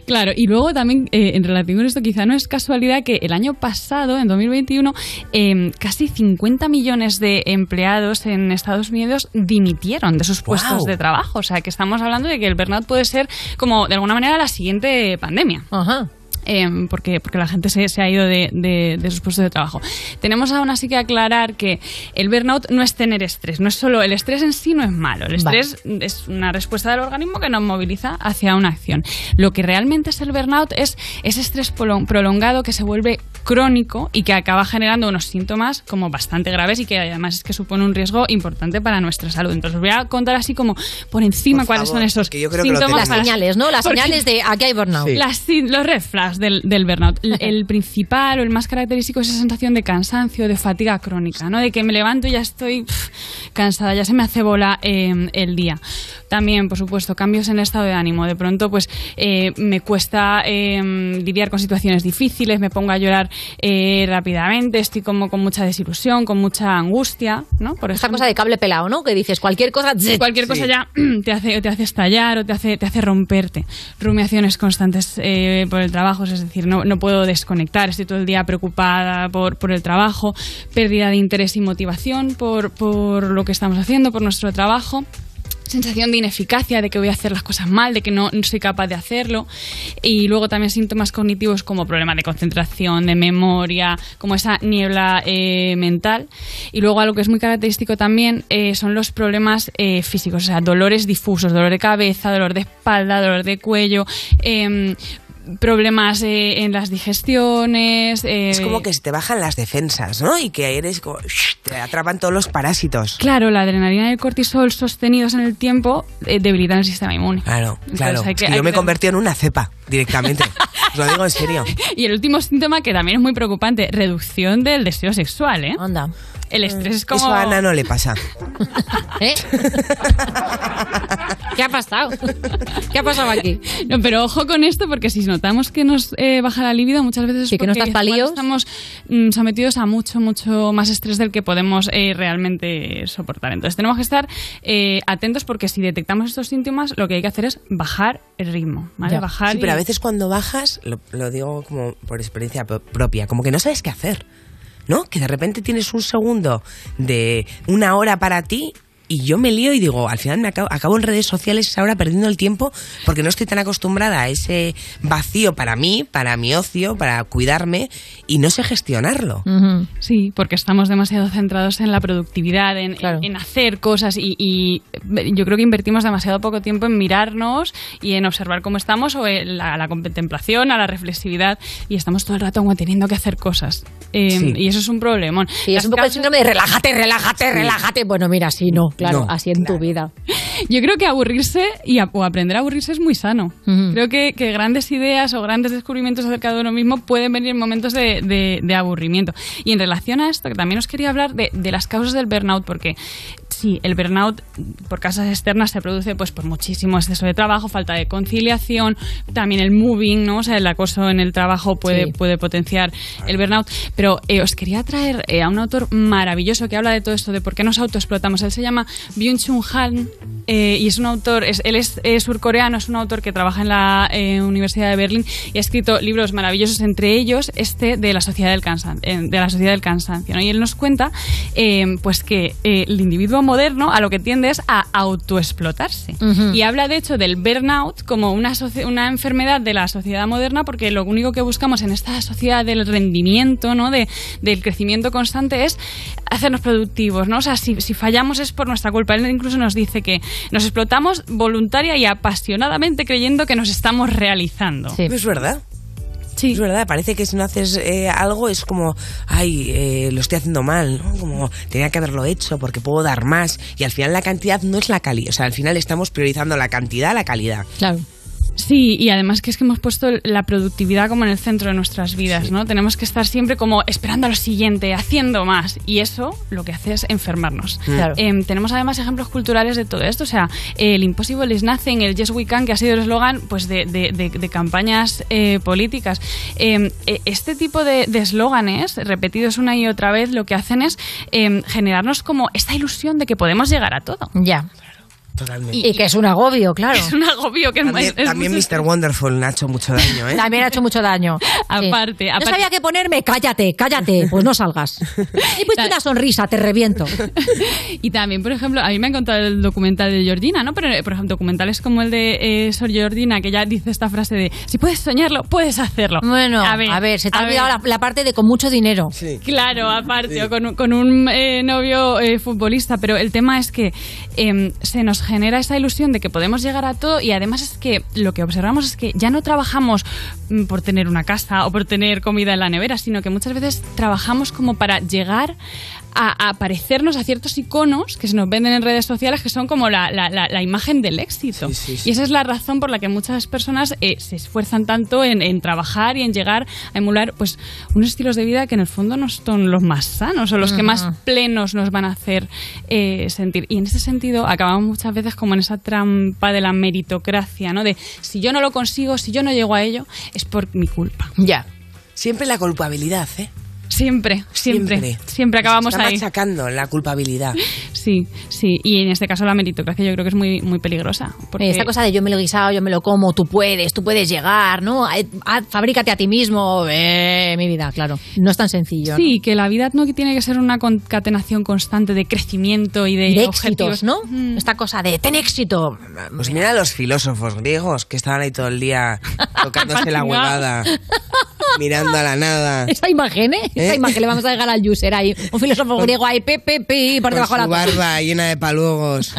Claro, y luego también, eh, en relación con esto, quizá no es casualidad que el año pasado, en 2021, eh, casi 50 millones de empleados en Estados Unidos dimitieron de sus puestos de trabajo. O sea, que estamos hablando de que el burnout puede ser como, de alguna manera, la siguiente pandemia. Ajá. Eh, porque, porque la gente se, se ha ido de, de- de sus puestos de trabajo. Tenemos aún así que aclarar que el burnout no es tener estrés, no es solo el estrés en sí no es malo, el Vale. estrés es una respuesta del organismo que nos moviliza hacia una acción. Lo que realmente es el burnout es ese estrés prolo- prolongado que se vuelve crónico y que acaba generando unos síntomas como bastante graves y que además es que supone un riesgo importante para nuestra salud. Entonces os voy a contar así como por encima Por cuáles favor, son esos que yo creo que lo síntomas. tenemos. Las señales, ¿no? Las Porque- señales de aquí hay burnout. Sí. Las sí, los red flags del, del burnout. El, el [LAUGHS] principal o el más característico es esa sensación de cansancio, de fatiga crónica, ¿no? De que me levanto y ya estoy cansada, ya se me hace bola eh, el día. También, por supuesto, cambios en el estado de ánimo. De pronto, pues eh, me cuesta eh, lidiar con situaciones difíciles, me pongo a llorar eh, rápidamente, estoy como con mucha desilusión, con mucha angustia, ¿no? Por Esta cosa de cable pelado, ¿no? Que dices cualquier cosa. cualquier cosa ya [CLEARS THROAT] te hace, te hace estallar o te hace, te hace romperte. Rumiaciones constantes eh, por el trabajo, es decir, no, no puedo desconectar, estoy todo el día preocupada por, por el trabajo, pérdida de interés y motivación por, por lo que estamos haciendo, por nuestro trabajo sensación de ineficacia, de que voy a hacer las cosas mal, de que no, soy capaz de hacerlo. Y luego también síntomas cognitivos como problemas de concentración, de memoria, como esa niebla eh, mental. Y luego algo que es muy característico también eh, son los problemas eh, físicos, o sea, dolores difusos, dolor de cabeza, dolor de espalda, dolor de cuello. Em, problemas eh, en las digestiones. eh, Es como que se te bajan las defensas, ¿no? Y que eres como... Te atrapan todos los parásitos. Claro, la adrenalina y el cortisol sostenidos en el tiempo eh, debilitan el sistema inmune. Claro, Entonces claro. hay Es que- que hay yo me he convertido en una cepa directamente. Os lo digo en serio. [LAUGHS] Y el último síntoma que también es muy preocupante, reducción del deseo sexual, ¿eh? Anda. El estrés es como... Eso a Ana no le pasa. [LAUGHS] ¿Eh? ¿Qué ha pasado? ¿Qué ha pasado aquí? No, pero ojo con esto porque si notamos que nos eh, baja la libido muchas veces es que no estás palíos. estamos mm, sometidos a mucho, mucho más estrés del que podemos eh, realmente soportar. Entonces tenemos que estar eh, atentos porque si detectamos estos síntomas lo que hay que hacer es bajar el ritmo, ¿vale? Bajar Sí, pero a veces cuando bajas, lo, lo digo como por experiencia pro- propia, como que no sabes qué hacer, ¿no? Que de repente tienes un segundo de una hora para ti y yo me lío y digo, al final me acabo, acabo en redes sociales ahora perdiendo el tiempo porque no estoy tan acostumbrada a ese vacío para mí, para mi ocio, para cuidarme y no sé gestionarlo. Sí, porque estamos demasiado centrados en la productividad, en, en hacer cosas y, y yo creo que invertimos demasiado poco tiempo en mirarnos y en observar cómo estamos o en la, la contemplación, a la reflexividad y estamos todo el rato como teniendo que hacer cosas. Eh, Sí. Y eso es un problemón. Y es un poco el síndrome de relájate, relájate, relájate. Bueno, mira, sí, no, claro, No, así en tu vida. Yo creo que aburrirse y a- o aprender a aburrirse es muy sano. Creo que, que grandes ideas o grandes descubrimientos acerca de uno mismo pueden venir en momentos de, de- de aburrimiento. Y en relación a esto, que también os quería hablar de, de las causas del burnout, porque sí, el burnout por causas externas se produce pues por muchísimo exceso de trabajo, falta de conciliación, también el moving, ¿no? O sea, el acoso en el trabajo puede, Sí. puede potenciar el burnout. Pero eh, os quería traer eh, a un autor maravilloso que habla de todo esto, de por qué nos autoexplotamos. Él se llama Byung-Chun Han eh, y es un autor, es, él es eh, surcoreano, es un autor que trabaja en la eh, Universidad de Berlín y ha escrito libros maravillosos, entre ellos este de la sociedad del, cansan- de la sociedad del cansancio. ¿no? Y él nos cuenta eh, pues que el individuo moderno a lo que tiende es a autoexplotarse. Y habla de hecho del burnout como una, una enfermedad de la sociedad moderna porque lo único que buscamos en esta sociedad del rendimiento, ¿no? de, del crecimiento constante es hacernos productivos. ¿no? O sea, si, si fallamos es por nuestra culpa. Él incluso nos dice que nos explotamos voluntaria y apasionadamente creyendo que nos estamos realizando. Es verdad. Sí. Es verdad, parece que si no haces eh, algo es como, ay, eh, lo estoy haciendo mal, ¿no? Como tenía que haberlo hecho porque puedo dar más. Y al final la cantidad no es la calidad. O sea, al final estamos priorizando la cantidad a la calidad. Claro. Sí, y además que es que hemos puesto la productividad como en el centro de nuestras vidas, ¿no? Tenemos que estar siempre como esperando a lo siguiente, haciendo más, y eso lo que hace es enfermarnos. Mm. Claro. Em, tenemos además ejemplos culturales de todo esto, o sea, el Impossible is Nothing, el Yes We Can, que ha sido el eslogan pues, de, de- de- de campañas eh, políticas. Em, eh, este tipo de de eslóganes, repetidos una y otra vez, lo que hacen es em, generarnos como esta ilusión de que podemos llegar a todo. Ya. Totalmente. Y, que es un agobio, claro. Es un agobio que También, es, es también [LAUGHS] mucho- Mr. Wonderful ha hecho mucho daño, ¿eh? También ha hecho mucho daño. [LAUGHS] Aparte, No aparte- sabía qué ponerme, cállate, cállate, pues no salgas. [LAUGHS] Y pues una sonrisa, te reviento. Y también, por ejemplo, a mí me ha contado el documental de Georgina, ¿no? Pero, por ejemplo, documentales como el de eh, Sor Georgina, que ya dice esta frase de si puedes soñarlo, puedes hacerlo. Bueno, a ver, se te ha a olvidado ver. la, la parte de con mucho dinero. Claro, aparte, o con, un- con un eh, novio eh, futbolista, pero el tema es que em, se nos genera esa ilusión de que podemos llegar a todo y además es que lo que observamos es que ya no trabajamos mm, por tener una casa o por tener comida en la nevera, sino que muchas veces trabajamos como para llegar a, a parecernos a ciertos iconos que se nos venden en redes sociales que son como la, la- la- la imagen del éxito. Y esa es la razón por la que muchas personas eh, se esfuerzan tanto en, en trabajar y en llegar a emular pues unos estilos de vida que en el fondo no son los más sanos o los que más plenos nos van a hacer eh, sentir. Y en ese sentido acabamos muchas veces como en esa trampa de la meritocracia, ¿no? De si yo no lo consigo, si yo no llego a ello, es por mi culpa. Ya. Siempre la culpabilidad, ¿eh? Siempre, siempre, siempre, acabamos Está ahí. machacando la culpabilidad. [LAUGHS] Sí, sí. Y en este caso la meritocracia yo creo que es muy, muy peligrosa. Porque... Esta cosa de yo me lo he guisado, yo me lo como, tú puedes, tú puedes llegar, ¿no? Haz- fabrícate a ti mismo. Eh, mi vida, claro. No es tan sencillo. ¿no? Sí, que la vida no tiene que ser una concatenación constante de crecimiento y de, Y de objetivos. éxitos, ¿no? Esta cosa de ten éxito. Pues mira a los filósofos griegos que estaban ahí todo el día [LAUGHS] tocándose la huevada, mirando a la nada. [LAUGHS] Esa imagen, ¿eh? Esa imagen le vamos a dejar al user ahí. Un filósofo griego ahí, pe, pe, pe, por Con debajo de la barba llena de paluegos.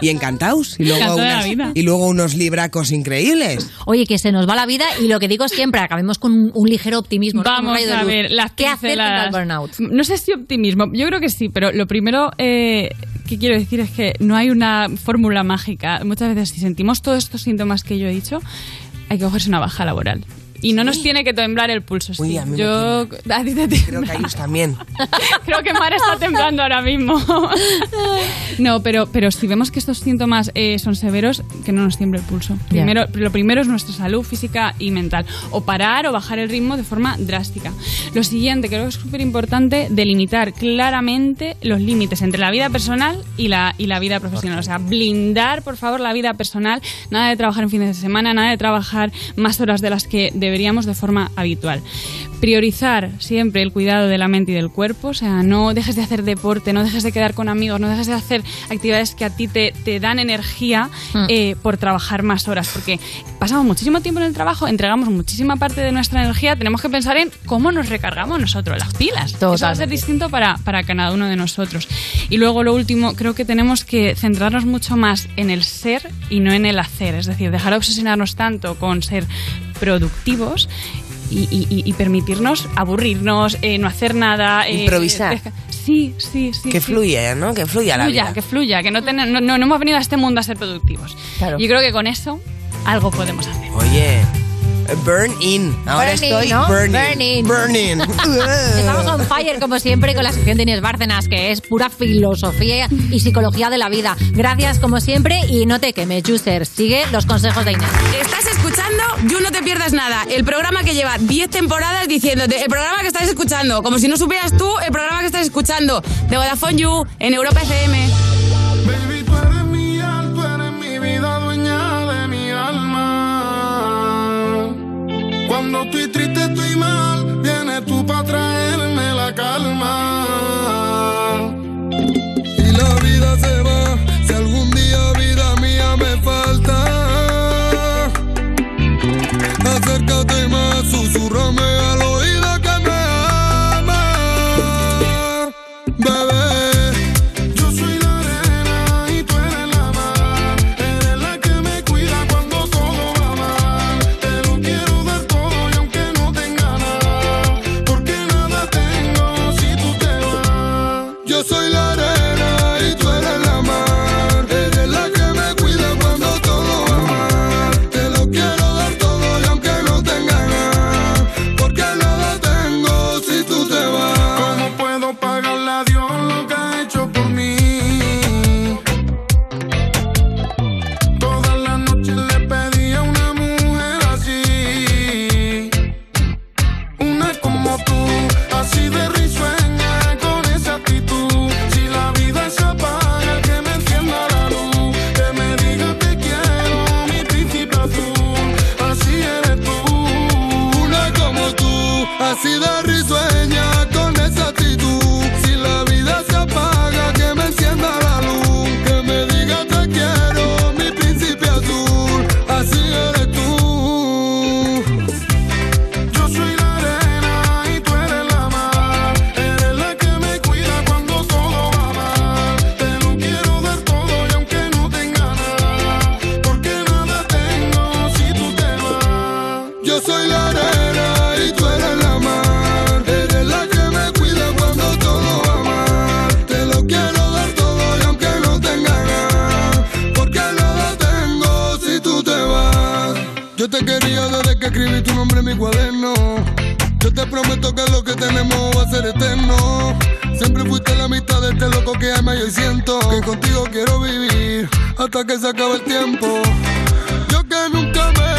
Y encantados. Y luego, Encantado de la unas- vida. y luego unos libracos increíbles. Oye, que se nos va la vida y lo que digo siempre, acabemos con un, un ligero optimismo. Vamos a ver, las ¿Qué hacer contra el burnout? No sé si optimismo, yo creo que sí, pero lo primero eh, que quiero decir es que no hay una fórmula mágica. Muchas veces si sentimos todos estos síntomas que yo he dicho, hay que cogerse una baja laboral. Y no nos tiene que temblar el pulso. Uy, a mí me Yo a ti te Creo que a ellos también. [LAUGHS] Creo que Mar está temblando ahora mismo. [LAUGHS] no, pero, pero si vemos que estos síntomas eh, son severos, que no nos tiemble el pulso. Primero, lo primero es nuestra salud física y mental. O parar o bajar el ritmo de forma drástica. Lo siguiente, creo que es súper importante, delimitar claramente los límites entre la vida personal y la, y la vida profesional. O sea, blindar, por favor, la vida personal. Nada de trabajar en fines de semana, nada de trabajar más horas de las que deberíamos de forma habitual. Priorizar siempre el cuidado de la mente y del cuerpo, o sea, no dejes de hacer deporte, no dejes de quedar con amigos, no dejes de hacer actividades que a ti te, te dan energía Mm. eh, por trabajar más horas, porque pasamos muchísimo tiempo en el trabajo, entregamos muchísima parte de nuestra energía, tenemos que pensar en cómo nos recargamos nosotros las pilas. Eso va a ser Totalmente. distinto para, para cada uno de nosotros. Y luego lo último, creo que tenemos que centrarnos mucho más en el ser y no en el hacer, es decir, dejar de obsesionarnos tanto con ser productivos y, y- permitirnos aburrirnos, eh, no hacer nada. eh, Improvisar. Sí, sí, sí. que sí. fluya, ¿no? Que fluya la Fluya, vida. que fluya, que no, ten- no, no- no hemos venido a este mundo a ser productivos. Yo creo que con eso algo podemos hacer. Oye, burn in. Ahora estoy ¿no? burning. Burning. Burning. [LAUGHS] Estamos on fire, como siempre, con la sección de Inés Bárcenas, que es pura filosofía y psicología de la vida. Gracias, como siempre, y no te quemes, user. Sigue los consejos de Inés. Estás escuchando You No Te Pierdas Nada, el programa que lleva 10 temporadas diciéndote, el programa que estás escuchando, como si no supieras tú el programa que estás escuchando, de Vodafone You, en Europa FM. Cuando estoy triste, estoy mal, vienes tú para traerme la calma. Y la vida se va, si algún día vida mía me falta. Acércate más, mi cuaderno. Yo te prometo que lo que tenemos va a ser eterno. Siempre fuiste la mitad de este loco que ama y siento que contigo quiero vivir hasta que se acabe el tiempo. Yo que nunca me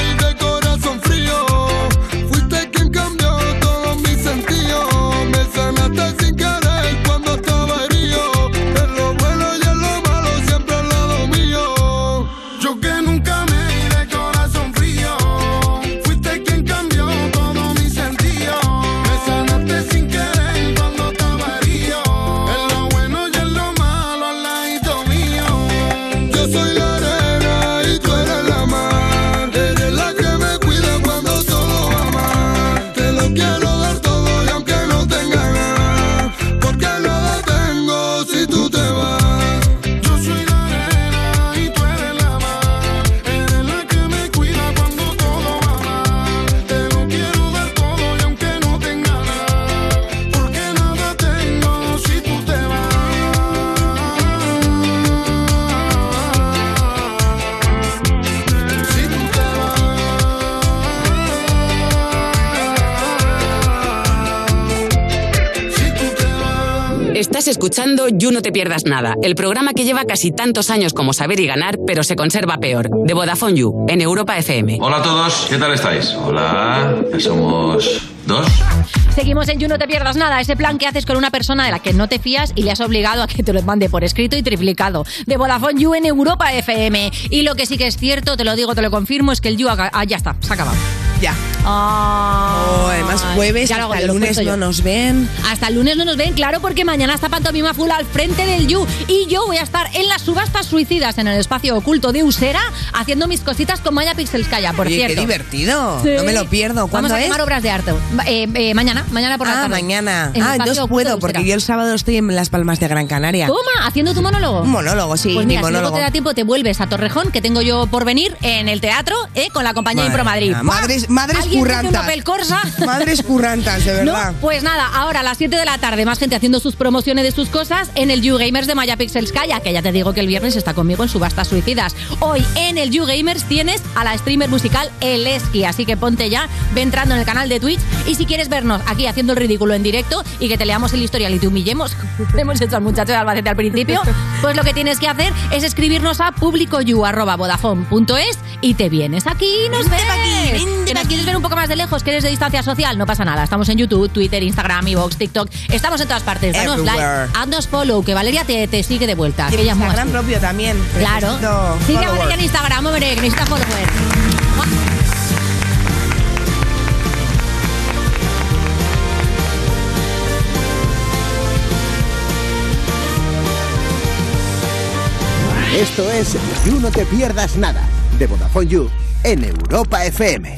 You No Te Pierdas Nada, el programa que lleva casi tantos años como Saber y Ganar, pero se conserva peor, de Vodafone You, en Europa FM. Hola a todos, ¿qué tal estáis? Hola, somos dos. Seguimos en You No Te Pierdas Nada, ese plan que haces con una persona de la que no te fías y le has obligado a que te lo mande por escrito y triplicado. De Vodafone You en Europa FM. Y lo que sí que es cierto, te lo digo, te lo confirmo, es que el You... Ah, ya está, se ha acabado. Ya. Oh, además jueves, Ya hasta yo, el lunes yo. no nos ven. Hasta el lunes no nos ven, claro, porque mañana está Pantomima Full al frente del You. Y yo voy a estar en las subastas suicidas en el espacio oculto de Usera haciendo mis cositas con Maya Pixelskaya, por Oye, cierto. qué divertido. Sí. No me lo pierdo. ¿Cuándo Vamos a es? quemar obras de arte. Eh, eh, mañana, mañana por la Ah, tarde. mañana. En Ah, oculto puedo, porque yo el sábado estoy en Las Palmas de Gran Canaria. Toma, haciendo tu monólogo. Un monólogo, sí, Pues mi mira, si luego monólogo. te da tiempo, te vuelves a Torrejón, que tengo yo por venir en el teatro, eh, con la compañía Madre Impro Madrid. Madres- madres ¿Alguien dice currantas. Corsa? [LAUGHS] Madres currantas, de verdad. No, pues nada, ahora a las 7 de la tarde, más gente haciendo sus promociones de sus cosas en el You Gamers de Maya Pixelskaya, que ya te digo que el viernes está conmigo en subastas suicidas. Hoy en el You Gamers tienes a la streamer musical Eleski, así que ponte ya, ve entrando en el canal de Twitch y si quieres vernos aquí haciendo el ridículo en directo y que te leamos el historial y te humillemos, [LAUGHS] hemos hecho al muchacho de Albacete al principio, pues lo que tienes que hacer es escribirnos a publicoyu@vodafone.es y te vienes aquí y nos ves. ¿Que quieres ver un poco más de lejos, que eres de distancia social? No pasa nada. Estamos en YouTube, Twitter, Instagram, iVoox, TikTok. Estamos en todas partes. Danos Everywhere. like, haznos follow, que Valeria te, te sigue de vuelta. Y que ella Instagram así. propio también. Claro. Sigue a. Valeria en Instagram, hombre, que necesita followers. Esto es You No Te Pierdas Nada, de Vodafone You, en Europa FM.